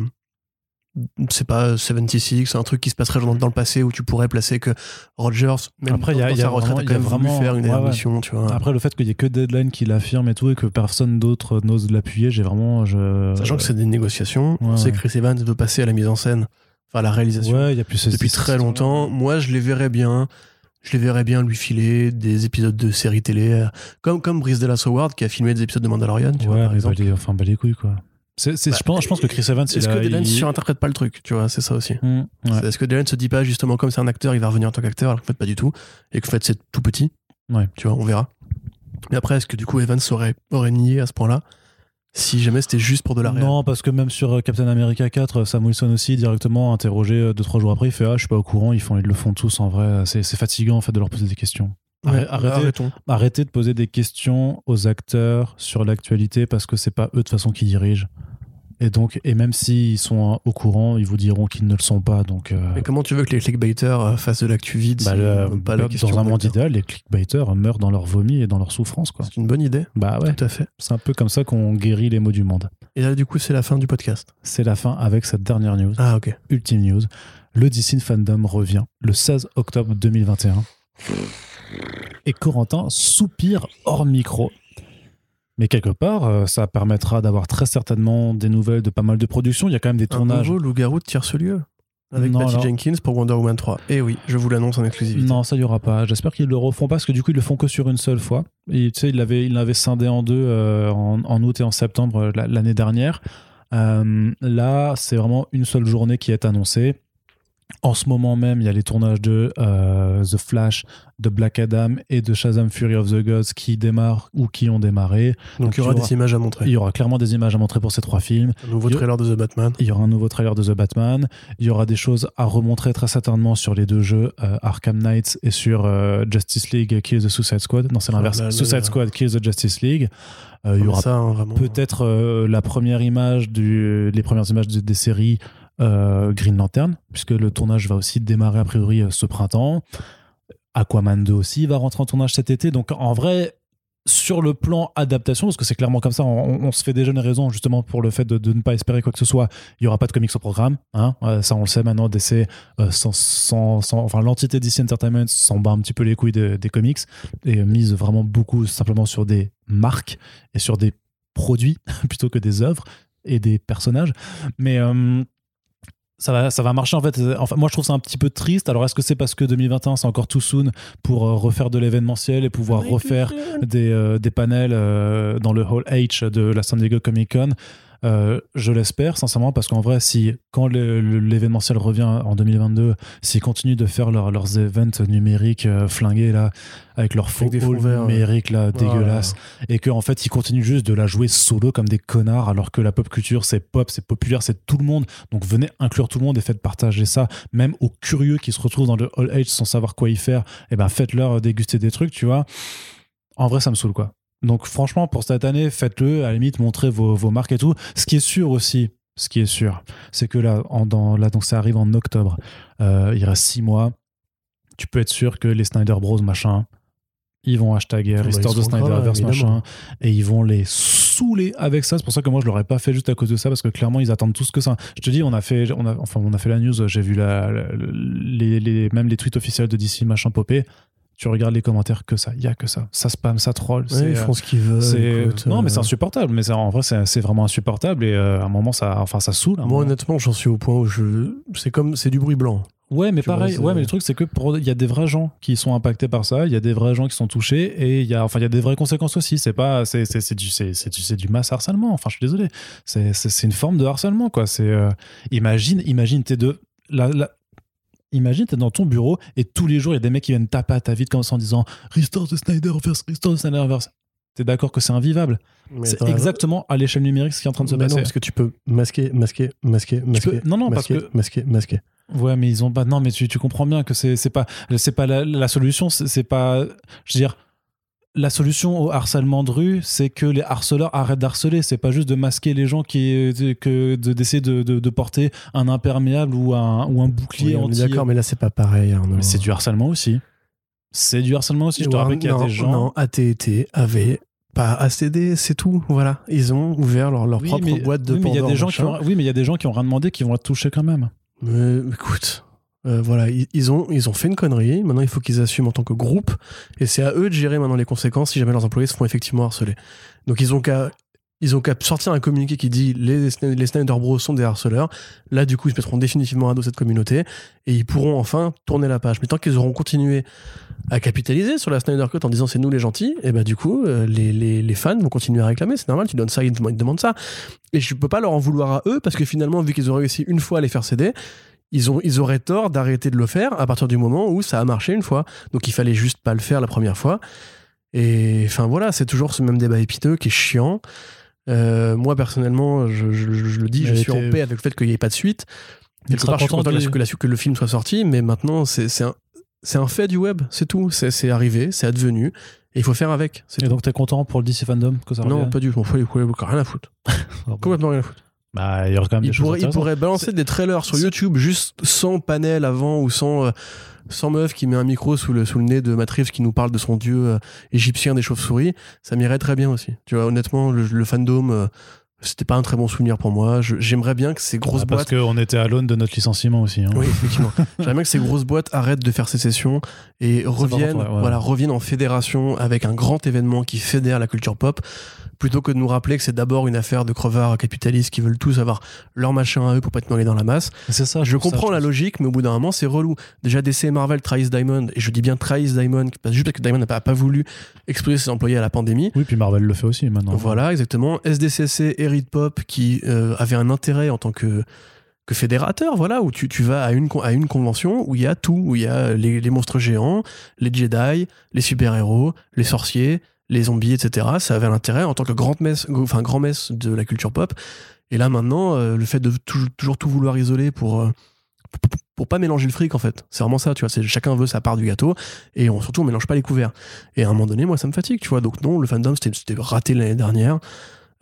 c'est pas 76, un truc qui se passerait genre dans, le passé où tu pourrais placer que Rogers, même Après, il y a- y a retraite, vraiment- a quand a même voulu vraiment- faire une ouais, ouais. émission, tu vois. Après, le fait qu'il y ait que Deadline qui l'affirme et tout, et que personne d'autre n'ose l'appuyer, j'ai vraiment. Je... Sachant que c'est des négociations, on ouais, sait ouais. que Chris Evans veut passer à la mise en scène, enfin à la réalisation, Ouais, il y a plus depuis très longtemps. Moi, je les verrais bien. Je les verrais bien lui filer des épisodes de séries télé, euh, comme, comme Brice Dallas Howard qui a filmé des épisodes de Mandalorian, tu vois, Ouais, par exemple. bah, les- enfin, bah les couilles, quoi. C'est, c'est- Bah, je, pense, je pense que Chris Evans, Est-ce que. Deadline il- surinterprète pas le truc, tu vois, c'est ça aussi. Ouais. Est-ce que Dylan se dit pas justement comme c'est un acteur, il va revenir en tant qu'acteur, alors qu'en fait pas du tout, et qu'en fait c'est tout petit Ouais. Tu vois, on verra. Mais après, est-ce que du coup Evans aurait, aurait nié à ce point-là? Si jamais c'était juste pour de la Non, parce que même sur euh, Captain America 4, euh, Sam Wilson aussi, directement interrogé euh, deux, trois jours après, il fait Ah, je suis pas au courant, ils, font, ils le font tous en vrai. C'est, c'est fatigant en fait de leur poser des questions. Ouais, Arrêtez, arrêtons. arrêtez de poser des questions aux acteurs sur l'actualité parce que c'est pas eux de toute façon qui dirigent. Et donc, et même s'ils sont euh, au courant, ils vous diront qu'ils ne le sont pas. Donc, euh, Mais comment tu veux que les clickbaiters euh, fassent de l'actu vide bah, le- pas la dans un monde idéal, les clickbaiters meurent dans leur vomi et dans leur souffrance. C'est une bonne idée, Bah ouais, tout à fait. c'est un peu comme ça qu'on guérit les maux du monde. Et là, du coup, c'est la fin du podcast. C'est la fin avec cette dernière news, Ah, ok. ultime news. Le DC Fandom revient le 16 octobre 2021. Et Corentin soupire hors micro. Mais quelque part, euh, ça permettra d'avoir très certainement des nouvelles de pas mal de productions. Il y a quand même des Un tournages. nouveau loup-garou de tierce-lieu avec Non, Patty alors- Jenkins pour Wonder Woman 3. Et oui, je vous l'annonce en exclusivité. Non, ça y aura pas. J'espère qu'ils le refont pas parce que du coup ils le font que sur une seule fois. Et tu sais, ils l'avaient, ils l'avaient scindé en deux euh, en, en août et en septembre euh, la- l'année dernière. Euh, là, c'est vraiment une seule journée qui est annoncée. En ce moment même, il y a les tournages de euh, The Flash, de Black Adam et de Shazam Fury of the Gods qui démarrent ou qui ont démarré. Donc il y aura il y aura- des images à montrer. Il y aura clairement des images à montrer pour ces trois films. Un nouveau il trailer de The Batman. Il y aura un nouveau trailer de The Batman. Il y aura des choses à remontrer très certainement sur les deux jeux, euh, Arkham Knight et sur euh, Justice League Kill the Suicide Squad. Non, c'est Ah l'inverse. là Suicide. Squad Kill the Justice League. Il y Comme aura hein, peut-être la première image du, les premières images de- des séries Green Lantern, puisque le tournage va aussi démarrer a priori euh, ce printemps. Aquaman 2 aussi va rentrer en tournage cet été. Donc en vrai, sur le plan adaptation, parce que c'est clairement comme ça, on, se fait déjà une raison justement pour le fait de, ne pas espérer quoi que ce soit. Il n'y aura pas de comics au programme, hein. Euh, ça on le sait maintenant. DC, euh, sans, sans- enfin l'entité DC Entertainment s'en bat un petit peu les couilles de- des comics et euh, mise vraiment beaucoup simplement sur des marques et sur des produits plutôt que des œuvres et des personnages. Mais euh, ça va, ça va marcher en fait. Enfin, moi, je trouve ça un petit peu triste. Alors, est-ce que c'est parce que 2021 c'est encore too soon pour euh, refaire de l'événementiel et pouvoir refaire des, euh, des panels euh, dans le Hall H de la San Diego Comic Con? Euh, je l'espère sincèrement parce qu'en vrai si quand l'événementiel revient en 2022 s'ils continuent de faire leur- leurs events numériques euh, flingués là avec leurs faux ouais. numériques là dégueulasses et qu'en fait ils continuent juste de la jouer solo comme des connards alors que la pop culture c'est pop c'est populaire c'est tout le monde donc venez inclure tout le monde et faites partager ça même aux curieux qui se retrouvent dans le Hall H sans savoir quoi y faire et ben faites-leur déguster des trucs tu vois En vrai, ça me saoule, quoi. Donc, franchement, pour cette année, faites-le. À la limite, montrez vos, vos marques et tout. Ce qui est sûr aussi, ce qui est sûr, c'est que là, en, dans, là, donc ça arrive en octobre. Euh, il reste six mois. Tu peux être sûr que les Snyder Bros, machin, ils vont hashtaguer bah, ils Restore graves, Snyderverse, machin, et ils vont les saouler avec ça. C'est pour ça que moi, je l'aurais pas fait juste à cause de ça, parce que clairement, ils attendent tous que ça. Je te dis, on a fait, on a, enfin, on a fait la news, j'ai vu la, la- les, les- même les tweets officiels de DC, machin, popé. Tu regardes les commentaires, que ça, il y a que ça. Ça spam, ça troll. Ouais, ils euh, font ce qu'ils veulent. écoute, non, mais euh, c'est insupportable. Mais en vrai, c'est vraiment insupportable. Et euh, à un moment, ça, enfin, ça saoule. Moi, honnêtement, j'en suis au point où je. C'est comme. C'est du bruit blanc. Ouais, mais Tu pareil. ouais, mais le truc, c'est que pour- il y a des vrais gens qui sont impactés par ça. Il y a des vrais gens qui sont touchés et il y a, enfin, il y a des vraies conséquences aussi. C'est pas, c'est, c'est, c'est du, c'est, c'est du, du mass harcèlement. Enfin, je suis désolé. C'est, c'est, c'est une forme de harcèlement, quoi. C'est, euh, imagine, imagine, t'es de, la, la- Imagine, t'es dans ton bureau et tous les jours, il y a des mecs qui viennent taper à ta vie comme ça en disant Restore the Snyderverse, Restore the Snyderverse. T'es d'accord que c'est invivable? C'est exactement à l'échelle numérique ce qui est en train de se mais passer. non, parce que tu peux masquer, masquer, masquer, masquer. peux- non, non, parce masquer, que- Masquer, masquer. Ouais, mais ils ont pas. Non, mais tu, tu comprends bien que c'est pas pas la, la solution. C'est pas. Je veux dire, la solution au harcèlement de rue, c'est que les harceleurs arrêtent d'harceler. C'est pas juste de masquer les gens qui que de- d'essayer de, de, de porter un imperméable ou un ou un bouclier Oui, anti. d'accord, mais là, c'est pas pareil. Arnaud. Mais c'est du harcèlement aussi. C'est du harcèlement aussi. Je te rappelle qu'il y a non, des gens. Non, AT&T avait pas ACD, c'est tout. Voilà. Ils ont ouvert leur, leur Oui, propre mais- boîte de oui, mais il y a des gens qui ont, oui, mais il y a des gens qui ont rien demandé qui vont être touchés quand même. Mais écoute, euh, voilà, ils, ont, ils ont fait une connerie. Maintenant, il faut qu'ils assument en tant que groupe. Et c'est à eux de gérer maintenant les conséquences si jamais leurs employés se font effectivement harceler. Donc, ils ont qu'à. Ils ont qu'à sortir un communiqué qui dit les, les Snyder Bros sont des harceleurs. Là, du coup, ils se mettront définitivement à dos cette communauté et ils pourront enfin tourner la page. Mais tant qu'ils auront continué à capitaliser sur la Snyder Cut en disant c'est nous les gentils, et bah du coup, euh, les, les, les fans vont continuer à réclamer. C'est normal, tu donnes ça, ils te demandent ça. Et je peux pas leur en vouloir à eux parce que finalement, vu qu'ils ont réussi une fois à les faire céder, ils, ont, ils auraient tort d'arrêter de le faire à partir du moment où ça a marché une fois. Donc il fallait juste pas le faire la première fois. Et enfin voilà, c'est toujours ce même débat épiteux qui est chiant. Euh, moi personnellement, je, je- je le dis, je suis en paix avec le fait qu'il n'y ait pas de suite. Quelque part, je suis content que, que, la- que le film soit sorti, mais maintenant c'est un, un fait du web, c'est tout. C'est arrivé, c'est advenu, et il faut faire avec. Et tout. donc t'es content pour le DC fandom que ça Non, pas du tout. On fout rien à foutre. Complètement rien à foutre. Bah, il y aura quand même Il des choses pourrait, il pourrait balancer des trailers sur YouTube juste sans panel avant ou sans, euh, sans meuf qui met un micro sous le, sous le nez de Matt Reeves qui nous parle de son dieu euh, égyptien des chauves-souris. Ça m'irait très bien aussi. Tu vois, honnêtement, le, le fandom, euh, c'était pas un très bon souvenir pour moi. J'aimerais bien que ces grosses Ah, parce boîtes. qu'on était à l'aune de notre licenciement aussi. hein. Oui, effectivement. J'aimerais bien que ces grosses boîtes arrêtent de faire sécession et reviennent, contre, ouais, ouais. voilà, reviennent en fédération avec un grand événement qui fédère la culture pop, plutôt que de nous rappeler que c'est d'abord une affaire de crevards capitalistes qui veulent tous avoir leur machin à eux pour pas être noyés dans la masse. C'est ça. Je ça, comprends la logique, mais au bout d'un moment, c'est relou. Déjà, DC et Marvel trahissent Diamond, et je dis bien trahissent Diamond, juste parce que Diamond n'a pas, pas voulu exposer ses employés à la pandémie. Oui, puis Marvel le fait aussi maintenant. Voilà, exactement. SDCC et Reed Pop qui euh, avaient un intérêt en tant que, que fédérateur, voilà, où tu, tu vas à une, con- à une convention où il y a tout, où il y a les, les monstres géants, les Jedi, les super-héros, les sorciers, les zombies, etc. Ça avait l'intérêt en tant que grande messe, enfin, grand messe de la culture pop. Et là, maintenant, euh, le fait de toujours, toujours tout vouloir isoler pour. euh, pour- pour pas mélanger le fric en fait c'est vraiment ça tu vois c'est chacun veut sa part du gâteau et on, surtout on mélange pas les couverts et à un moment donné moi ça me fatigue tu vois donc non le fandom c'était raté l'année dernière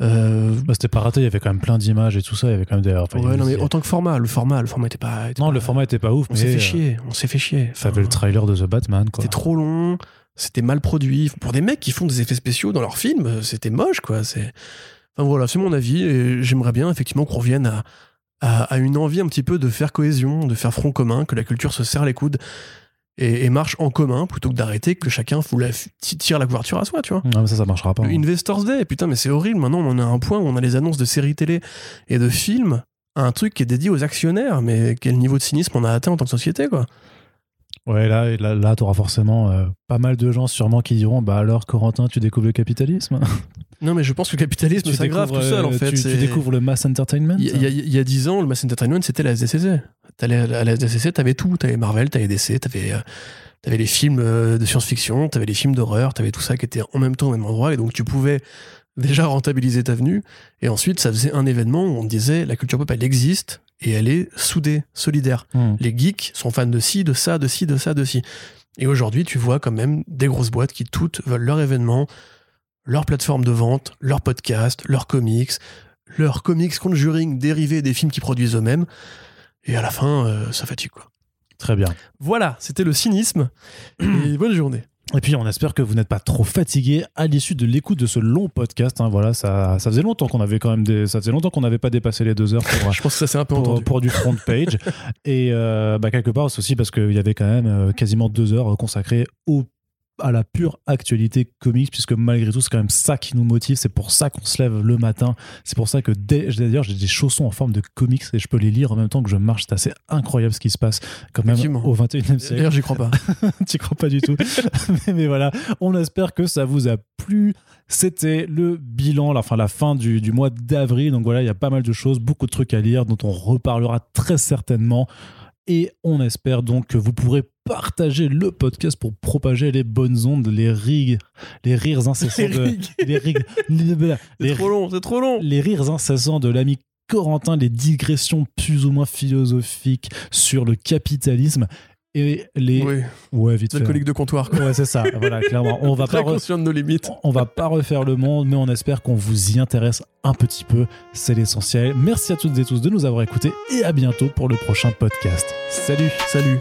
euh, Bah, c'était pas raté, il y avait quand même plein d'images et tout ça. Il y avait quand même des. enfin, ouais, avait- non, mais en tant que format, le format, le format était pas. était Non, pas- le format était pas ouf, On s'est fait chier, on s'est fait chier. T'avais le trailer de The Batman, quoi. C'était trop long, c'était mal produit. Pour des mecs qui font des effets spéciaux dans leurs films, euh, c'était moche, quoi. C'est. Enfin voilà, c'est mon avis. Et j'aimerais bien effectivement qu'on revienne à, à, à une envie un petit peu de faire cohésion, de faire front commun, que la culture se serre les coudes et, et marche en commun plutôt que d'arrêter que chacun fout la- tire la couverture à soi, tu vois. Non, mais ça, ça marchera pas. Le hein. Investors Day, putain, mais c'est horrible. Maintenant, on en a un point où on a les annonces de séries télé et de films, un truc qui est dédié aux actionnaires. Mais quel niveau de cynisme on a atteint en tant que société, quoi. Ouais, là, là, là t'auras forcément euh, pas mal de gens sûrement qui diront Bah alors, Corentin, tu découvres le capitalisme? Non, mais je pense que le capitalisme Tu s'aggrave tout seul, en euh, fait. Tu, tu C'est- découvres le mass entertainment? Il y, a- 10 ans, le Mass Entertainment, c'était la SDCC. T'allais à la SDCC, t'avais tout. T'avais Marvel, t'avais DC, t'avais. euh, T'avais les films de science-fiction, t'avais les films d'horreur, t'avais tout ça qui était en même temps au même endroit, et donc tu pouvais déjà rentabiliser ta venue. Et ensuite, ça faisait un événement où on disait la culture pop, elle existe et elle est soudée, solidaire. Hmm. Les geeks sont fans de ci, de ça, de ci, de ça, de ci. Et aujourd'hui, tu vois quand même des grosses boîtes qui toutes veulent leur événement, leur plateforme de vente, leur podcast, leurs comics, leurs comics conjuring dérivés des films qu'ils produisent eux-mêmes. Et à la fin, euh, ça fatigue quoi. Très bien. Voilà, c'était le cynisme. Et bonne journée. Et puis on espère que vous n'êtes pas trop fatigué à l'issue de l'écoute de ce long podcast. hein. voilà, ça, ça faisait longtemps qu'on avait quand même des, ça faisait longtemps qu'on n'avait pas dépassé les deux heures pour, Je pense que ça s'est un peu pour, entendu. pour du front page. Et euh, bah, quelque part, c'est aussi parce qu'il y avait quand même euh, quasiment deux heures consacrées au à la pure actualité comics, puisque malgré tout, c'est quand même ça qui nous motive. C'est pour ça qu'on se lève le matin. C'est pour ça que d'ailleurs, j'ai des chaussons en forme de comics et je peux les lire en même temps que je marche. C'est assez incroyable ce qui se passe quand même au 21e siècle. D'ailleurs, j'y crois pas. tu crois pas du tout. mais, mais voilà, on espère que ça vous a plu. C'était le bilan, la, enfin, la fin du, du mois d'avril. Donc voilà, il y a pas mal de choses, beaucoup de trucs à lire dont on reparlera très certainement. Et on espère donc que vous pourrez partager le podcast pour propager les bonnes ondes, les rires, les rires incessants de, les rires, les, les- C'est trop long, c'est trop long. les rires incessants de l'ami Corentin, les digressions plus ou moins philosophiques sur le capitalisme et les Oui, ouais vite alcoolique de comptoir. quoi. Ouais, c'est ça. Voilà, clairement. On va Très pas conscient de nos limites. on va pas refaire le monde, mais on espère qu'on vous y intéresse un petit peu. C'est l'essentiel. Merci à toutes et tous de nous avoir écoutés et à bientôt pour le prochain podcast. Salut Salut.